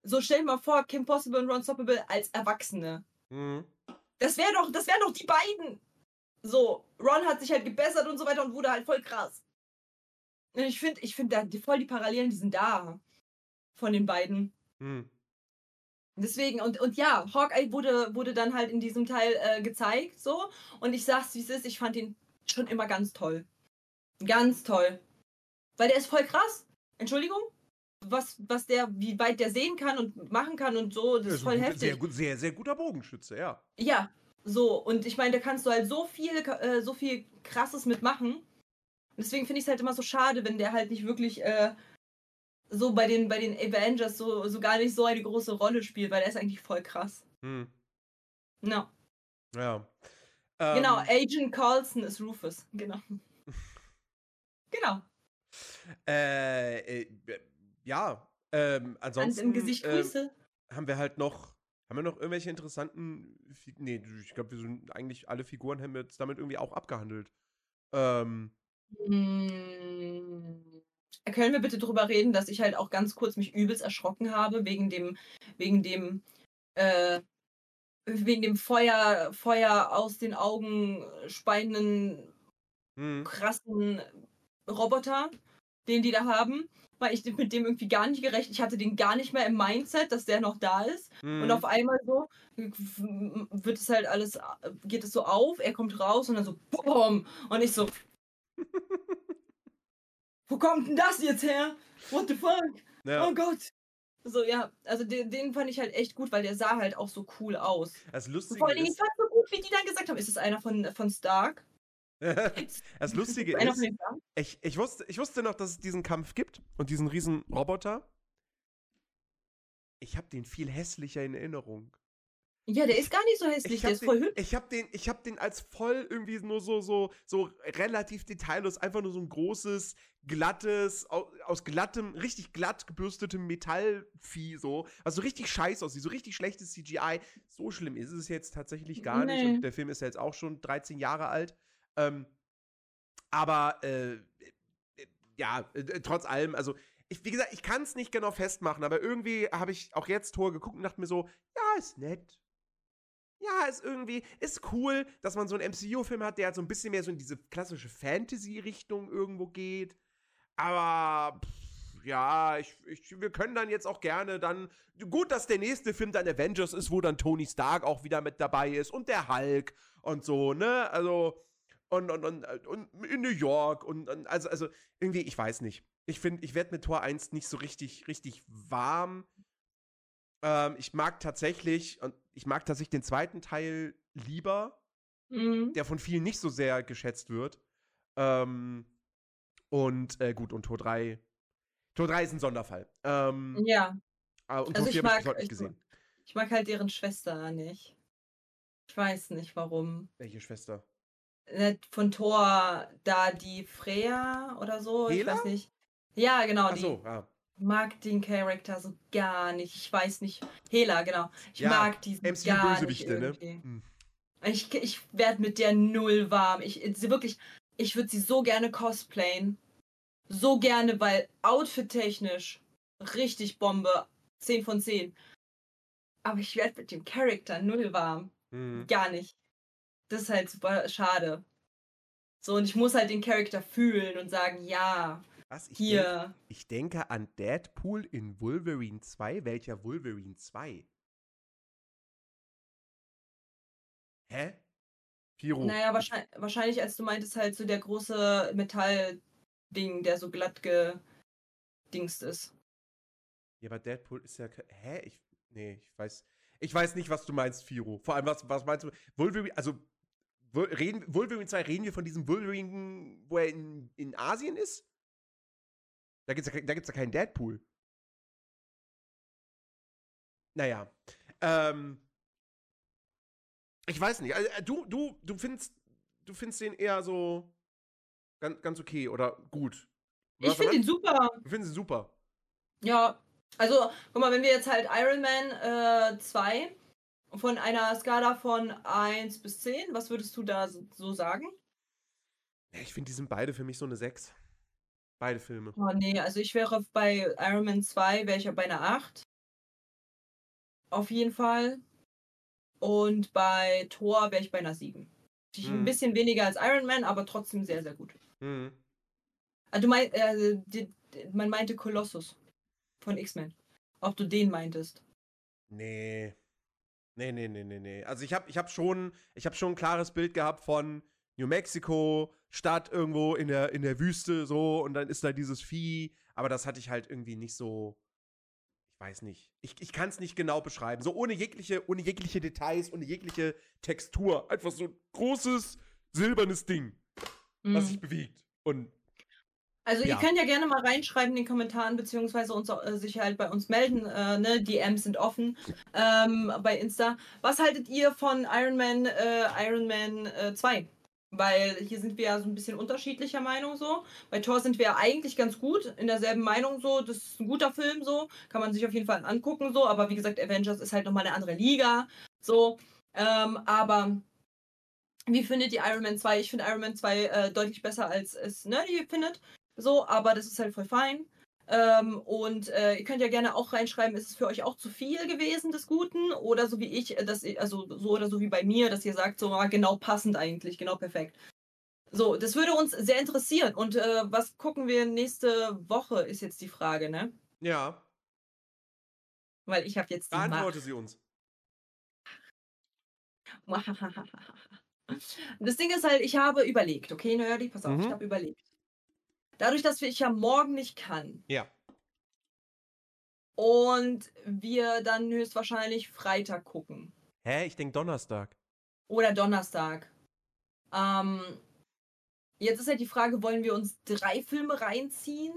Speaker 1: so stell dir mal vor, Kim Possible und Ron Stoppable als Erwachsene.
Speaker 2: Hm.
Speaker 1: Das wäre doch, das wären doch die beiden. So, Ron hat sich halt gebessert und so weiter und wurde halt voll krass. Und ich finde, ich finde da voll die Parallelen, die sind da. Von den beiden.
Speaker 2: Hm.
Speaker 1: Deswegen, und, und ja, Hawkeye wurde, wurde dann halt in diesem Teil äh, gezeigt, so. Und ich sag's, wie es ist, ich fand ihn schon immer ganz toll. Ganz toll. Weil der ist voll krass. Entschuldigung? Was, was der, wie weit der sehen kann und machen kann und so, das
Speaker 2: Ja,
Speaker 1: ist voll
Speaker 2: gut-
Speaker 1: heftig.
Speaker 2: Sehr, gut, sehr, sehr guter Bogenschütze, ja.
Speaker 1: Ja, so. Und ich meine, da kannst du halt so viel, äh, so viel Krasses mitmachen. Deswegen finde ich es halt immer so schade, wenn der halt nicht wirklich äh, so bei den, bei den Avengers so, so gar nicht so eine große Rolle spielt, weil der ist eigentlich voll krass.
Speaker 2: Hm.
Speaker 1: No.
Speaker 2: Ja.
Speaker 1: genau,
Speaker 2: Ähm,
Speaker 1: Agent Carlson ist Rufus. Genau. <laughs> genau.
Speaker 2: äh, äh, ja. Ähm, ansonsten
Speaker 1: im Gesicht
Speaker 2: ähm,
Speaker 1: Grüße.
Speaker 2: haben wir halt noch, haben wir noch irgendwelche interessanten, Fi- nee, ich glaube, wir sind eigentlich alle Figuren haben wir jetzt damit irgendwie auch abgehandelt. Ähm,
Speaker 1: Hm. Können wir bitte drüber reden, dass ich halt auch ganz kurz mich übelst erschrocken habe wegen dem, wegen dem, äh, wegen dem Feuer, Feuer aus den Augen speienden,
Speaker 2: hm,
Speaker 1: krassen Roboter, den die da haben. Weil ich mit dem irgendwie gar nicht gerechnet. Ich hatte den gar nicht mehr im Mindset, dass der noch da ist. Und
Speaker 2: hm.
Speaker 1: auf einmal so wird es halt alles, geht es so auf, er kommt raus und dann so BOOM! Und ich so. <laughs> Wo kommt denn das jetzt her? What the fuck?
Speaker 2: ja.
Speaker 1: Oh Gott. So, ja, also den, den fand ich halt echt gut, weil der sah halt auch so cool aus.
Speaker 2: Das Lustige
Speaker 1: Vor allen Dingen, ich
Speaker 2: ist,
Speaker 1: fand so gut, wie die dann gesagt haben, ist es einer von, von Stark? <laughs>
Speaker 2: das Lustige
Speaker 1: Ist einer
Speaker 2: ist,
Speaker 1: von den Stark?
Speaker 2: Ich, ich, wusste, ich wusste noch, dass es diesen Kampf gibt und diesen riesen Roboter. Ich habe den viel hässlicher in Erinnerung.
Speaker 1: Ja, der ist gar nicht so hässlich,
Speaker 2: Ich
Speaker 1: der
Speaker 2: habe
Speaker 1: ist voll
Speaker 2: den,
Speaker 1: hübsch.
Speaker 2: ich hab den, ich hab den als voll irgendwie nur so, so, so relativ detaillos, einfach nur so ein großes, glattes, aus, aus glattem, richtig glatt gebürstetem Metallvieh, so, also richtig scheiße aussieht, so richtig schlechtes CGI. So schlimm ist es jetzt tatsächlich gar nicht.
Speaker 1: Nee.
Speaker 2: Und der Film ist ja jetzt auch schon 13 Jahre alt. Ähm, aber äh, ja, äh, trotz allem, also ich, wie gesagt, ich kann es nicht genau festmachen, aber irgendwie habe ich auch jetzt Tor geguckt und dachte mir so, ja, ist nett. Ja, ist irgendwie, ist cool, dass man so einen MCU-Film hat, der halt so ein bisschen mehr so in diese klassische Fantasy-Richtung irgendwo geht. Aber pff, ja, ich, ich, wir können dann jetzt auch gerne dann. Gut, dass der nächste Film dann Avengers ist, wo dann Tony Stark auch wieder mit dabei ist und der Hulk und so, ne? Also. Und, und, und, und in New York und, und also, also irgendwie, ich weiß nicht. Ich finde, ich werde mit Tor 1 nicht so richtig, richtig warm. Ähm, ich mag tatsächlich, und ich mag tatsächlich den zweiten Teil lieber,
Speaker 1: Mhm.
Speaker 2: der von vielen nicht so sehr geschätzt wird. Ähm, und äh, gut, und Tor 3. Tor 3 ist ein Sonderfall. Ähm,
Speaker 1: Ja,
Speaker 2: äh, und
Speaker 1: Also
Speaker 2: Tor
Speaker 1: ich
Speaker 2: 4 habe ich heute nicht
Speaker 1: ich-
Speaker 2: gesehen.
Speaker 1: ich mag halt deren Schwester nicht. Ich weiß nicht warum.
Speaker 2: Welche Schwester?
Speaker 1: Äh, Von Thor, da die Freya oder so, ich
Speaker 2: Hela?
Speaker 1: weiß nicht. Ja, genau,
Speaker 2: Ach
Speaker 1: die
Speaker 2: so, ja.
Speaker 1: mag den Charakter so gar nicht. Ich weiß nicht. Hela, genau. Ich
Speaker 2: Ja,
Speaker 1: mag diesen gar nicht
Speaker 2: ne? Hm.
Speaker 1: Ich, ich werde mit der null warm. Ich, sie wirklich, ich würde sie so gerne cosplayen. So gerne, weil outfit-technisch richtig Bombe. 10 von 10. Aber ich werde mit dem Charakter null warm.
Speaker 2: Hm.
Speaker 1: Gar nicht. Das ist halt super schade. So, und ich muss halt den Charakter fühlen und sagen, ja.
Speaker 2: Was? Ich
Speaker 1: Hier.
Speaker 2: Denk, ich denke an Deadpool in Wolverine 2. Welcher Wolverine 2? Hä? Piro.
Speaker 1: Naja, wahrscheinlich, wahrscheinlich, als du meintest, halt so der große Metallding, der so glatt gedingst ist.
Speaker 2: Ja, aber Deadpool ist ja. Hä? Ich. Nee, ich weiß. Ich weiß nicht, was du meinst, Firo. Vor allem, was, was meinst du? Wolverine, also. Reden, Wolverine 2, reden wir von diesem Wolverine, wo er in, in Asien ist? Da gibt's ja, da gibt's ja keinen Deadpool. Naja. Ähm. Ich weiß nicht. Also, äh, du, du, du findest, du findest den eher so ganz, ganz okay oder gut.
Speaker 1: Ich
Speaker 2: Was,
Speaker 1: finde ihn super.
Speaker 2: Du findest ihn super.
Speaker 1: Ja, also, guck mal, wenn wir jetzt halt Iron Man äh, 2 von einer Skala von 1 bis 10, was würdest du da so, sagen?
Speaker 2: Ja, ich finde, die sind beide für mich so eine 6. Beide Filme.
Speaker 1: Oh nee, also ich wäre bei Iron Man 2 wäre ich bei einer 8. Auf jeden Fall. Und bei Thor wäre ich bei einer 7. Ich- Ein bisschen weniger als Iron Man, aber trotzdem sehr, sehr gut.
Speaker 2: Mhm.
Speaker 1: Ah, du meinst, äh, die, man meinte Colossus von X-Men. Ob du den meintest.
Speaker 2: Nee. Nee, nee, nee, nee, nee. Also ich habe ich hab schon, ich hab schon ein klares Bild gehabt von New Mexico, Stadt irgendwo in der, in der Wüste, so, und dann ist da dieses Vieh. Aber das hatte ich halt irgendwie nicht so. Ich weiß nicht. Ich, ich kann es nicht genau beschreiben. So ohne jegliche, ohne jegliche Details, ohne jegliche Textur. Einfach so ein großes, silbernes Ding, was
Speaker 1: Mhm.
Speaker 2: sich bewegt. Und
Speaker 1: Also
Speaker 2: Ja.
Speaker 1: ihr könnt ja gerne mal reinschreiben in den Kommentaren, beziehungsweise uns, äh, sich halt bei uns melden. Äh, ne? DMs sind offen ähm, bei Insta. Was haltet ihr von Iron Man, äh, Iron Man äh, 2? Weil hier sind wir ja so ein bisschen unterschiedlicher Meinung so. Bei Thor sind wir ja eigentlich ganz gut in derselben Meinung so. Das ist ein guter Film so. Kann man sich auf jeden Fall angucken so. Aber wie gesagt, Avengers ist halt nochmal eine andere Liga. So. Ähm, aber wie findet ihr Iron Man 2? Ich finde Iron Man 2 äh, deutlich besser als es Nerdy findet. So, aber das ist halt voll fein. Ähm, und äh, ihr könnt ja gerne auch reinschreiben, ist es für euch auch zu viel gewesen des Guten? Oder so wie ich, äh, dass ihr, also so oder so wie bei mir, dass ihr sagt, so ah, genau passend eigentlich, genau perfekt. So, das würde uns sehr interessieren. Und äh, was gucken wir nächste Woche, ist jetzt die Frage, ne?
Speaker 2: ja,
Speaker 1: Weil ich habe jetzt
Speaker 2: beantworte sie uns. <laughs>
Speaker 1: Das Ding ist halt, ich habe überlegt, okay, Nerdy, pass auf, ich
Speaker 2: Mhm.
Speaker 1: habe überlegt. Dadurch, dass ich ja morgen nicht kann
Speaker 2: Ja.
Speaker 1: und wir dann höchstwahrscheinlich Freitag gucken
Speaker 2: Hä? Ich denke Donnerstag.
Speaker 1: oder Donnerstag. Ähm, jetzt ist halt die Frage, wollen wir uns drei Filme reinziehen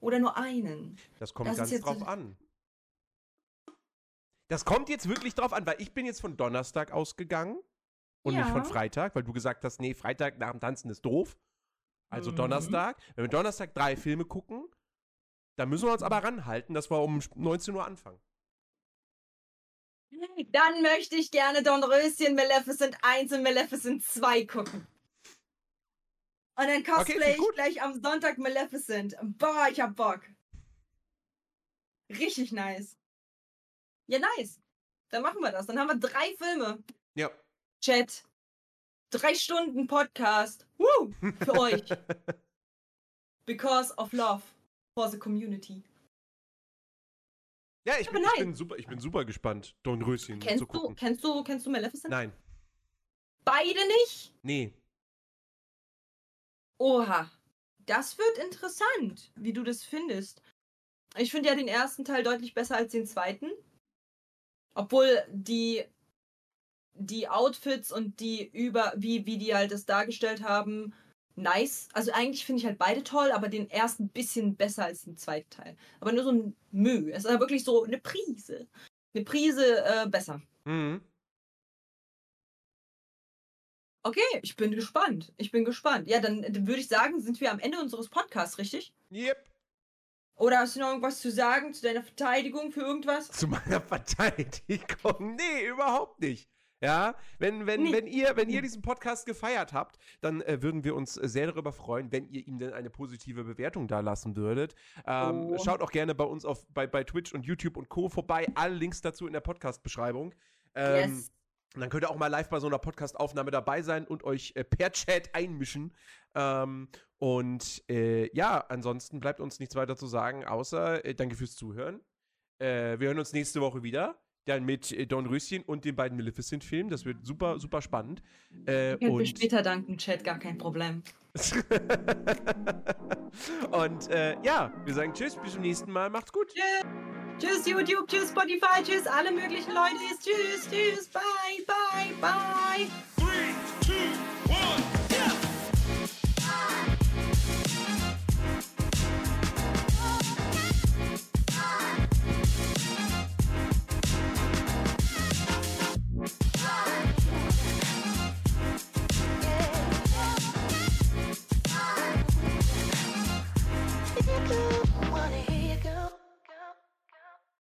Speaker 1: oder nur einen?
Speaker 2: Das kommt
Speaker 1: Das
Speaker 2: ganz drauf
Speaker 1: so-
Speaker 2: an. Das kommt jetzt wirklich drauf an, weil ich bin jetzt von Donnerstag ausgegangen und nicht von
Speaker 1: Ja.
Speaker 2: Freitag, weil du gesagt hast, nee, Freitag nach dem Tanzen ist doof. Also
Speaker 1: Mhm.
Speaker 2: Donnerstag. Wenn wir Donnerstag drei Filme gucken, dann müssen wir uns aber ranhalten, dass wir um 19 Uhr anfangen.
Speaker 1: Dann möchte ich gerne Dornröschen Maleficent 1 und Maleficent 2 gucken. Und dann
Speaker 2: Okay,
Speaker 1: cosplay
Speaker 2: finde ich
Speaker 1: gleich am Sonntag Maleficent. Boah, ich hab Bock. Richtig nice. Ja, nice. Dann machen wir das. Dann haben wir drei Filme.
Speaker 2: Ja.
Speaker 1: Chat. Drei Stunden Podcast. Woo! Für euch. <laughs> Because of love for the community.
Speaker 2: ja, ich bin, ich, bin super, ich bin super gespannt, Dornröschen
Speaker 1: Kennst
Speaker 2: zu
Speaker 1: du,
Speaker 2: gucken.
Speaker 1: kennst du, kennst du Maleficent?
Speaker 2: Nein,
Speaker 1: Beide nicht?
Speaker 2: nee.
Speaker 1: Oha. Das wird interessant, wie du das findest. Ich finde ja den ersten Teil deutlich besser als den zweiten. Obwohl die, die Outfits und die über, wie, wie die halt das dargestellt haben, nice. Also eigentlich finde ich halt beide toll, aber den ersten ein bisschen besser als den zweiten Teil. Aber nur so ein Müh. Es ist ja wirklich so eine Prise. Eine Prise äh, besser.
Speaker 2: Mhm.
Speaker 1: Okay, ich bin gespannt. Ich bin gespannt. Ja, dann, dann würde ich sagen, sind wir am Ende unseres Podcasts, richtig?
Speaker 2: Yep.
Speaker 1: Oder hast du noch irgendwas zu sagen zu deiner Verteidigung für irgendwas?
Speaker 2: Zu meiner Verteidigung. Nee, überhaupt nicht. Ja, wenn, wenn,
Speaker 1: Nee.
Speaker 2: wenn, ihr, wenn ihr diesen Podcast gefeiert habt, dann äh, würden wir uns äh, sehr darüber freuen, wenn ihr ihm denn eine positive Bewertung da lassen würdet. Ähm,
Speaker 1: Oh.
Speaker 2: Schaut auch gerne bei uns auf, bei, bei Twitch und YouTube und Co. vorbei. Alle Links dazu in der Podcast-Beschreibung. Ähm,
Speaker 1: yes.
Speaker 2: Und dann könnt ihr auch mal live bei so einer Podcast-Aufnahme dabei sein und euch äh, per Chat einmischen. Ähm, und äh, ja, ansonsten bleibt uns nichts weiter zu sagen, außer äh, danke fürs Zuhören. Äh, wir hören uns nächste Woche wieder. Dann mit äh, Don Röschen und den beiden Maleficent-Filmen. Das wird super, super spannend. Äh,
Speaker 1: Könnt mir später danken, Chat, gar kein Problem. <laughs>
Speaker 2: und äh, ja, wir sagen Tschüss, bis zum nächsten Mal. Macht's gut.
Speaker 1: Tschüss. Tschüss, YouTube, tschüss, Spotify, tschüss, alle möglichen Leute. Tschüss, tschüss, bye, bye, bye.